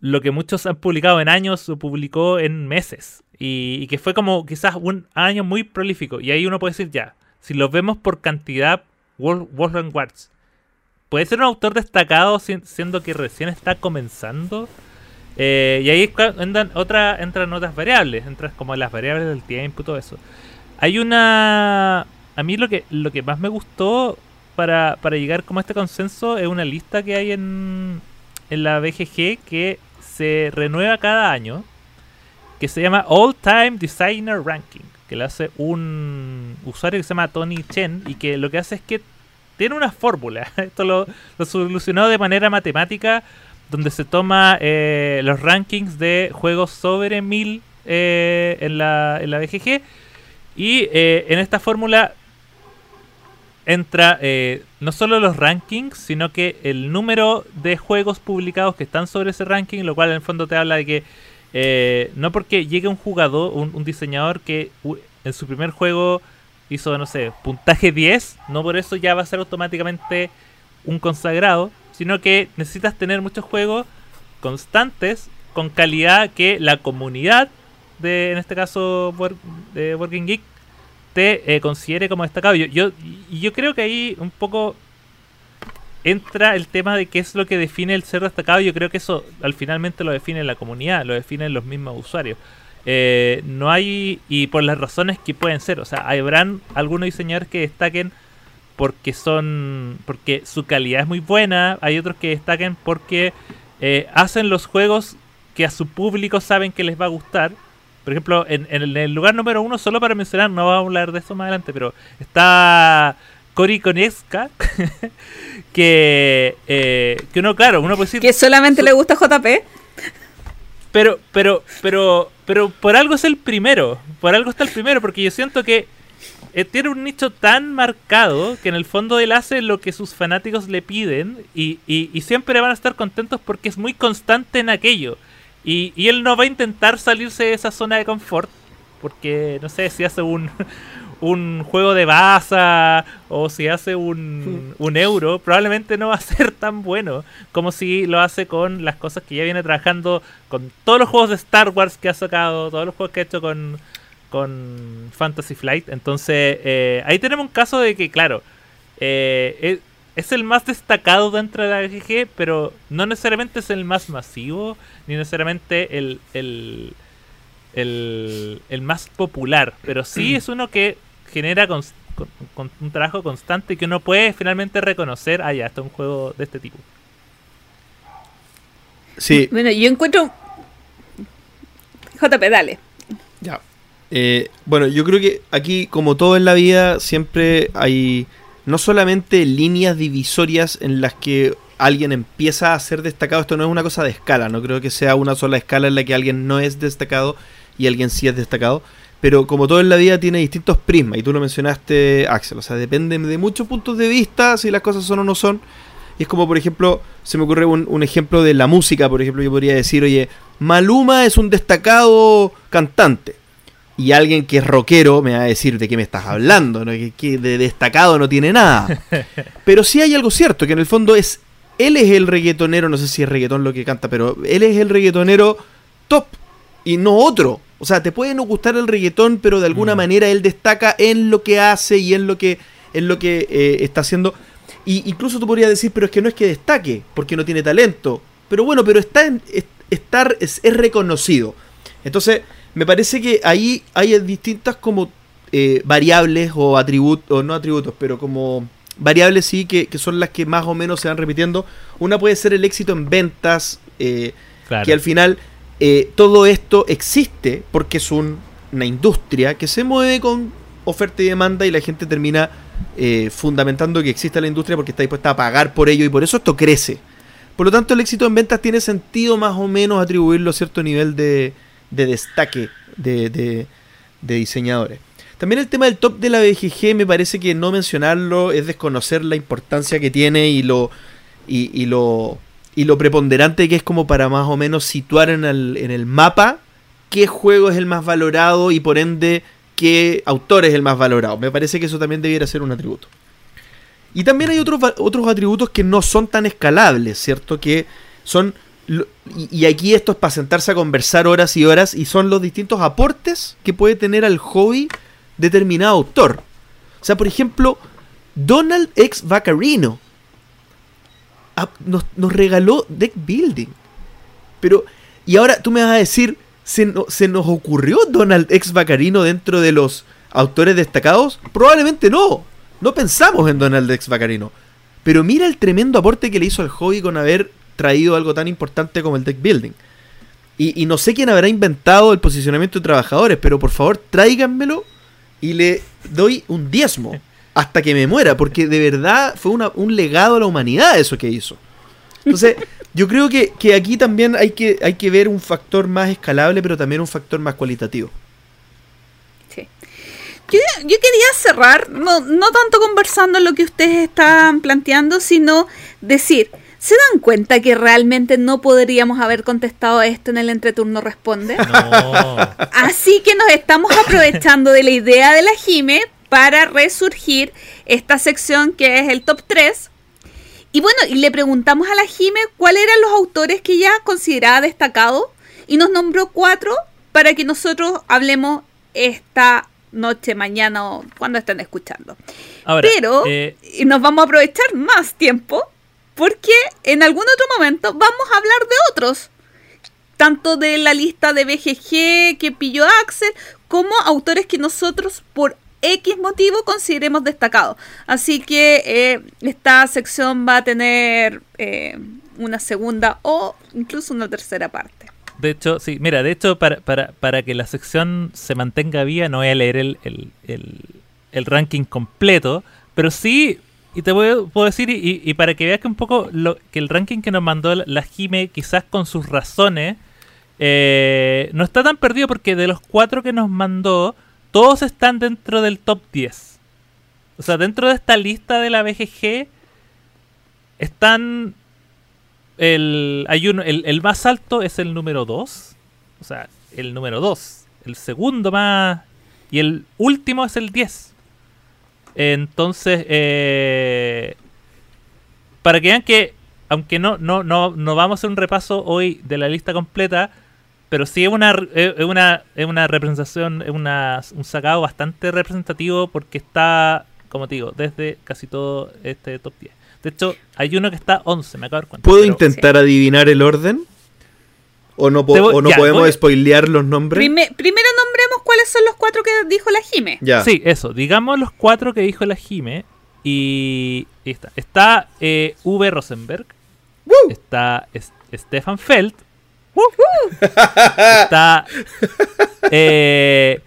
lo que muchos han publicado en años, lo publicó en meses. Y, y que fue como quizás un año muy prolífico. Y ahí uno puede decir, ya, si lo vemos por cantidad, Wolf- Wolfgang Warts puede ser un autor destacado si- siendo que recién está comenzando. Eh, y ahí entran, otra, entran otras variables, entran como las variables del tiempo y todo eso. Hay una... A mí lo que, lo que más me gustó para, para llegar como a este consenso es una lista que hay en, en la BGG que se renueva cada año, que se llama All Time Designer Ranking, que lo hace un usuario que se llama Tony Chen y que lo que hace es que tiene una fórmula. Esto lo, lo solucionó de manera matemática donde se toma eh, los rankings de juegos sobre 1000 eh, en, la, en la BGG. Y eh, en esta fórmula entra no solo los rankings, sino que el número de juegos publicados que están sobre ese ranking, lo cual en el fondo te habla de que no porque llegue un jugador, un, diseñador que en su primer juego hizo, no sé, puntaje 10, no por eso ya va a ser automáticamente un consagrado, sino que necesitas tener muchos juegos constantes, con calidad que la comunidad de, en este caso, de Working Geek, te eh, considere como destacado. Yo, yo, yo creo que ahí un poco entra el tema de qué es lo que define el ser destacado. Yo creo que eso al finalmente lo define la comunidad, lo definen los mismos usuarios. Eh, no hay, y por las razones que pueden ser, o sea, habrán algunos diseñadores que destaquen porque son, porque su calidad es muy buena, hay otros que destaquen porque eh, hacen los juegos que a su público saben que les va a gustar. Por ejemplo, en, en el lugar número uno, solo para mencionar, no vamos a hablar de eso más adelante, pero está Cory Konieska, que, eh, que uno, claro, uno puede decir... Que solamente le gusta JP. Pero, pero, pero, pero por algo es el primero. Por algo está el primero, porque yo siento que eh, tiene un nicho tan marcado que en el fondo él hace lo que sus fanáticos le piden y, y- y siempre van a estar contentos porque es muy constante en aquello. Y, y él no va a intentar salirse de esa zona de confort, porque no sé si hace un, un juego de baza o si hace un, un euro, probablemente no va a ser tan bueno como si lo hace con las cosas que ya viene trabajando, con todos los juegos de Star Wars que ha sacado, todos los juegos que ha hecho con, con Fantasy Flight. Entonces, eh, ahí tenemos un caso de que, claro, eh, es, es el más destacado dentro de la GG, pero no necesariamente es el más masivo, ni necesariamente el, el, el, el más popular, pero sí es uno que genera con, con un trabajo constante que uno puede finalmente reconocer, ah, ya, esto es un juego de este tipo. Sí, Bueno, yo encuentro. JP, dale. Ya. Eh, bueno, yo creo que aquí, como todo en la vida, siempre hay no solamente líneas divisorias en las que alguien empieza a ser destacado. Esto no es una cosa de escala, no creo que sea una sola escala en la que alguien no es destacado y alguien sí es destacado. Pero como todo en la vida tiene distintos prismas, y tú lo mencionaste, Axel. O sea, depende de muchos puntos de vista si las cosas son o no son. Y es como, por ejemplo, se me ocurre un, un ejemplo de la música, por ejemplo, yo podría decir, oye, Maluma es un destacado cantante. Y alguien que es rockero me va a decir de qué me estás hablando, ¿no? que, que de destacado no tiene nada. Pero sí hay algo cierto, que en el fondo es, él es el reggaetonero, no sé si es reggaetón lo que canta, pero él es el reggaetonero top y no otro. O sea, te puede no gustar el reggaetón, pero de alguna Mm. manera él destaca en lo que hace y en lo que, en lo que eh, está haciendo. Y incluso tú podrías decir, pero es que no es que destaque, porque no tiene talento. Pero bueno, pero está en, es- estar, es, es reconocido. Entonces, me parece que ahí hay distintas como eh, variables o atributos, o no atributos, pero como variables sí que, que son las que más o menos se van repitiendo. Una puede ser el éxito en ventas, eh, Claro. que al final eh, todo esto existe porque es un- una industria que se mueve con oferta y demanda y la gente termina eh, fundamentando que existe la industria porque está dispuesta a pagar por ello y por eso esto crece. Por lo tanto, el éxito en ventas tiene sentido más o menos atribuirlo a cierto nivel de, de destaque de, de- diseñadores. También el tema del top de la BGG me parece que no mencionarlo es desconocer la importancia que tiene y lo, y lo, y lo preponderante que es como para más o menos situar en el, en el mapa qué juego es el más valorado y por ende qué autor es el más valorado. Me parece que eso también debiera ser un atributo. Y también hay otros, otros atributos que no son tan escalables, ¿cierto? Que son... Y, aquí esto es para sentarse a conversar horas y horas y son los distintos aportes que puede tener al hobby determinado autor. O sea, por ejemplo, Donald X. Vaccarino nos, regaló deck building. Pero, y ahora tú me vas a decir, ¿se, no- ¿se nos ocurrió Donald X. Vaccarino dentro de los autores destacados? Probablemente no. No pensamos en Donald X. Vaccarino. Pero mira el tremendo aporte que le hizo al hobby con haber traído algo tan importante como el deck building. Y, y no sé quién habrá inventado el posicionamiento de trabajadores, pero por favor tráiganmelo y le doy un diezmo hasta que me muera, porque de verdad fue una- un legado a la humanidad eso que hizo. Entonces, Yo creo que, que aquí también hay que, hay que ver un factor más escalable, pero también un factor más cualitativo. Sí. Yo, yo quería cerrar, no, no tanto conversando lo que ustedes están planteando, sino decir, ¿se dan cuenta que realmente no podríamos haber contestado esto en el entreturno responde? No. Así que nos estamos aprovechando de la idea de la Jime para resurgir esta sección que es el top 3. Y bueno, y le preguntamos a la Jime cuáles eran los autores que ella consideraba destacados y nos nombró cuatro para que nosotros hablemos esta noche, mañana o cuando estén escuchando. Ahora, Pero eh, y nos vamos a aprovechar más tiempo porque en algún otro momento vamos a hablar de otros. Tanto de la lista de BGG que pilló Axel, como autores que nosotros por X motivo consideremos destacados. Así que eh, esta sección va a tener eh, una segunda o incluso una tercera parte. de hecho, sí, mira, de hecho, para, para, para que la sección se mantenga viva, no voy a leer el, el, el- ranking completo, pero sí, y te puedo, puedo decir, y, y para que veas que un poco lo, que el ranking que nos mandó la, la Jime, quizás con sus razones, eh, no está tan perdido porque de los cuatro que nos mandó, todos están dentro del top 10. O sea, dentro de esta lista de la BGG están el, hay uno, el, el más alto es el número 2. O sea, el número 2. El segundo más. Y el último es el 10. Entonces, eh, para que vean que, aunque no, no, no, no vamos a hacer un repaso hoy de la lista completa, pero sí es una, es una, es una representación, es una, un sacado bastante representativo porque está, como te digo, desde casi todo este top 10. De hecho, hay uno que está 11, me acabo de dar cuenta. ¿Puedo pero- intentar adivinar el orden? ¿O no, po- Te voy- o no ya, podemos voy- spoilear los nombres? Prime- primero nombremos cuáles son los cuatro que dijo la Jime. Ya. Sí, eso. Digamos los cuatro que dijo la Jime. Y, y está. Está eh, V. Rosenberg. Está Es- Stefan Feld. Está eh,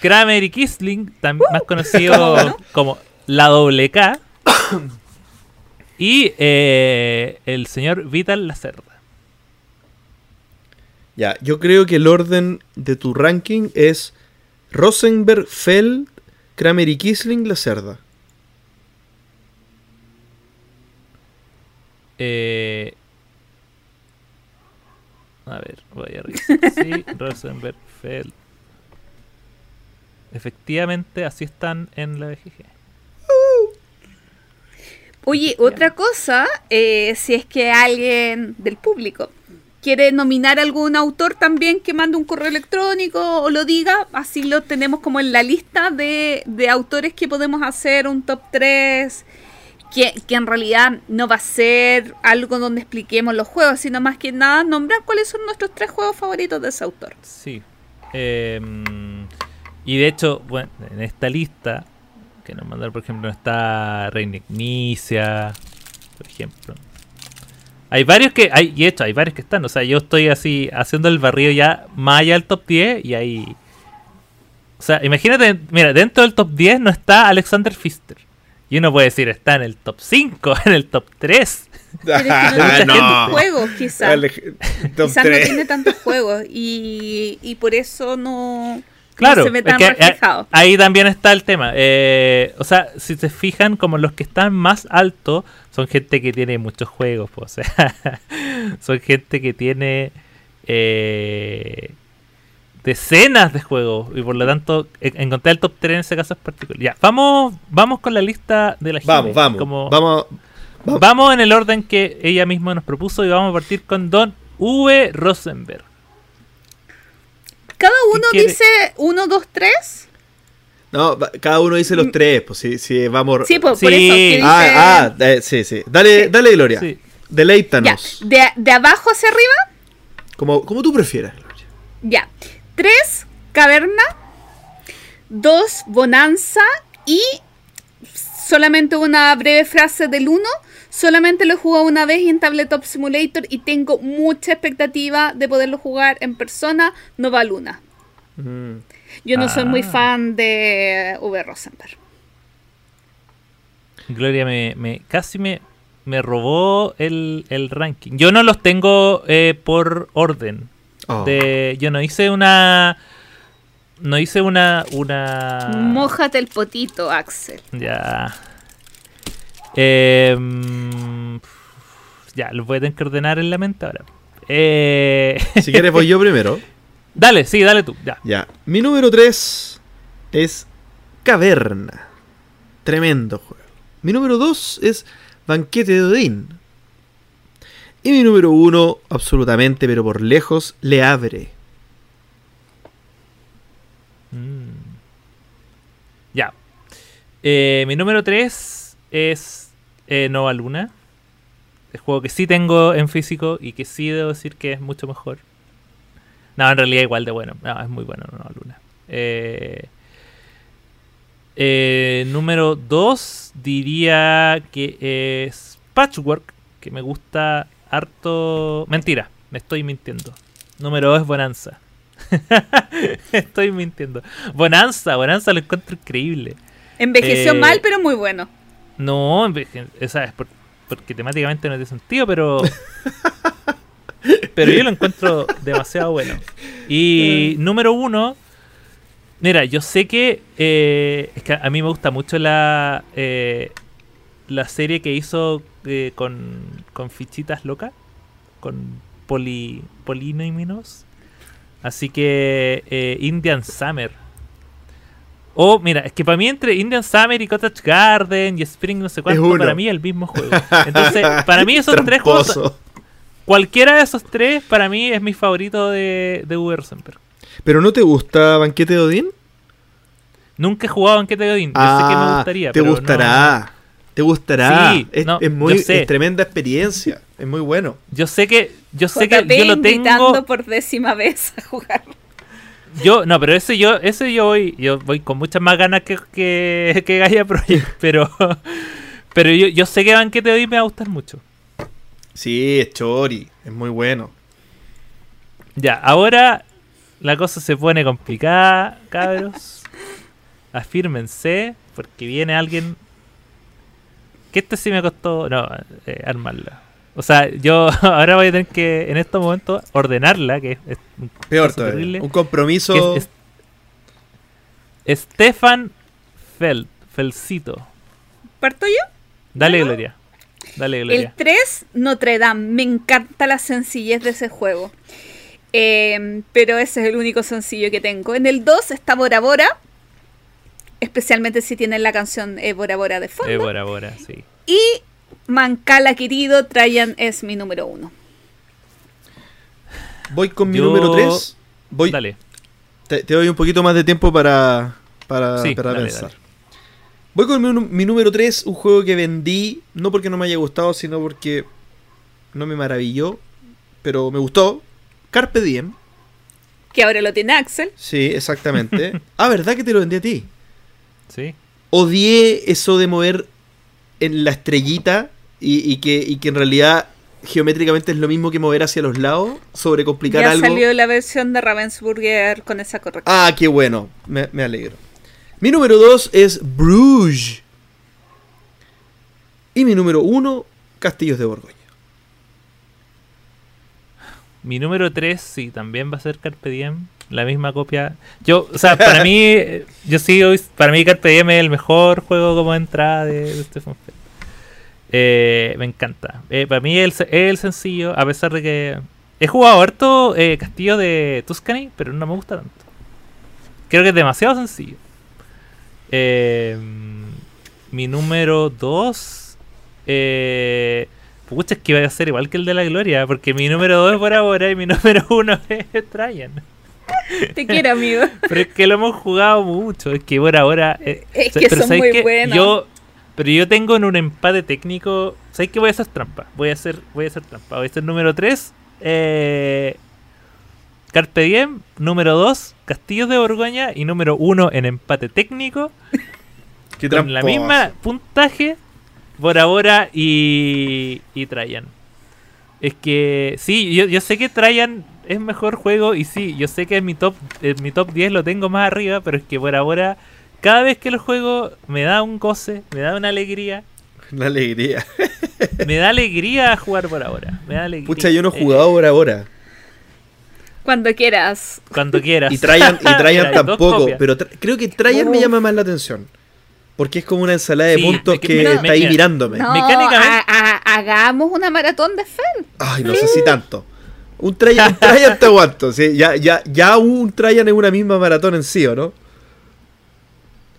Kramer y Kisling, más conocido como la doble K. y eh, el señor Vital Lacerda. Ya, yo creo que el orden de tu ranking es Rosenberg, Feld, Kramer y Kisling, la cerda. Eh, a ver, voy a revisar. Sí, Rosenberg, Feld. Efectivamente, así están en la BGG. Oye, otra cosa, eh, si es que alguien del público quiere nominar a algún autor también que mande un correo electrónico o lo diga, así lo tenemos como en la lista de, de autores que podemos hacer un top 3, que, en realidad no va a ser algo donde expliquemos los juegos, sino más que nada nombrar cuáles son nuestros tres juegos favoritos de ese autor. Sí. Em, y de hecho, bueno, en esta lista que nos mandaron, por ejemplo, está Reina Ignicia, por ejemplo. Hay varios que, hay, y hecho, hay varios que están. O sea, yo estoy así haciendo el barrio ya más allá del top 10 y ahí. O sea, imagínate, mira, dentro del top 10 no está Alexander Pfister. Y uno puede decir, está en el top 5, en el top 3. Pero es que no tiene tantos juegos, quizás. Quizás no 3. tiene tantos juegos y, y por eso no, Claro, no se ve es tan que, eh, reflejado. ahí también está el tema. Eh, o sea, si se fijan, como los que están más altos son gente que tiene muchos juegos, po, o sea, son gente que tiene eh, decenas de juegos y por lo tanto e- encontrar el top 3 en ese caso es particular. Ya, vamos, vamos con la lista de la Vamos, Jime, vamos. como- Vamos. vamos. vamos en el orden que ella misma nos propuso y vamos a partir con Don V. Rosenberg. Cada uno dice 1, 2, 3. No, cada uno dice los tres, pues si, si vamos. Mm. Sí, por, por Sí. eso. que dice- Ah, ah, eh, sí, sí. Dale, Sí. dale, Gloria. Sí. ya, Deleítanos. de, de abajo hacia arriba, Como, como tú prefieras, Gloria. ya. 3, caverna. 2, bonanza. Y solamente una breve frase del 1. Solamente lo he jugado una vez y en Tabletop Simulator y tengo mucha expectativa de poderlo jugar en persona. Nova Luna. Mm. Yo no soy muy Ah. fan de V. Rosenberg. Gloria me, me casi me me robó el, el ranking. Yo no los tengo eh, por orden. Oh. De, yo no hice una. No hice una. una Mójate el potito, Axel. Ya. Em, ya, los voy a tener que ordenar en la mente ahora. Eh, Si quieres voy yo primero. dale, sí, dale tú. Ya. Ya. Mi número 3 es Caverna. Tremendo juego. Mi número 2 es Banquete de Odín. Y mi número 1, absolutamente, pero por lejos, Le Abre. Mm. Ya. Eh, mi número 3 es eh, Nova Luna. El juego que sí tengo en físico y que sí debo decir que es mucho mejor. No, en realidad igual de bueno. No, es muy bueno Nova Luna. Eh, eh, número 2 diría que es Patchwork, que me gusta harto... Mentira, me estoy mintiendo. Número 2 es Bonanza. estoy mintiendo. Bonanza, Bonanza lo encuentro increíble. Envejeció Eh, mal, pero muy bueno. No, enveje- o sea, es por- porque temáticamente no tiene sentido, pero. pero yo lo encuentro demasiado bueno. Y número uno. Mira, yo sé que. eh, es que a mí me gusta mucho la. eh, la serie que hizo eh, con, con fichitas locas. Con poli, polínomos. Así que. eh, Indian Summer. O, mira, es que para mí entre Indian Summer y Cottage Garden y Spring no sé cuánto, para mí es el mismo juego. Entonces, para mí esos tres juegos, cualquiera de esos tres, para mí es mi favorito de, de Uwe Rosenberg. ¿Pero no te gusta Banquete de Odín? Nunca he jugado Banquete de Odín, yo sé que me gustaría, Ah, te pero no- gustará. Te gustará. Sí, es, no, es muy yo sé. es tremenda experiencia. Es muy bueno. yo sé que, yo sé JP que yo lo tengo, por décima vez a jugar. yo, no, pero ese yo, ese yo voy, yo voy con muchas más ganas que, que, que Gaia Project, pero, pero yo, yo sé que Banquete de Odín me va a gustar mucho. Sí, es chori. Es muy bueno. Ya, ahora la cosa se pone complicada, cabros. Afírmense, porque viene alguien. Que este sí me costó. No, eh, armarla. O sea, yo ahora voy a tener que, en estos momentos, ordenarla, que es. un Peor todavía. terrible, Un compromiso. es- es- Stefan Feld, Felcito. ¿Parto yo? Dale, Gloria. Dale, El Gloria. 3, Notre Dame. Me encanta la sencillez de ese juego. Eh, pero ese es el único sencillo que tengo. En el 2 está Bora Bora. Especialmente si tienen la canción eh, Bora Bora de fondo. Eh, Bora Bora, sí. Y Mancala querido, Trajan es mi número uno. Voy con mi Yo- número 3. Voy, Dale. te, te doy un poquito más de tiempo para, para, Sí, para dale, pensar. dale. Voy con mi número 3, un juego que vendí, no porque no me haya gustado, sino porque no me maravilló, pero me gustó. Carpe Diem. Que ahora lo tiene Axel. Sí, exactamente. ah, ¿verdad que te lo vendí a ti? Sí. Odié eso de mover en la estrellita y, y que, y que en realidad geométricamente es lo mismo que mover hacia los lados, sobre complicar ya algo. salió la versión de Ravensburger con esa corrección. Ah, qué bueno. Me, me alegro. Mi número 2 es Bruges. Y mi número 1, Castillos de Borgoña. Mi número 3, sí, también va a ser Carpe Diem. La misma copia. Yo, o sea, para mí, yo sí, para mí Carpe Diem es el mejor juego como entrada de, de Stefan. Eh, me encanta. Eh, para mí es el, es el sencillo, a pesar de que he jugado harto eh, Castillo de Tuscany, pero no me gusta tanto. Creo que es demasiado sencillo. Eh, mi número 2. Eh, pucha, es que iba a ser igual que el de la Gloria, porque mi número 2 es por ahora y mi número 1 es Traian. Te quiero, amigo. Pero es que lo hemos jugado mucho. Es que por ahora. eh, Es que pero son ¿sabes muy qué? buenos. Yo, pero yo tengo en un empate técnico. ¿Sabes qué voy a hacer trampa? Voy a hacer, voy a hacer trampa. Voy a hacer número 3. Eh, Carpe Diem. Número 2. Castillos de Borgoña. Y número 1 en empate técnico. Qué con la misma puntaje. Bora Bora y, y Trajan. Es que sí, yo, yo sé que Trajan es mejor juego y sí, yo sé que en mi top en mi top 10 lo tengo más arriba, pero es que Bora Bora cada vez que lo juego me da un goce, me da una alegría. Una alegría. me da alegría jugar por ahora. Me da alegría. Pucha, yo no he Eh, jugado por ahora. Cuando quieras. cuando quieras. Y Traian, y Traian tampoco. Pero tra- creo que Traian me llama más la atención. Porque es como una ensalada de Sí, puntos que está ahí mirándome. No, Mecánicamente- ha- ha- hagamos una maratón de Fel. Ay, no sé si tanto. Un Traian, un Traian te aguanto. sí, ya, ya, ya un Traian es una misma maratón en sí, ¿o no?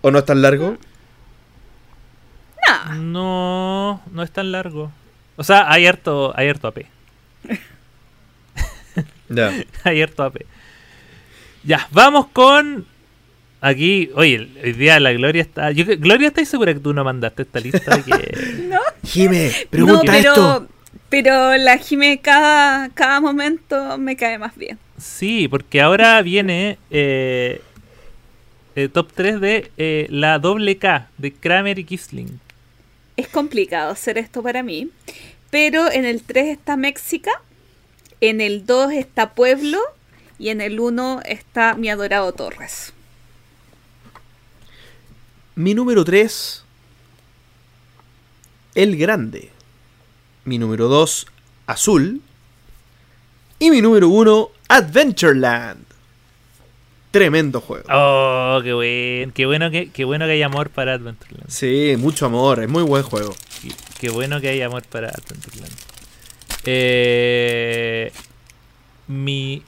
¿O no es tan largo? No. No, no es tan largo. O sea, hay harto, hay harto AP. Ya. hay harto AP. Ya, vamos con. Aquí, oye, el- hoy día la Gloria está. Yo, Gloria, ¿estás segura que tú no mandaste esta lista? Que... Jime, No, pregunta pero, esto. Pero la Jime cada, cada momento me cae más bien. Sí, porque ahora viene eh, el top 3 de eh, la doble K de Kramer y Kisling. Es complicado hacer esto para mí. Pero en el 3 está México, en el 2 está Pueblo y en el 1 está mi adorado Torres. Mi número 3, El Grande. Mi número 2, Azul. Y mi número 1, Adventureland. Tremendo juego. Oh, qué buen, qué bueno que, qué bueno que hay amor para Adventureland. Sí, mucho amor, es muy buen juego. Qué, qué bueno que hay amor para Adventureland. Eh, mi.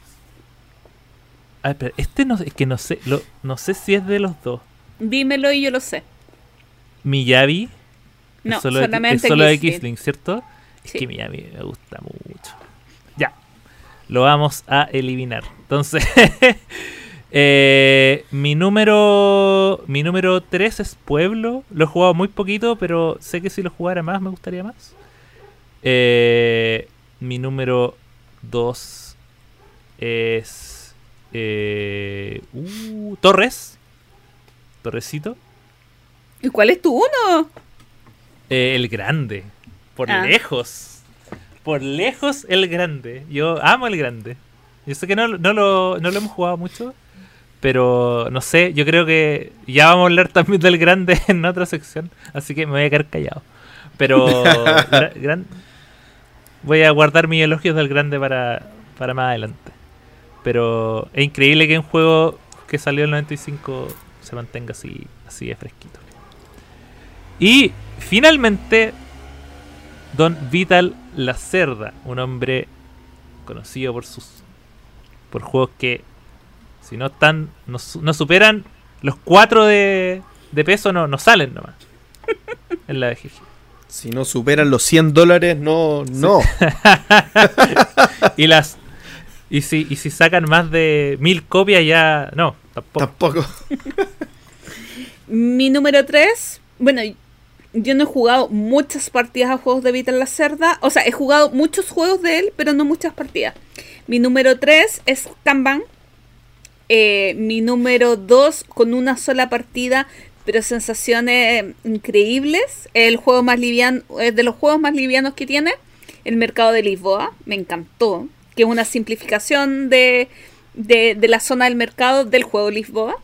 Ah, espera, este no es que no sé, lo, no sé si es de los dos. Dímelo y yo lo sé. Miyabi. No, es solo, de- solamente es solo de. Kisling, ¿cierto? Es Sí. que Miyabi me gusta mucho. Ya. Lo vamos a eliminar. Entonces, eh, mi número mi número 3 es Pueblo. Lo he jugado muy poquito, pero sé que si lo jugara más me gustaría más. Eh, mi número 2 es eh, uh, Torres. Torresito. ¿Y cuál es tu uno? Eh, el grande. Por Ah. lejos. Por lejos el grande. Yo amo el grande. Yo sé que no, no lo, no lo hemos jugado mucho. Pero no sé, yo creo que ya vamos a hablar también del grande en otra sección. Así que me voy a quedar callado. Pero gra- gran- voy a guardar mis elogios del grande para, para más adelante. Pero es increíble que un juego que salió en el 95 se mantenga así, así de fresquito. Y finalmente, Don Vital Lacerda, un hombre conocido por sus por juegos que si no están no, su- no superan los 4 de, de peso no, no salen nomás en la BGG. Si no superan los 100 dólares, no, no. Y las y si, y si sacan más de mil copias ya no, tampoco. Tampoco. Mi número 3, bueno, yo no he jugado muchas partidas a juegos de Vital la Cerda. O sea, he jugado muchos juegos de él, pero no muchas partidas. Mi número 3 es Kanban. Eh, mi número 2 con una sola partida, pero sensaciones increíbles. El juego más liviano, es de los juegos más livianos que tiene. El mercado de Lisboa, me encantó. Que es una simplificación de, de, de la zona del mercado del juego Lisboa.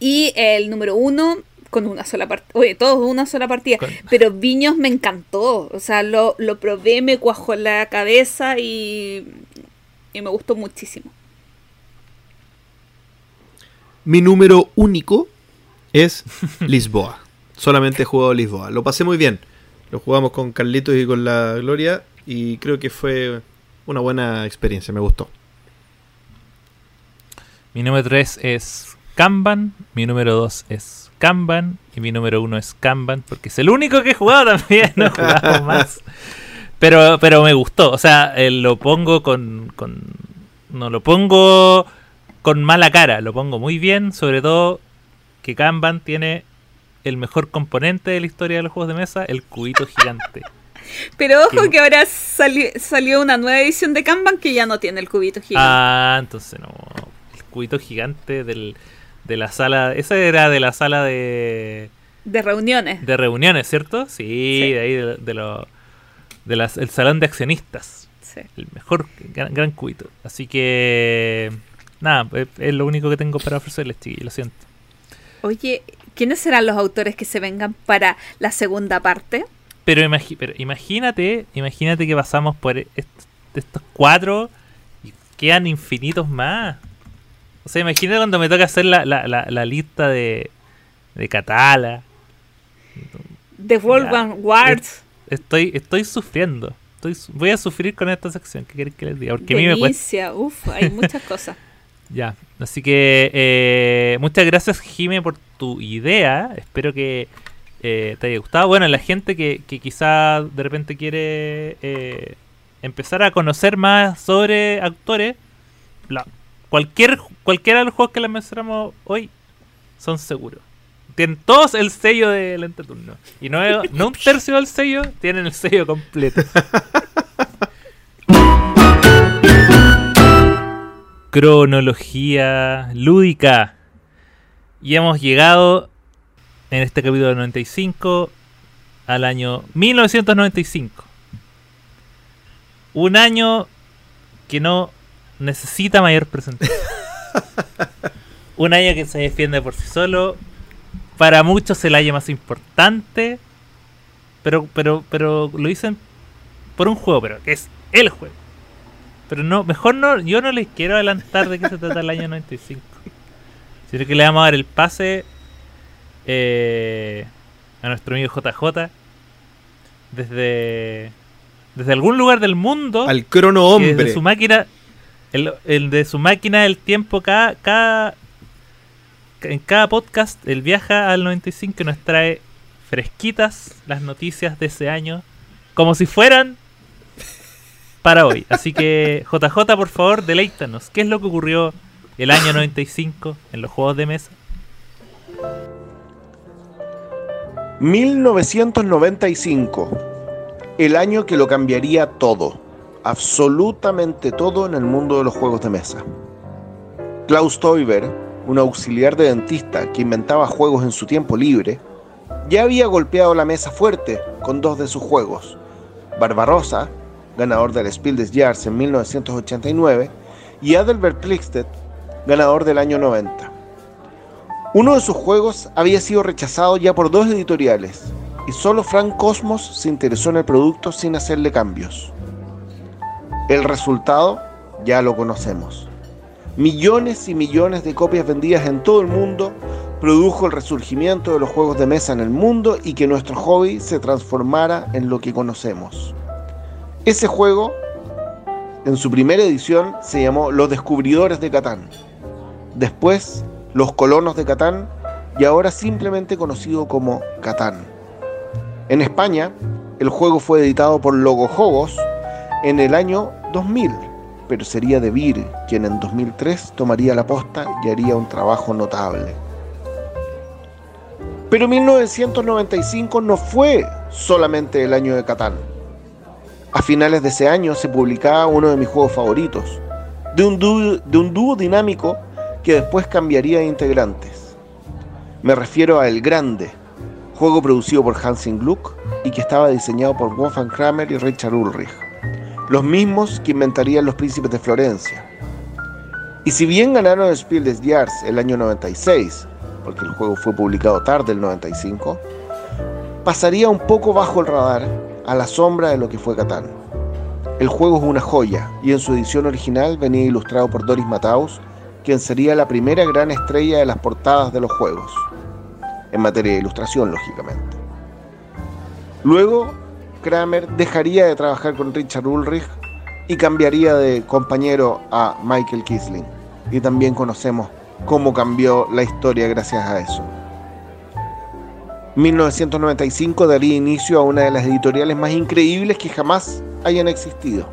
Y el número uno con una sola partida. Oye, todos una sola partida. Con- Pero Viños me encantó. O sea, lo, lo probé, me cuajó en la cabeza y, y me gustó muchísimo. Mi número único es Lisboa. Solamente he jugado Lisboa. Lo pasé muy bien. Lo jugamos con Carlitos y con la Gloria. Y creo que fue una buena experiencia. Me gustó. Mi número 3 es Kanban, mi número 2 es Kanban y mi número 1 es Kanban porque es el único que he jugado también, no he jugado más. Pero, pero me gustó, o sea, eh, lo pongo con, con... No lo pongo con mala cara, lo pongo muy bien, sobre todo que Kanban tiene el mejor componente de la historia de los juegos de mesa, el cubito gigante. Pero ojo que ahora sali- salió una nueva edición de Kanban que ya no tiene el cubito gigante. Ah, entonces no. El cubito gigante del, de la sala. Esa era de la sala de, De reuniones. de reuniones, ¿cierto? Sí, Sí. de ahí de, de lo. De las, el salón de accionistas. Sí. El mejor gran, gran cubito. Así que. Nada, es, es lo único que tengo para ofrecerles, chiquillos. Lo siento. Oye, ¿quiénes serán los autores que se vengan para la segunda parte? pero, imagi- pero imagínate, imagínate que pasamos por est- estos cuatro y quedan infinitos más. O sea, imagínate cuando me toca hacer la, la, la, la lista de, de Catala. The World Ya. Vanguards. Estoy, estoy sufriendo. Estoy, voy a sufrir con esta sección. ¿Qué querés que les diga? Porque a mí me cuesta. Delicia. Uf, hay muchas cosas. Ya, así que eh, muchas gracias Jime por tu idea, espero que eh, te haya gustado. Bueno, la gente que, que quizá de repente quiere eh, empezar a conocer más sobre actores, la- cualquier, cualquiera de los juegos que les mencionamos hoy son seguros. Tienen todos el sello del entreturno. Y no, no un tercio del sello, tienen el sello completo. cronología lúdica. Y hemos llegado en este capítulo 95 al año 1995. Un año que no necesita mayor presentación. Un año que se defiende por sí solo. Para muchos el año más importante. Pero, pero, pero lo dicen por un juego, pero que es el juego. Pero no, mejor no, yo no les quiero adelantar de qué se trata el año 95. Sino que le vamos a dar el pase eh, a nuestro amigo JJ desde, desde algún lugar del mundo. Al crono hombre. desde su máquina, el, el de su máquina del tiempo, cada, cada, en cada podcast, él viaja al 95 y nos trae fresquitas las noticias de ese año, como si fueran para hoy. Así que, JJ, por favor, deleítanos. ¿Qué es lo que ocurrió el año 95 en los juegos de mesa? 1995, el año que lo cambiaría todo, absolutamente todo en el mundo de los juegos de mesa. Klaus Teuber, un auxiliar de dentista que inventaba juegos en su tiempo libre, ya había golpeado la mesa fuerte con dos de sus juegos, Barbarossa, ganador del Spiel des Jahres en 1989, y Adelbert Plixted, ganador del año 90. Uno de sus juegos había sido rechazado ya por dos editoriales y solo Frank Cosmos se interesó en el producto sin hacerle cambios. El resultado ya lo conocemos. Millones y millones de copias vendidas en todo el mundo produjo el resurgimiento de los juegos de mesa en el mundo y que nuestro hobby se transformara en lo que conocemos. Ese juego, en su primera edición, se llamó Los Descubridores de Catán. Después, Los Colonos de Catán y ahora simplemente conocido como Catán. En España, el juego fue editado por Logojogos en el año 2000, pero sería De Beer quien en 2003 tomaría la posta y haría un trabajo notable. Pero 1995 no fue solamente el año de Catán. A finales de ese año se publicaba uno de mis juegos favoritos, de un dúo, de un dúo dinámico que después cambiaría de integrantes. Me refiero a El Grande, juego producido por Hansen Gluck y que estaba diseñado por Wolfgang Kramer y Richard Ulrich, los mismos que inventarían Los Príncipes de Florencia. Y si bien ganaron el Spiel des Jahres el año 96, porque el juego fue publicado tarde el 95, pasaría un poco bajo el radar a la sombra de lo que fue Catán. El juego es una joya y en su edición original venía ilustrado por Doris Mataus, quien sería la primera gran estrella de las portadas de los juegos, en materia de ilustración, lógicamente. Luego, Kramer dejaría de trabajar con Richard Ulrich y cambiaría de compañero a Michael Kisling, y también conocemos cómo cambió la historia gracias a eso. 1995 daría inicio a una de las editoriales más increíbles que jamás hayan existido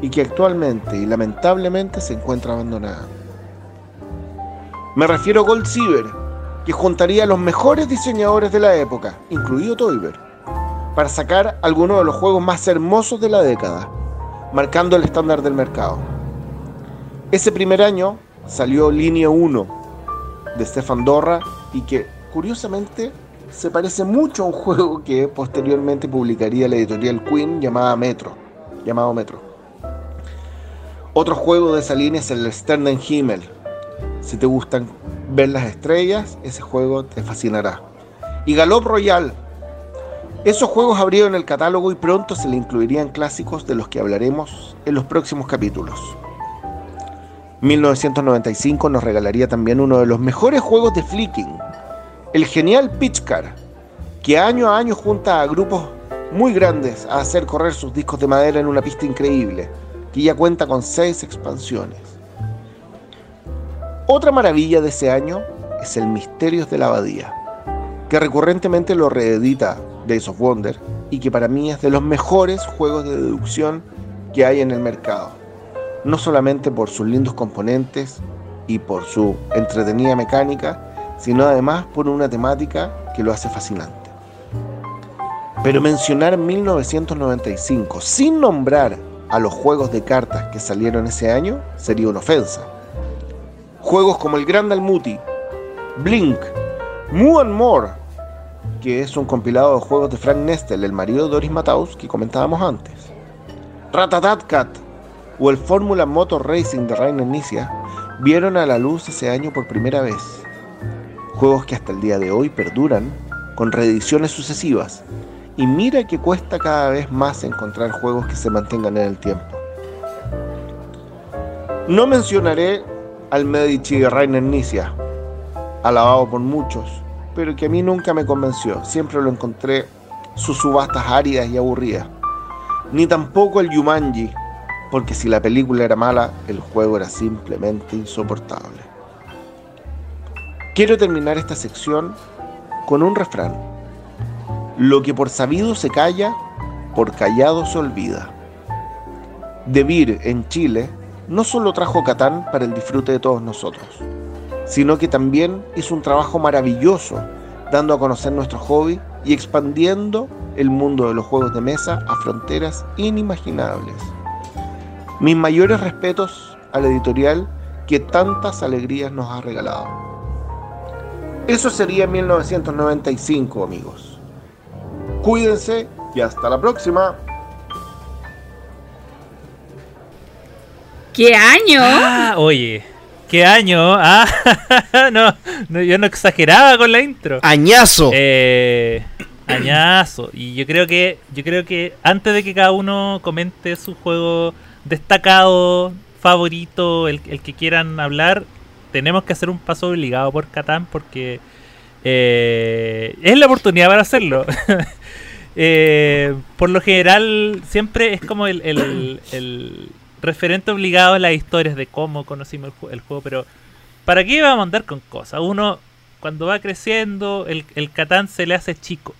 y que actualmente y lamentablemente se encuentra abandonada. Me refiero a Gold Silver, que juntaría a los mejores diseñadores de la época, incluido Toiber, para sacar algunos de los juegos más hermosos de la década, marcando el estándar del mercado. Ese primer año salió Línea 1 de Stefan Dorra y que curiosamente se parece mucho a un juego que posteriormente publicaría la editorial Queen llamada Metro, llamado Metro. Otro juego de esa línea es el Sternenhimmel. Si te gustan ver las estrellas, ese juego te fascinará. Y Galop Royal, Esos juegos abrieron el catálogo y pronto se le incluirían clásicos de los que hablaremos en los próximos capítulos. 1995 nos regalaría también uno de los mejores juegos de flicking, el genial Pitch Car, que año a año junta a grupos muy grandes a hacer correr sus discos de madera en una pista increíble, que ya cuenta con seis expansiones. Otra maravilla de ese año es el Misterios de la Abadía, que recurrentemente lo reedita Days of Wonder y que para mí es de los mejores juegos de deducción que hay en el mercado no solamente por sus lindos componentes y por su entretenida mecánica, sino además por una temática que lo hace fascinante. Pero mencionar 1995 sin nombrar a los juegos de cartas que salieron ese año sería una ofensa. Juegos como el Grand Almuti, Blink, Moo and More, que es un compilado de juegos de Frank Nestel, el marido de Doris Mataus, que comentábamos antes. Ratatat o el Fórmula Motor Racing de Rainer Nicia vieron a la luz ese año por primera vez. Juegos que hasta el día de hoy perduran con reediciones sucesivas. Y mira que cuesta cada vez más encontrar juegos que se mantengan en el tiempo. No mencionaré al Medici de Rainer Nicia, alabado por muchos, pero que a mí nunca me convenció. Siempre lo encontré sus subastas áridas y aburridas. Ni tampoco el Yumanji, porque si la película era mala, el juego era simplemente insoportable. Quiero terminar esta sección con un refrán. Lo que por sabido se calla, por callado se olvida. Debir en Chile no solo trajo Catán para el disfrute de todos nosotros, sino que también hizo un trabajo maravilloso dando a conocer nuestro hobby y expandiendo el mundo de los juegos de mesa a fronteras inimaginables. Mis mayores respetos al editorial que tantas alegrías nos ha regalado. Eso sería 1995, amigos. Cuídense y hasta la próxima. ¿Qué año? Ah, oye, qué año. Ah, no, no, yo no exageraba con la intro. Añazo. Eh, añazo. Y yo creo que, yo creo que antes de que cada uno comente su juego destacado, favorito, el, el que quieran hablar, tenemos que hacer un paso obligado por Catán porque eh, es la oportunidad para hacerlo. Eh, por lo general, siempre es como el, el- el referente obligado a las historias de cómo conocimos el, ju- el juego, pero ¿para qué vamos a andar con cosas? Uno, cuando va creciendo, el, el Catán se le hace chico.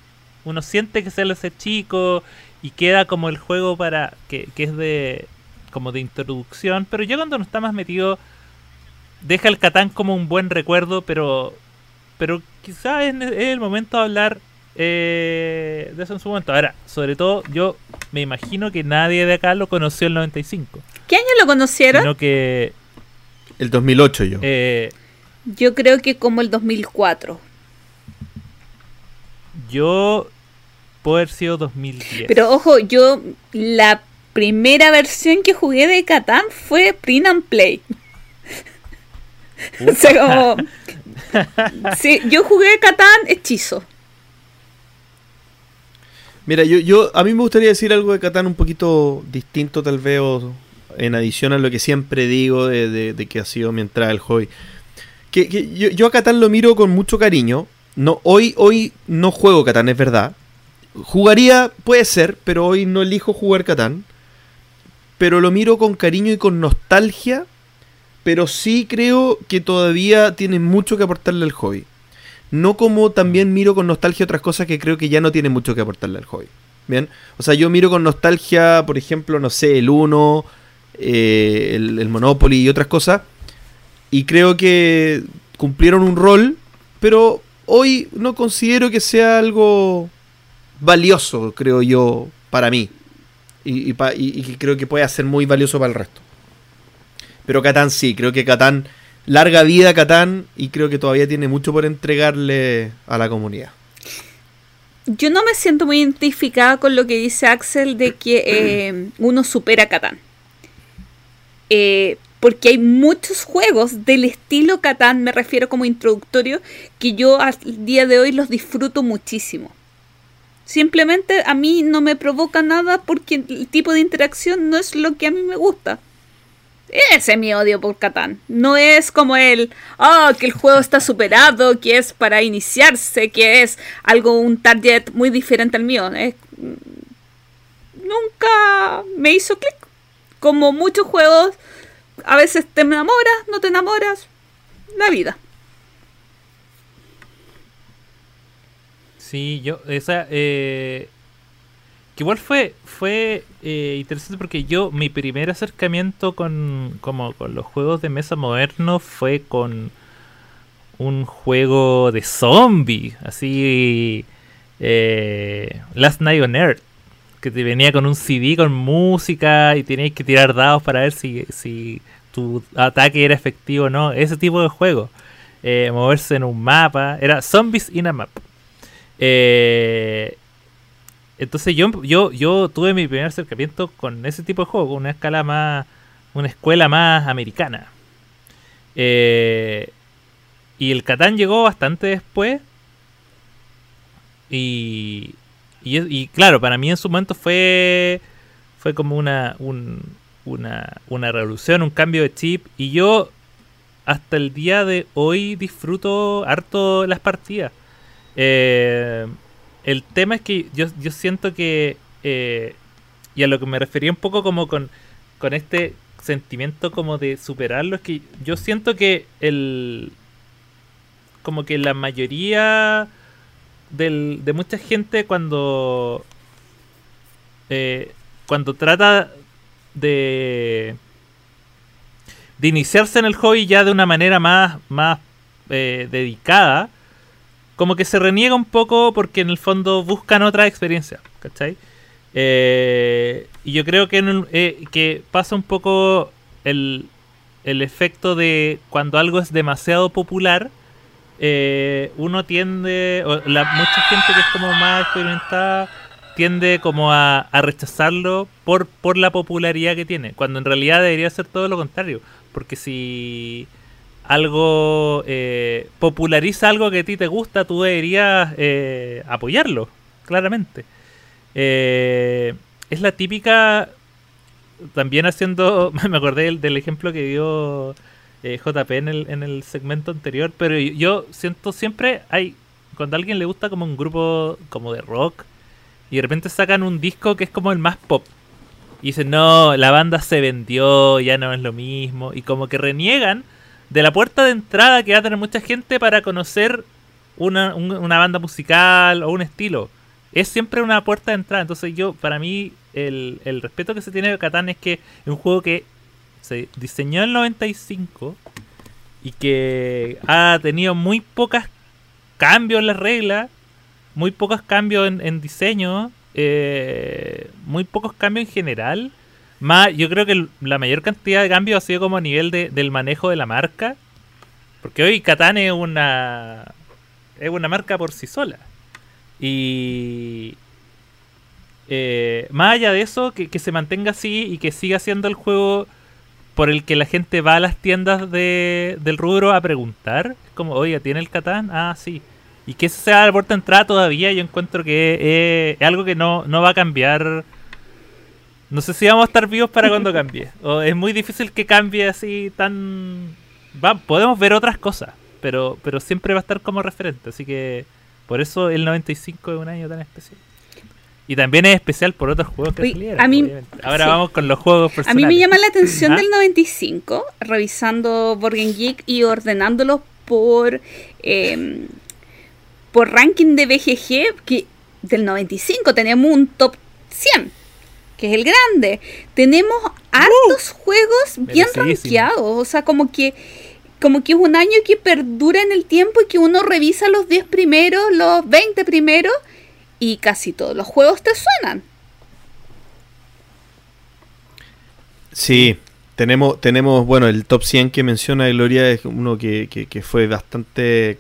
Uno siente que se le hace chico y queda como el juego para que, que es de como de introducción, pero ya cuando uno está más metido deja el Catán como un buen recuerdo, pero pero quizás es, es el momento de hablar eh, de eso en su momento. Ahora, sobre todo, yo me imagino que nadie de acá lo conoció en el 95, ¿Qué año lo conocieron? sino que El 2008 yo. eh, Yo creo que como el 2004. yo puedo haber sido 2010. Pero ojo, yo la primera versión que jugué de Catán fue Print and Play. o sea, como... Sí, yo jugué Catán hechizo. Mira, yo, yo a mí me gustaría decir algo de Catán un poquito distinto tal vez o en adición a lo que siempre digo de, de- que ha sido mi entrada al hobby. Que, yo, yo a Catán lo miro con mucho cariño. No, hoy, hoy no juego Catán, es verdad. Jugaría, puede ser, pero hoy no elijo jugar Catán. Pero lo miro con cariño y con nostalgia. Pero sí creo que todavía tiene mucho que aportarle al hobby. No como también miro con nostalgia otras cosas que creo que ya no tienen mucho que aportarle al hobby. Bien, o sea, yo miro con nostalgia, por ejemplo, no sé, el Uno, eh, el, el Monopoly y otras cosas. Y creo que cumplieron un rol, pero hoy no considero que sea algo valioso, creo yo, para mí. Y, creo que puede ser muy valioso para el resto. Pero Catán sí, creo que Catán, larga vida a Catán y creo que todavía tiene mucho por entregarle a la comunidad. Yo no me siento muy identificada con lo que dice Axel de que eh, uno supera Catán. Eh, porque hay muchos juegos del estilo Catán, me refiero como introductorio, que yo al día de hoy los disfruto muchísimo. Simplemente a mí no me provoca nada porque el tipo de interacción no es lo que a mí me gusta. Ese es mi odio por Catán. No es como el, oh, que el juego está superado, que es para iniciarse, que es algo, un target muy diferente al mío. Es- nunca me hizo clic. Como muchos juegos, a veces te enamoras, no te enamoras. La vida. Sí, yo, esa, eh, que igual fue, fue eh, interesante porque yo, mi primer acercamiento con, como, con los juegos de mesa modernos fue con un juego de zombie, así, eh, Last Night on Earth, que te venía con un CD con música y tenías que tirar dados para ver si, si tu ataque era efectivo o no, ese tipo de juego. Eh, moverse en un mapa, era Zombies in a Map. Eh, entonces yo, yo, yo tuve mi primer acercamiento con ese tipo de juego, con una escala más, una escuela más americana. Eh, y el Catán llegó bastante después. Y, y, y claro, para mí en su momento fue, fue como una, un- una, una revolución, un cambio de chip. Y yo hasta el día de hoy disfruto harto las partidas. Eh, el tema es que yo, yo siento que, eh, y a lo que me refería un poco como con, con este sentimiento como de superarlo, es que yo siento que el, como que la mayoría del, de mucha gente cuando, eh, cuando trata de, de iniciarse en el hobby ya de una manera más, más eh, dedicada, como que se reniega un poco porque en el fondo buscan otra experiencia, ¿cachai? Eh, y yo creo que, en un- que pasa un poco el, el efecto de cuando algo es demasiado popular, eh, uno tiende, o la, mucha gente que es como más experimentada, tiende como a, rechazarlo por, por la popularidad que tiene, cuando en realidad debería ser todo lo contrario, porque si algo eh, populariza algo que a ti te gusta, tú deberías eh, apoyarlo, claramente. Eh, es la típica, también haciendo, me acordé del ejemplo que dio eh, JP en el, en el segmento anterior, pero yo, siento siempre, hay, cuando a alguien le gusta como un grupo como de rock, y de repente sacan un disco que es como el más pop. Y dicen, no, la banda se vendió, ya no es lo mismo. Y como que reniegan de la puerta de entrada que va a tener mucha gente para conocer una, un- una banda musical o un estilo. Es siempre una puerta de entrada. Entonces yo, para mí, el, el respeto que se tiene de Catán es que es un juego que se diseñó en el 95 y que ha tenido muy pocos cambios en las reglas, muy pocos cambios en, diseño, eh, muy pocos cambios en general. Más, yo creo que la mayor cantidad de cambios ha sido como a nivel de- del manejo de la marca. Porque hoy Catán es una. es una marca por sí sola. Y. eh, más allá de eso, que se mantenga así y que siga siendo el juego por el que la gente va a las tiendas de, del rubro a preguntar. Como, oiga, ¿tiene el Catán? Ah, sí. Y que ese sea la puerta de entrada todavía, yo encuentro que es, es algo que no, no va a cambiar. No sé si vamos a estar vivos para cuando cambie. O es muy difícil que cambie así tan... Va, podemos ver otras cosas, pero, pero siempre va a estar como referente. Así que por eso el 95 es un año tan especial. Y también es especial por otros juegos que Oye, salieron. a mí-. Ahora sí. vamos con los juegos A personales. mí me llama la atención ¿Ah? del 95, revisando Game Geek y ordenándolos por, eh, por ranking de BGG, que del 95 tenemos un top 100, que es el grande. Tenemos hartos juegos bien rankeados, o sea, como que como que es un año que perdura en el tiempo y que uno revisa los 10 primeros, los 20 primeros y casi todos los juegos te suenan. Sí, tenemos, tenemos, bueno, el top 100 que menciona Gloria es uno que, que- fue bastante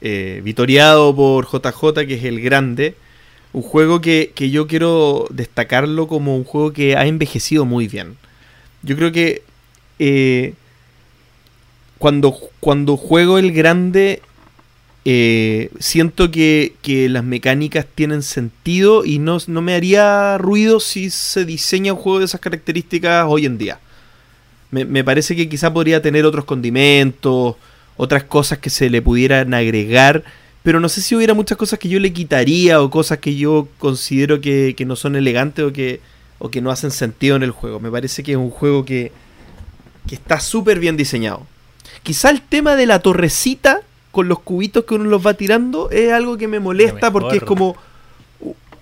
eh, vitoriado por JJ, que es el grande. Un juego que, que yo quiero destacarlo como un juego que ha envejecido muy bien. Yo creo que eh, cuando, cuando juego el grande eh, siento que, que las mecánicas tienen sentido y no, no me haría ruido si se diseña un juego de esas características hoy en día. Me, me parece que quizá podría tener otros condimentos, otras cosas que se le pudieran agregar, pero no sé si hubiera muchas cosas que yo le quitaría o cosas que yo considero que, que no son elegantes o que, o que no hacen sentido en el juego. Me parece que es un juego que, que está súper bien diseñado. Quizá el tema de la torrecita con los cubitos que uno los va tirando es algo que me molesta porque es como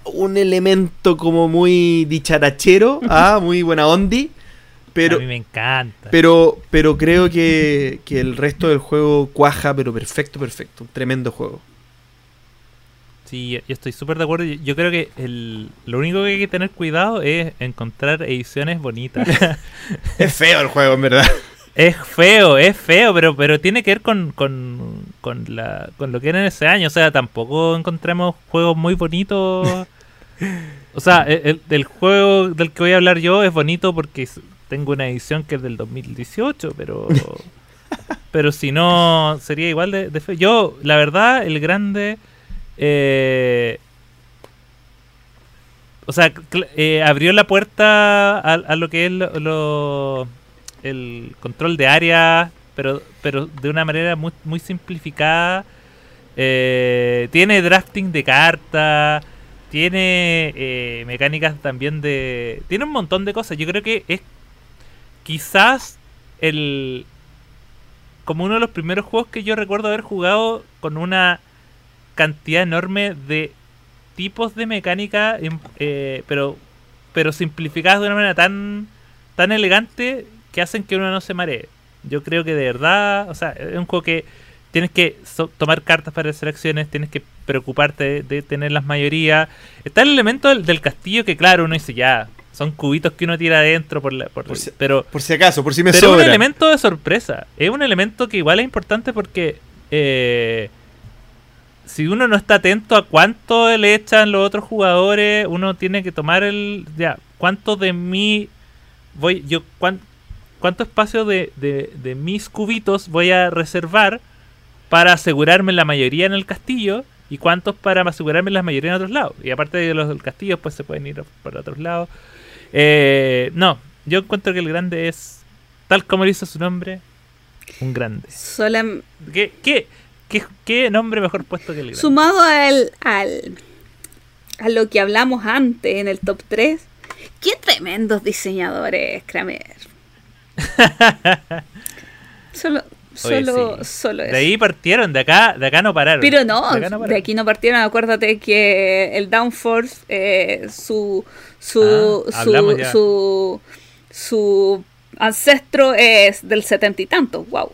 un elemento como muy dicharachero, ah, muy buena ondi, pero a mí me encanta. pero pero creo que, que el resto del juego cuaja, pero perfecto, perfecto, un tremendo juego. Sí, yo estoy súper de acuerdo. Yo, yo creo que el, lo único que hay que tener cuidado es encontrar ediciones bonitas. Es feo el juego, en verdad. es feo, es feo, pero pero tiene que ver con, con, con, la, con lo que era en ese año. O sea, tampoco encontramos juegos muy bonitos. O sea, el, el- juego del que voy a hablar yo es bonito porque tengo una edición que es del 2018, pero... pero si no, sería igual de, de feo. Yo, la verdad, el grande... eh, o sea, eh, abrió la puerta a, a lo que es lo, lo- el control de área, pero, pero de una manera muy, simplificada. Eh, tiene drafting de cartas, tiene eh, mecánicas también de... Tiene un montón de cosas. Yo creo que es quizás el... Como uno de los primeros juegos que yo recuerdo haber jugado con una cantidad enorme de tipos de mecánica, em- eh, pero, pero simplificadas de una manera tan, tan elegante que hacen que uno no se maree. Yo creo que de verdad, o sea, es un juego que tienes que so- tomar cartas para hacer acciones, tienes que preocuparte de, de tener las mayorías. Está el elemento del, del castillo que, claro, uno dice ya, son cubitos que uno tira adentro, por la, por- Por si- pero Por si acaso, por si me pero es un elemento de sorpresa. Es un elemento que igual es importante porque eh, si uno no está atento a cuánto le echan los otros jugadores, uno tiene que tomar el. Ya, cuánto de mí voy. Yo, cuán- cuánto espacio de, de, de mis cubitos voy a reservar para asegurarme la mayoría en el castillo y cuántos para asegurarme la mayoría en otros lados. Y aparte de los del castillo, pues se pueden ir para otros lados. Eh, no, yo encuentro que el grande es, tal como dice su nombre, un grande. Solam- ¿Qué, qué, qué, qué nombre mejor puesto que el grande? sumado al, al a lo que hablamos antes en el top 3, qué tremendos diseñadores, Kramer. Solo, Oye, solo, sí. solo De ahí partieron, de acá, de acá no pararon. Pero no, de, no de pararon. aquí no partieron. Acuérdate que el Downforce, eh, su, su, Ah, su, su, su ancestro es del setenta y tantos. Wow.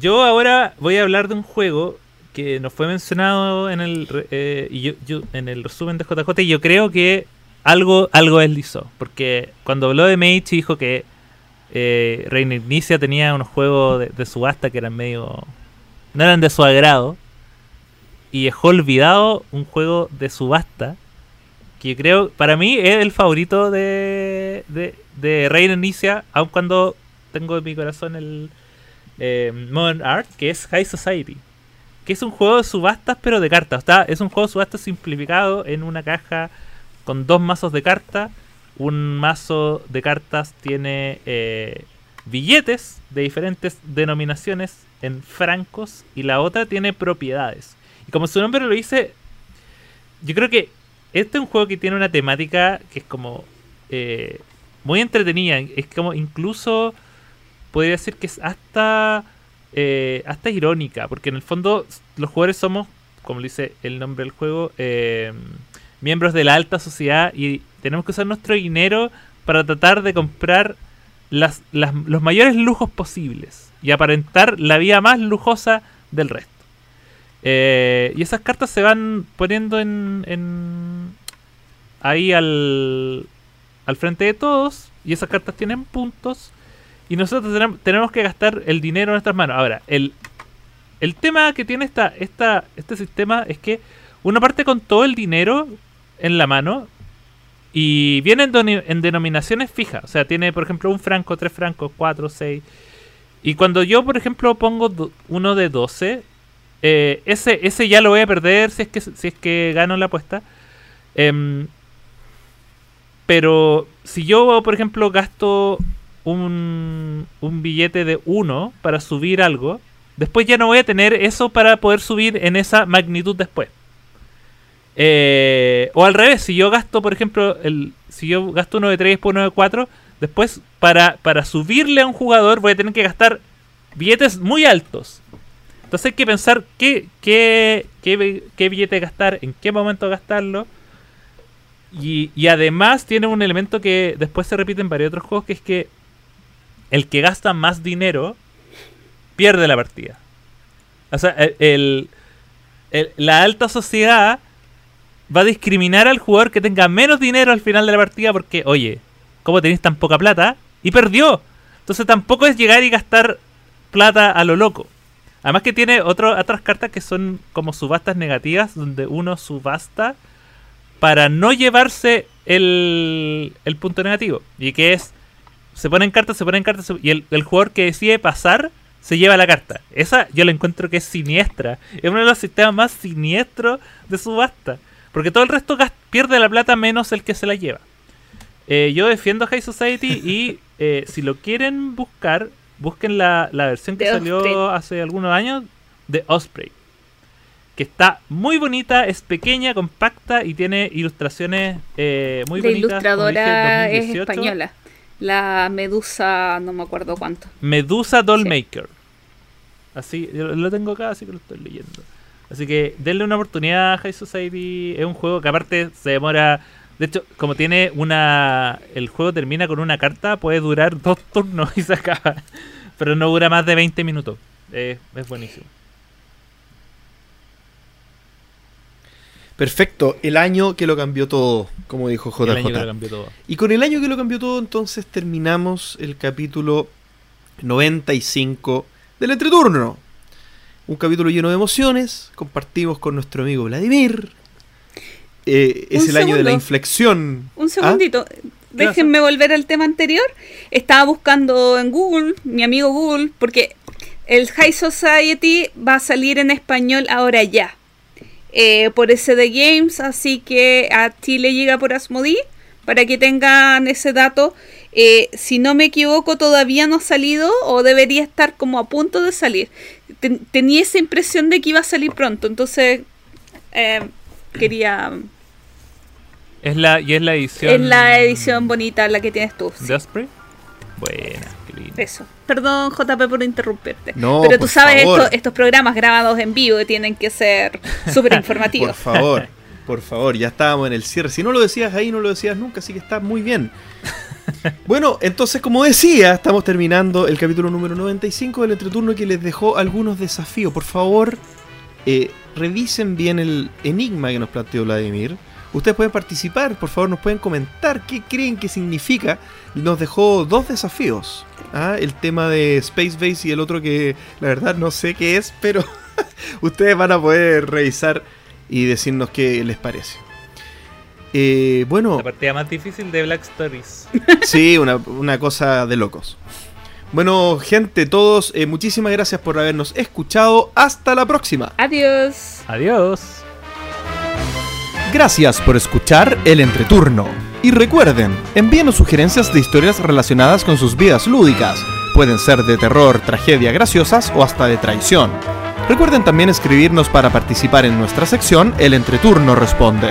Yo ahora voy a hablar de un juego que nos fue mencionado en el eh, y yo, yo- en el resumen de JJ y yo creo que algo algo deslizó porque cuando habló de Meichi dijo que eh, Reina Ignicia tenía unos juegos de, subasta que eran medio no eran de su agrado y dejó olvidado un juego de subasta que creo para mí es el favorito de de, de Reina Ignicia aun cuando tengo en mi corazón el eh, Modern Art, que es High Society. Que es un juego de subastas, pero de cartas. Está, es un juego de subastas simplificado en una caja con dos mazos de cartas. Un mazo de cartas tiene eh, billetes de diferentes denominaciones en francos y la otra tiene propiedades. Y como su nombre lo dice, yo creo que este es un juego que tiene una temática que es como eh, muy entretenida. Es como incluso podría decir que es hasta eh, hasta irónica, porque en el fondo los jugadores somos, como dice el nombre del juego, eh, miembros de la alta sociedad y tenemos que usar nuestro dinero para tratar de comprar las, los mayores lujos posibles y aparentar la vida más lujosa del resto. Eh, y esas cartas se van poniendo en, en ahí al, al frente de todos y esas cartas tienen puntos y nosotros tenem- tenemos que gastar el dinero en nuestras manos. Ahora, el, el tema que tiene esta, esta, este sistema es que uno parte con todo el dinero en la mano y viene en, denominaciones fijas. O sea, tiene, por ejemplo, un franco, tres francos, cuatro, seis. Y cuando yo, por ejemplo, pongo uno de 12, eh, ese, ese ya lo voy a perder si es que, si es que gano la apuesta. Em, pero si yo, por ejemplo, gasto un, un billete de 1 para subir algo, después ya no voy a tener eso para poder subir en esa magnitud después. Eh, o al revés, si yo gasto, por ejemplo, el, si yo gasto uno de 3 por uno de 4, después para, para subirle a un jugador voy a tener que gastar billetes muy altos. Entonces hay que pensar qué, qué, qué, qué billete gastar, en qué momento gastarlo. Y, y además tiene un elemento que después se repite en varios otros juegos, que es que el que gasta más dinero pierde la partida. O sea, el- el- la alta sociedad va a discriminar al jugador que tenga menos dinero al final de la partida porque, oye, ¿cómo tenéis tan poca plata? Y perdió. Entonces tampoco es llegar y gastar plata a lo loco. Además que tiene otro- otras cartas que son como subastas negativas, donde uno subasta para no llevarse el, el punto negativo. Y que es, se ponen cartas, se ponen cartas, y el, el jugador que decide pasar se lleva la carta. Esa yo la encuentro que es siniestra. Es uno de los sistemas más siniestros de subasta. Porque todo el resto pierde la plata menos el que se la lleva. Eh, yo defiendo High Society y eh, si lo quieren buscar, busquen la, la versión que salió Osprey. hace algunos años de Osprey. Que está muy bonita, es pequeña, compacta y tiene ilustraciones eh, muy la bonitas. dije, ilustradora es 2018. española. La Medusa, no me acuerdo cuánto. Medusa Dollmaker. Así, yo lo tengo acá, así que lo estoy leyendo. Así que denle una oportunidad a High Society. Es un juego que aparte se demora. De hecho, como tiene una. El juego termina con una carta, puede durar dos turnos y se acaba. Pero no dura más de 20 minutos. Eh, es buenísimo. Perfecto, el año que lo cambió todo, como dijo Y el año que lo JJ. cambió todo. Y con el año que lo cambió todo, entonces terminamos el capítulo 95 del entreturno. Un capítulo lleno de emociones, compartimos con nuestro amigo Vladimir. Eh, es Un el año de la inflexión. Un ¿Ah? segundito. Déjenme volver al tema anterior. Estaba buscando en Google, mi amigo Google, porque el High Society va a salir en español ahora ya. Eh, por SD Games, así que a Chile llega por Asmodee, para que tengan ese dato. Eh, si no me equivoco, todavía no ha salido o debería estar como a punto de salir. Ten- tenía esa impresión de que iba a salir pronto, entonces eh, quería... Es la, y es la edición. Es la edición bonita la que tienes tú. de Osprey. Buena, qué lindo. Eso. Perdón, JP, por interrumpirte. No, Pero tú por sabes, favor. esto- estos programas grabados en vivo tienen que ser súper Por informativos. favor, por favor, ya estábamos en el cierre. Si no lo decías ahí, no lo decías nunca, así que está muy bien. Bueno, entonces, como decía, estamos terminando el capítulo número 95 del entreturno que les dejó algunos desafíos. Por favor, eh, revisen bien el enigma que nos planteó Vladimir. Ustedes pueden participar, por favor, nos pueden comentar qué creen que significa. Nos dejó dos desafíos. ¿ah? El tema de Space Base y el otro que la verdad no sé qué es, pero ustedes van a poder revisar y decirnos qué les parece. Eh, bueno, La partida más difícil de Black Stories. sí, una, una cosa de locos. Bueno, gente, todos, eh, muchísimas gracias por habernos escuchado. Hasta la próxima. Adiós. Adiós. Gracias por escuchar el entreturno. Y recuerden, envíenos sugerencias de historias relacionadas con sus vidas lúdicas. Pueden ser de terror, tragedia, graciosas o hasta de traición. Recuerden también escribirnos para participar en nuestra sección El entreturno responde.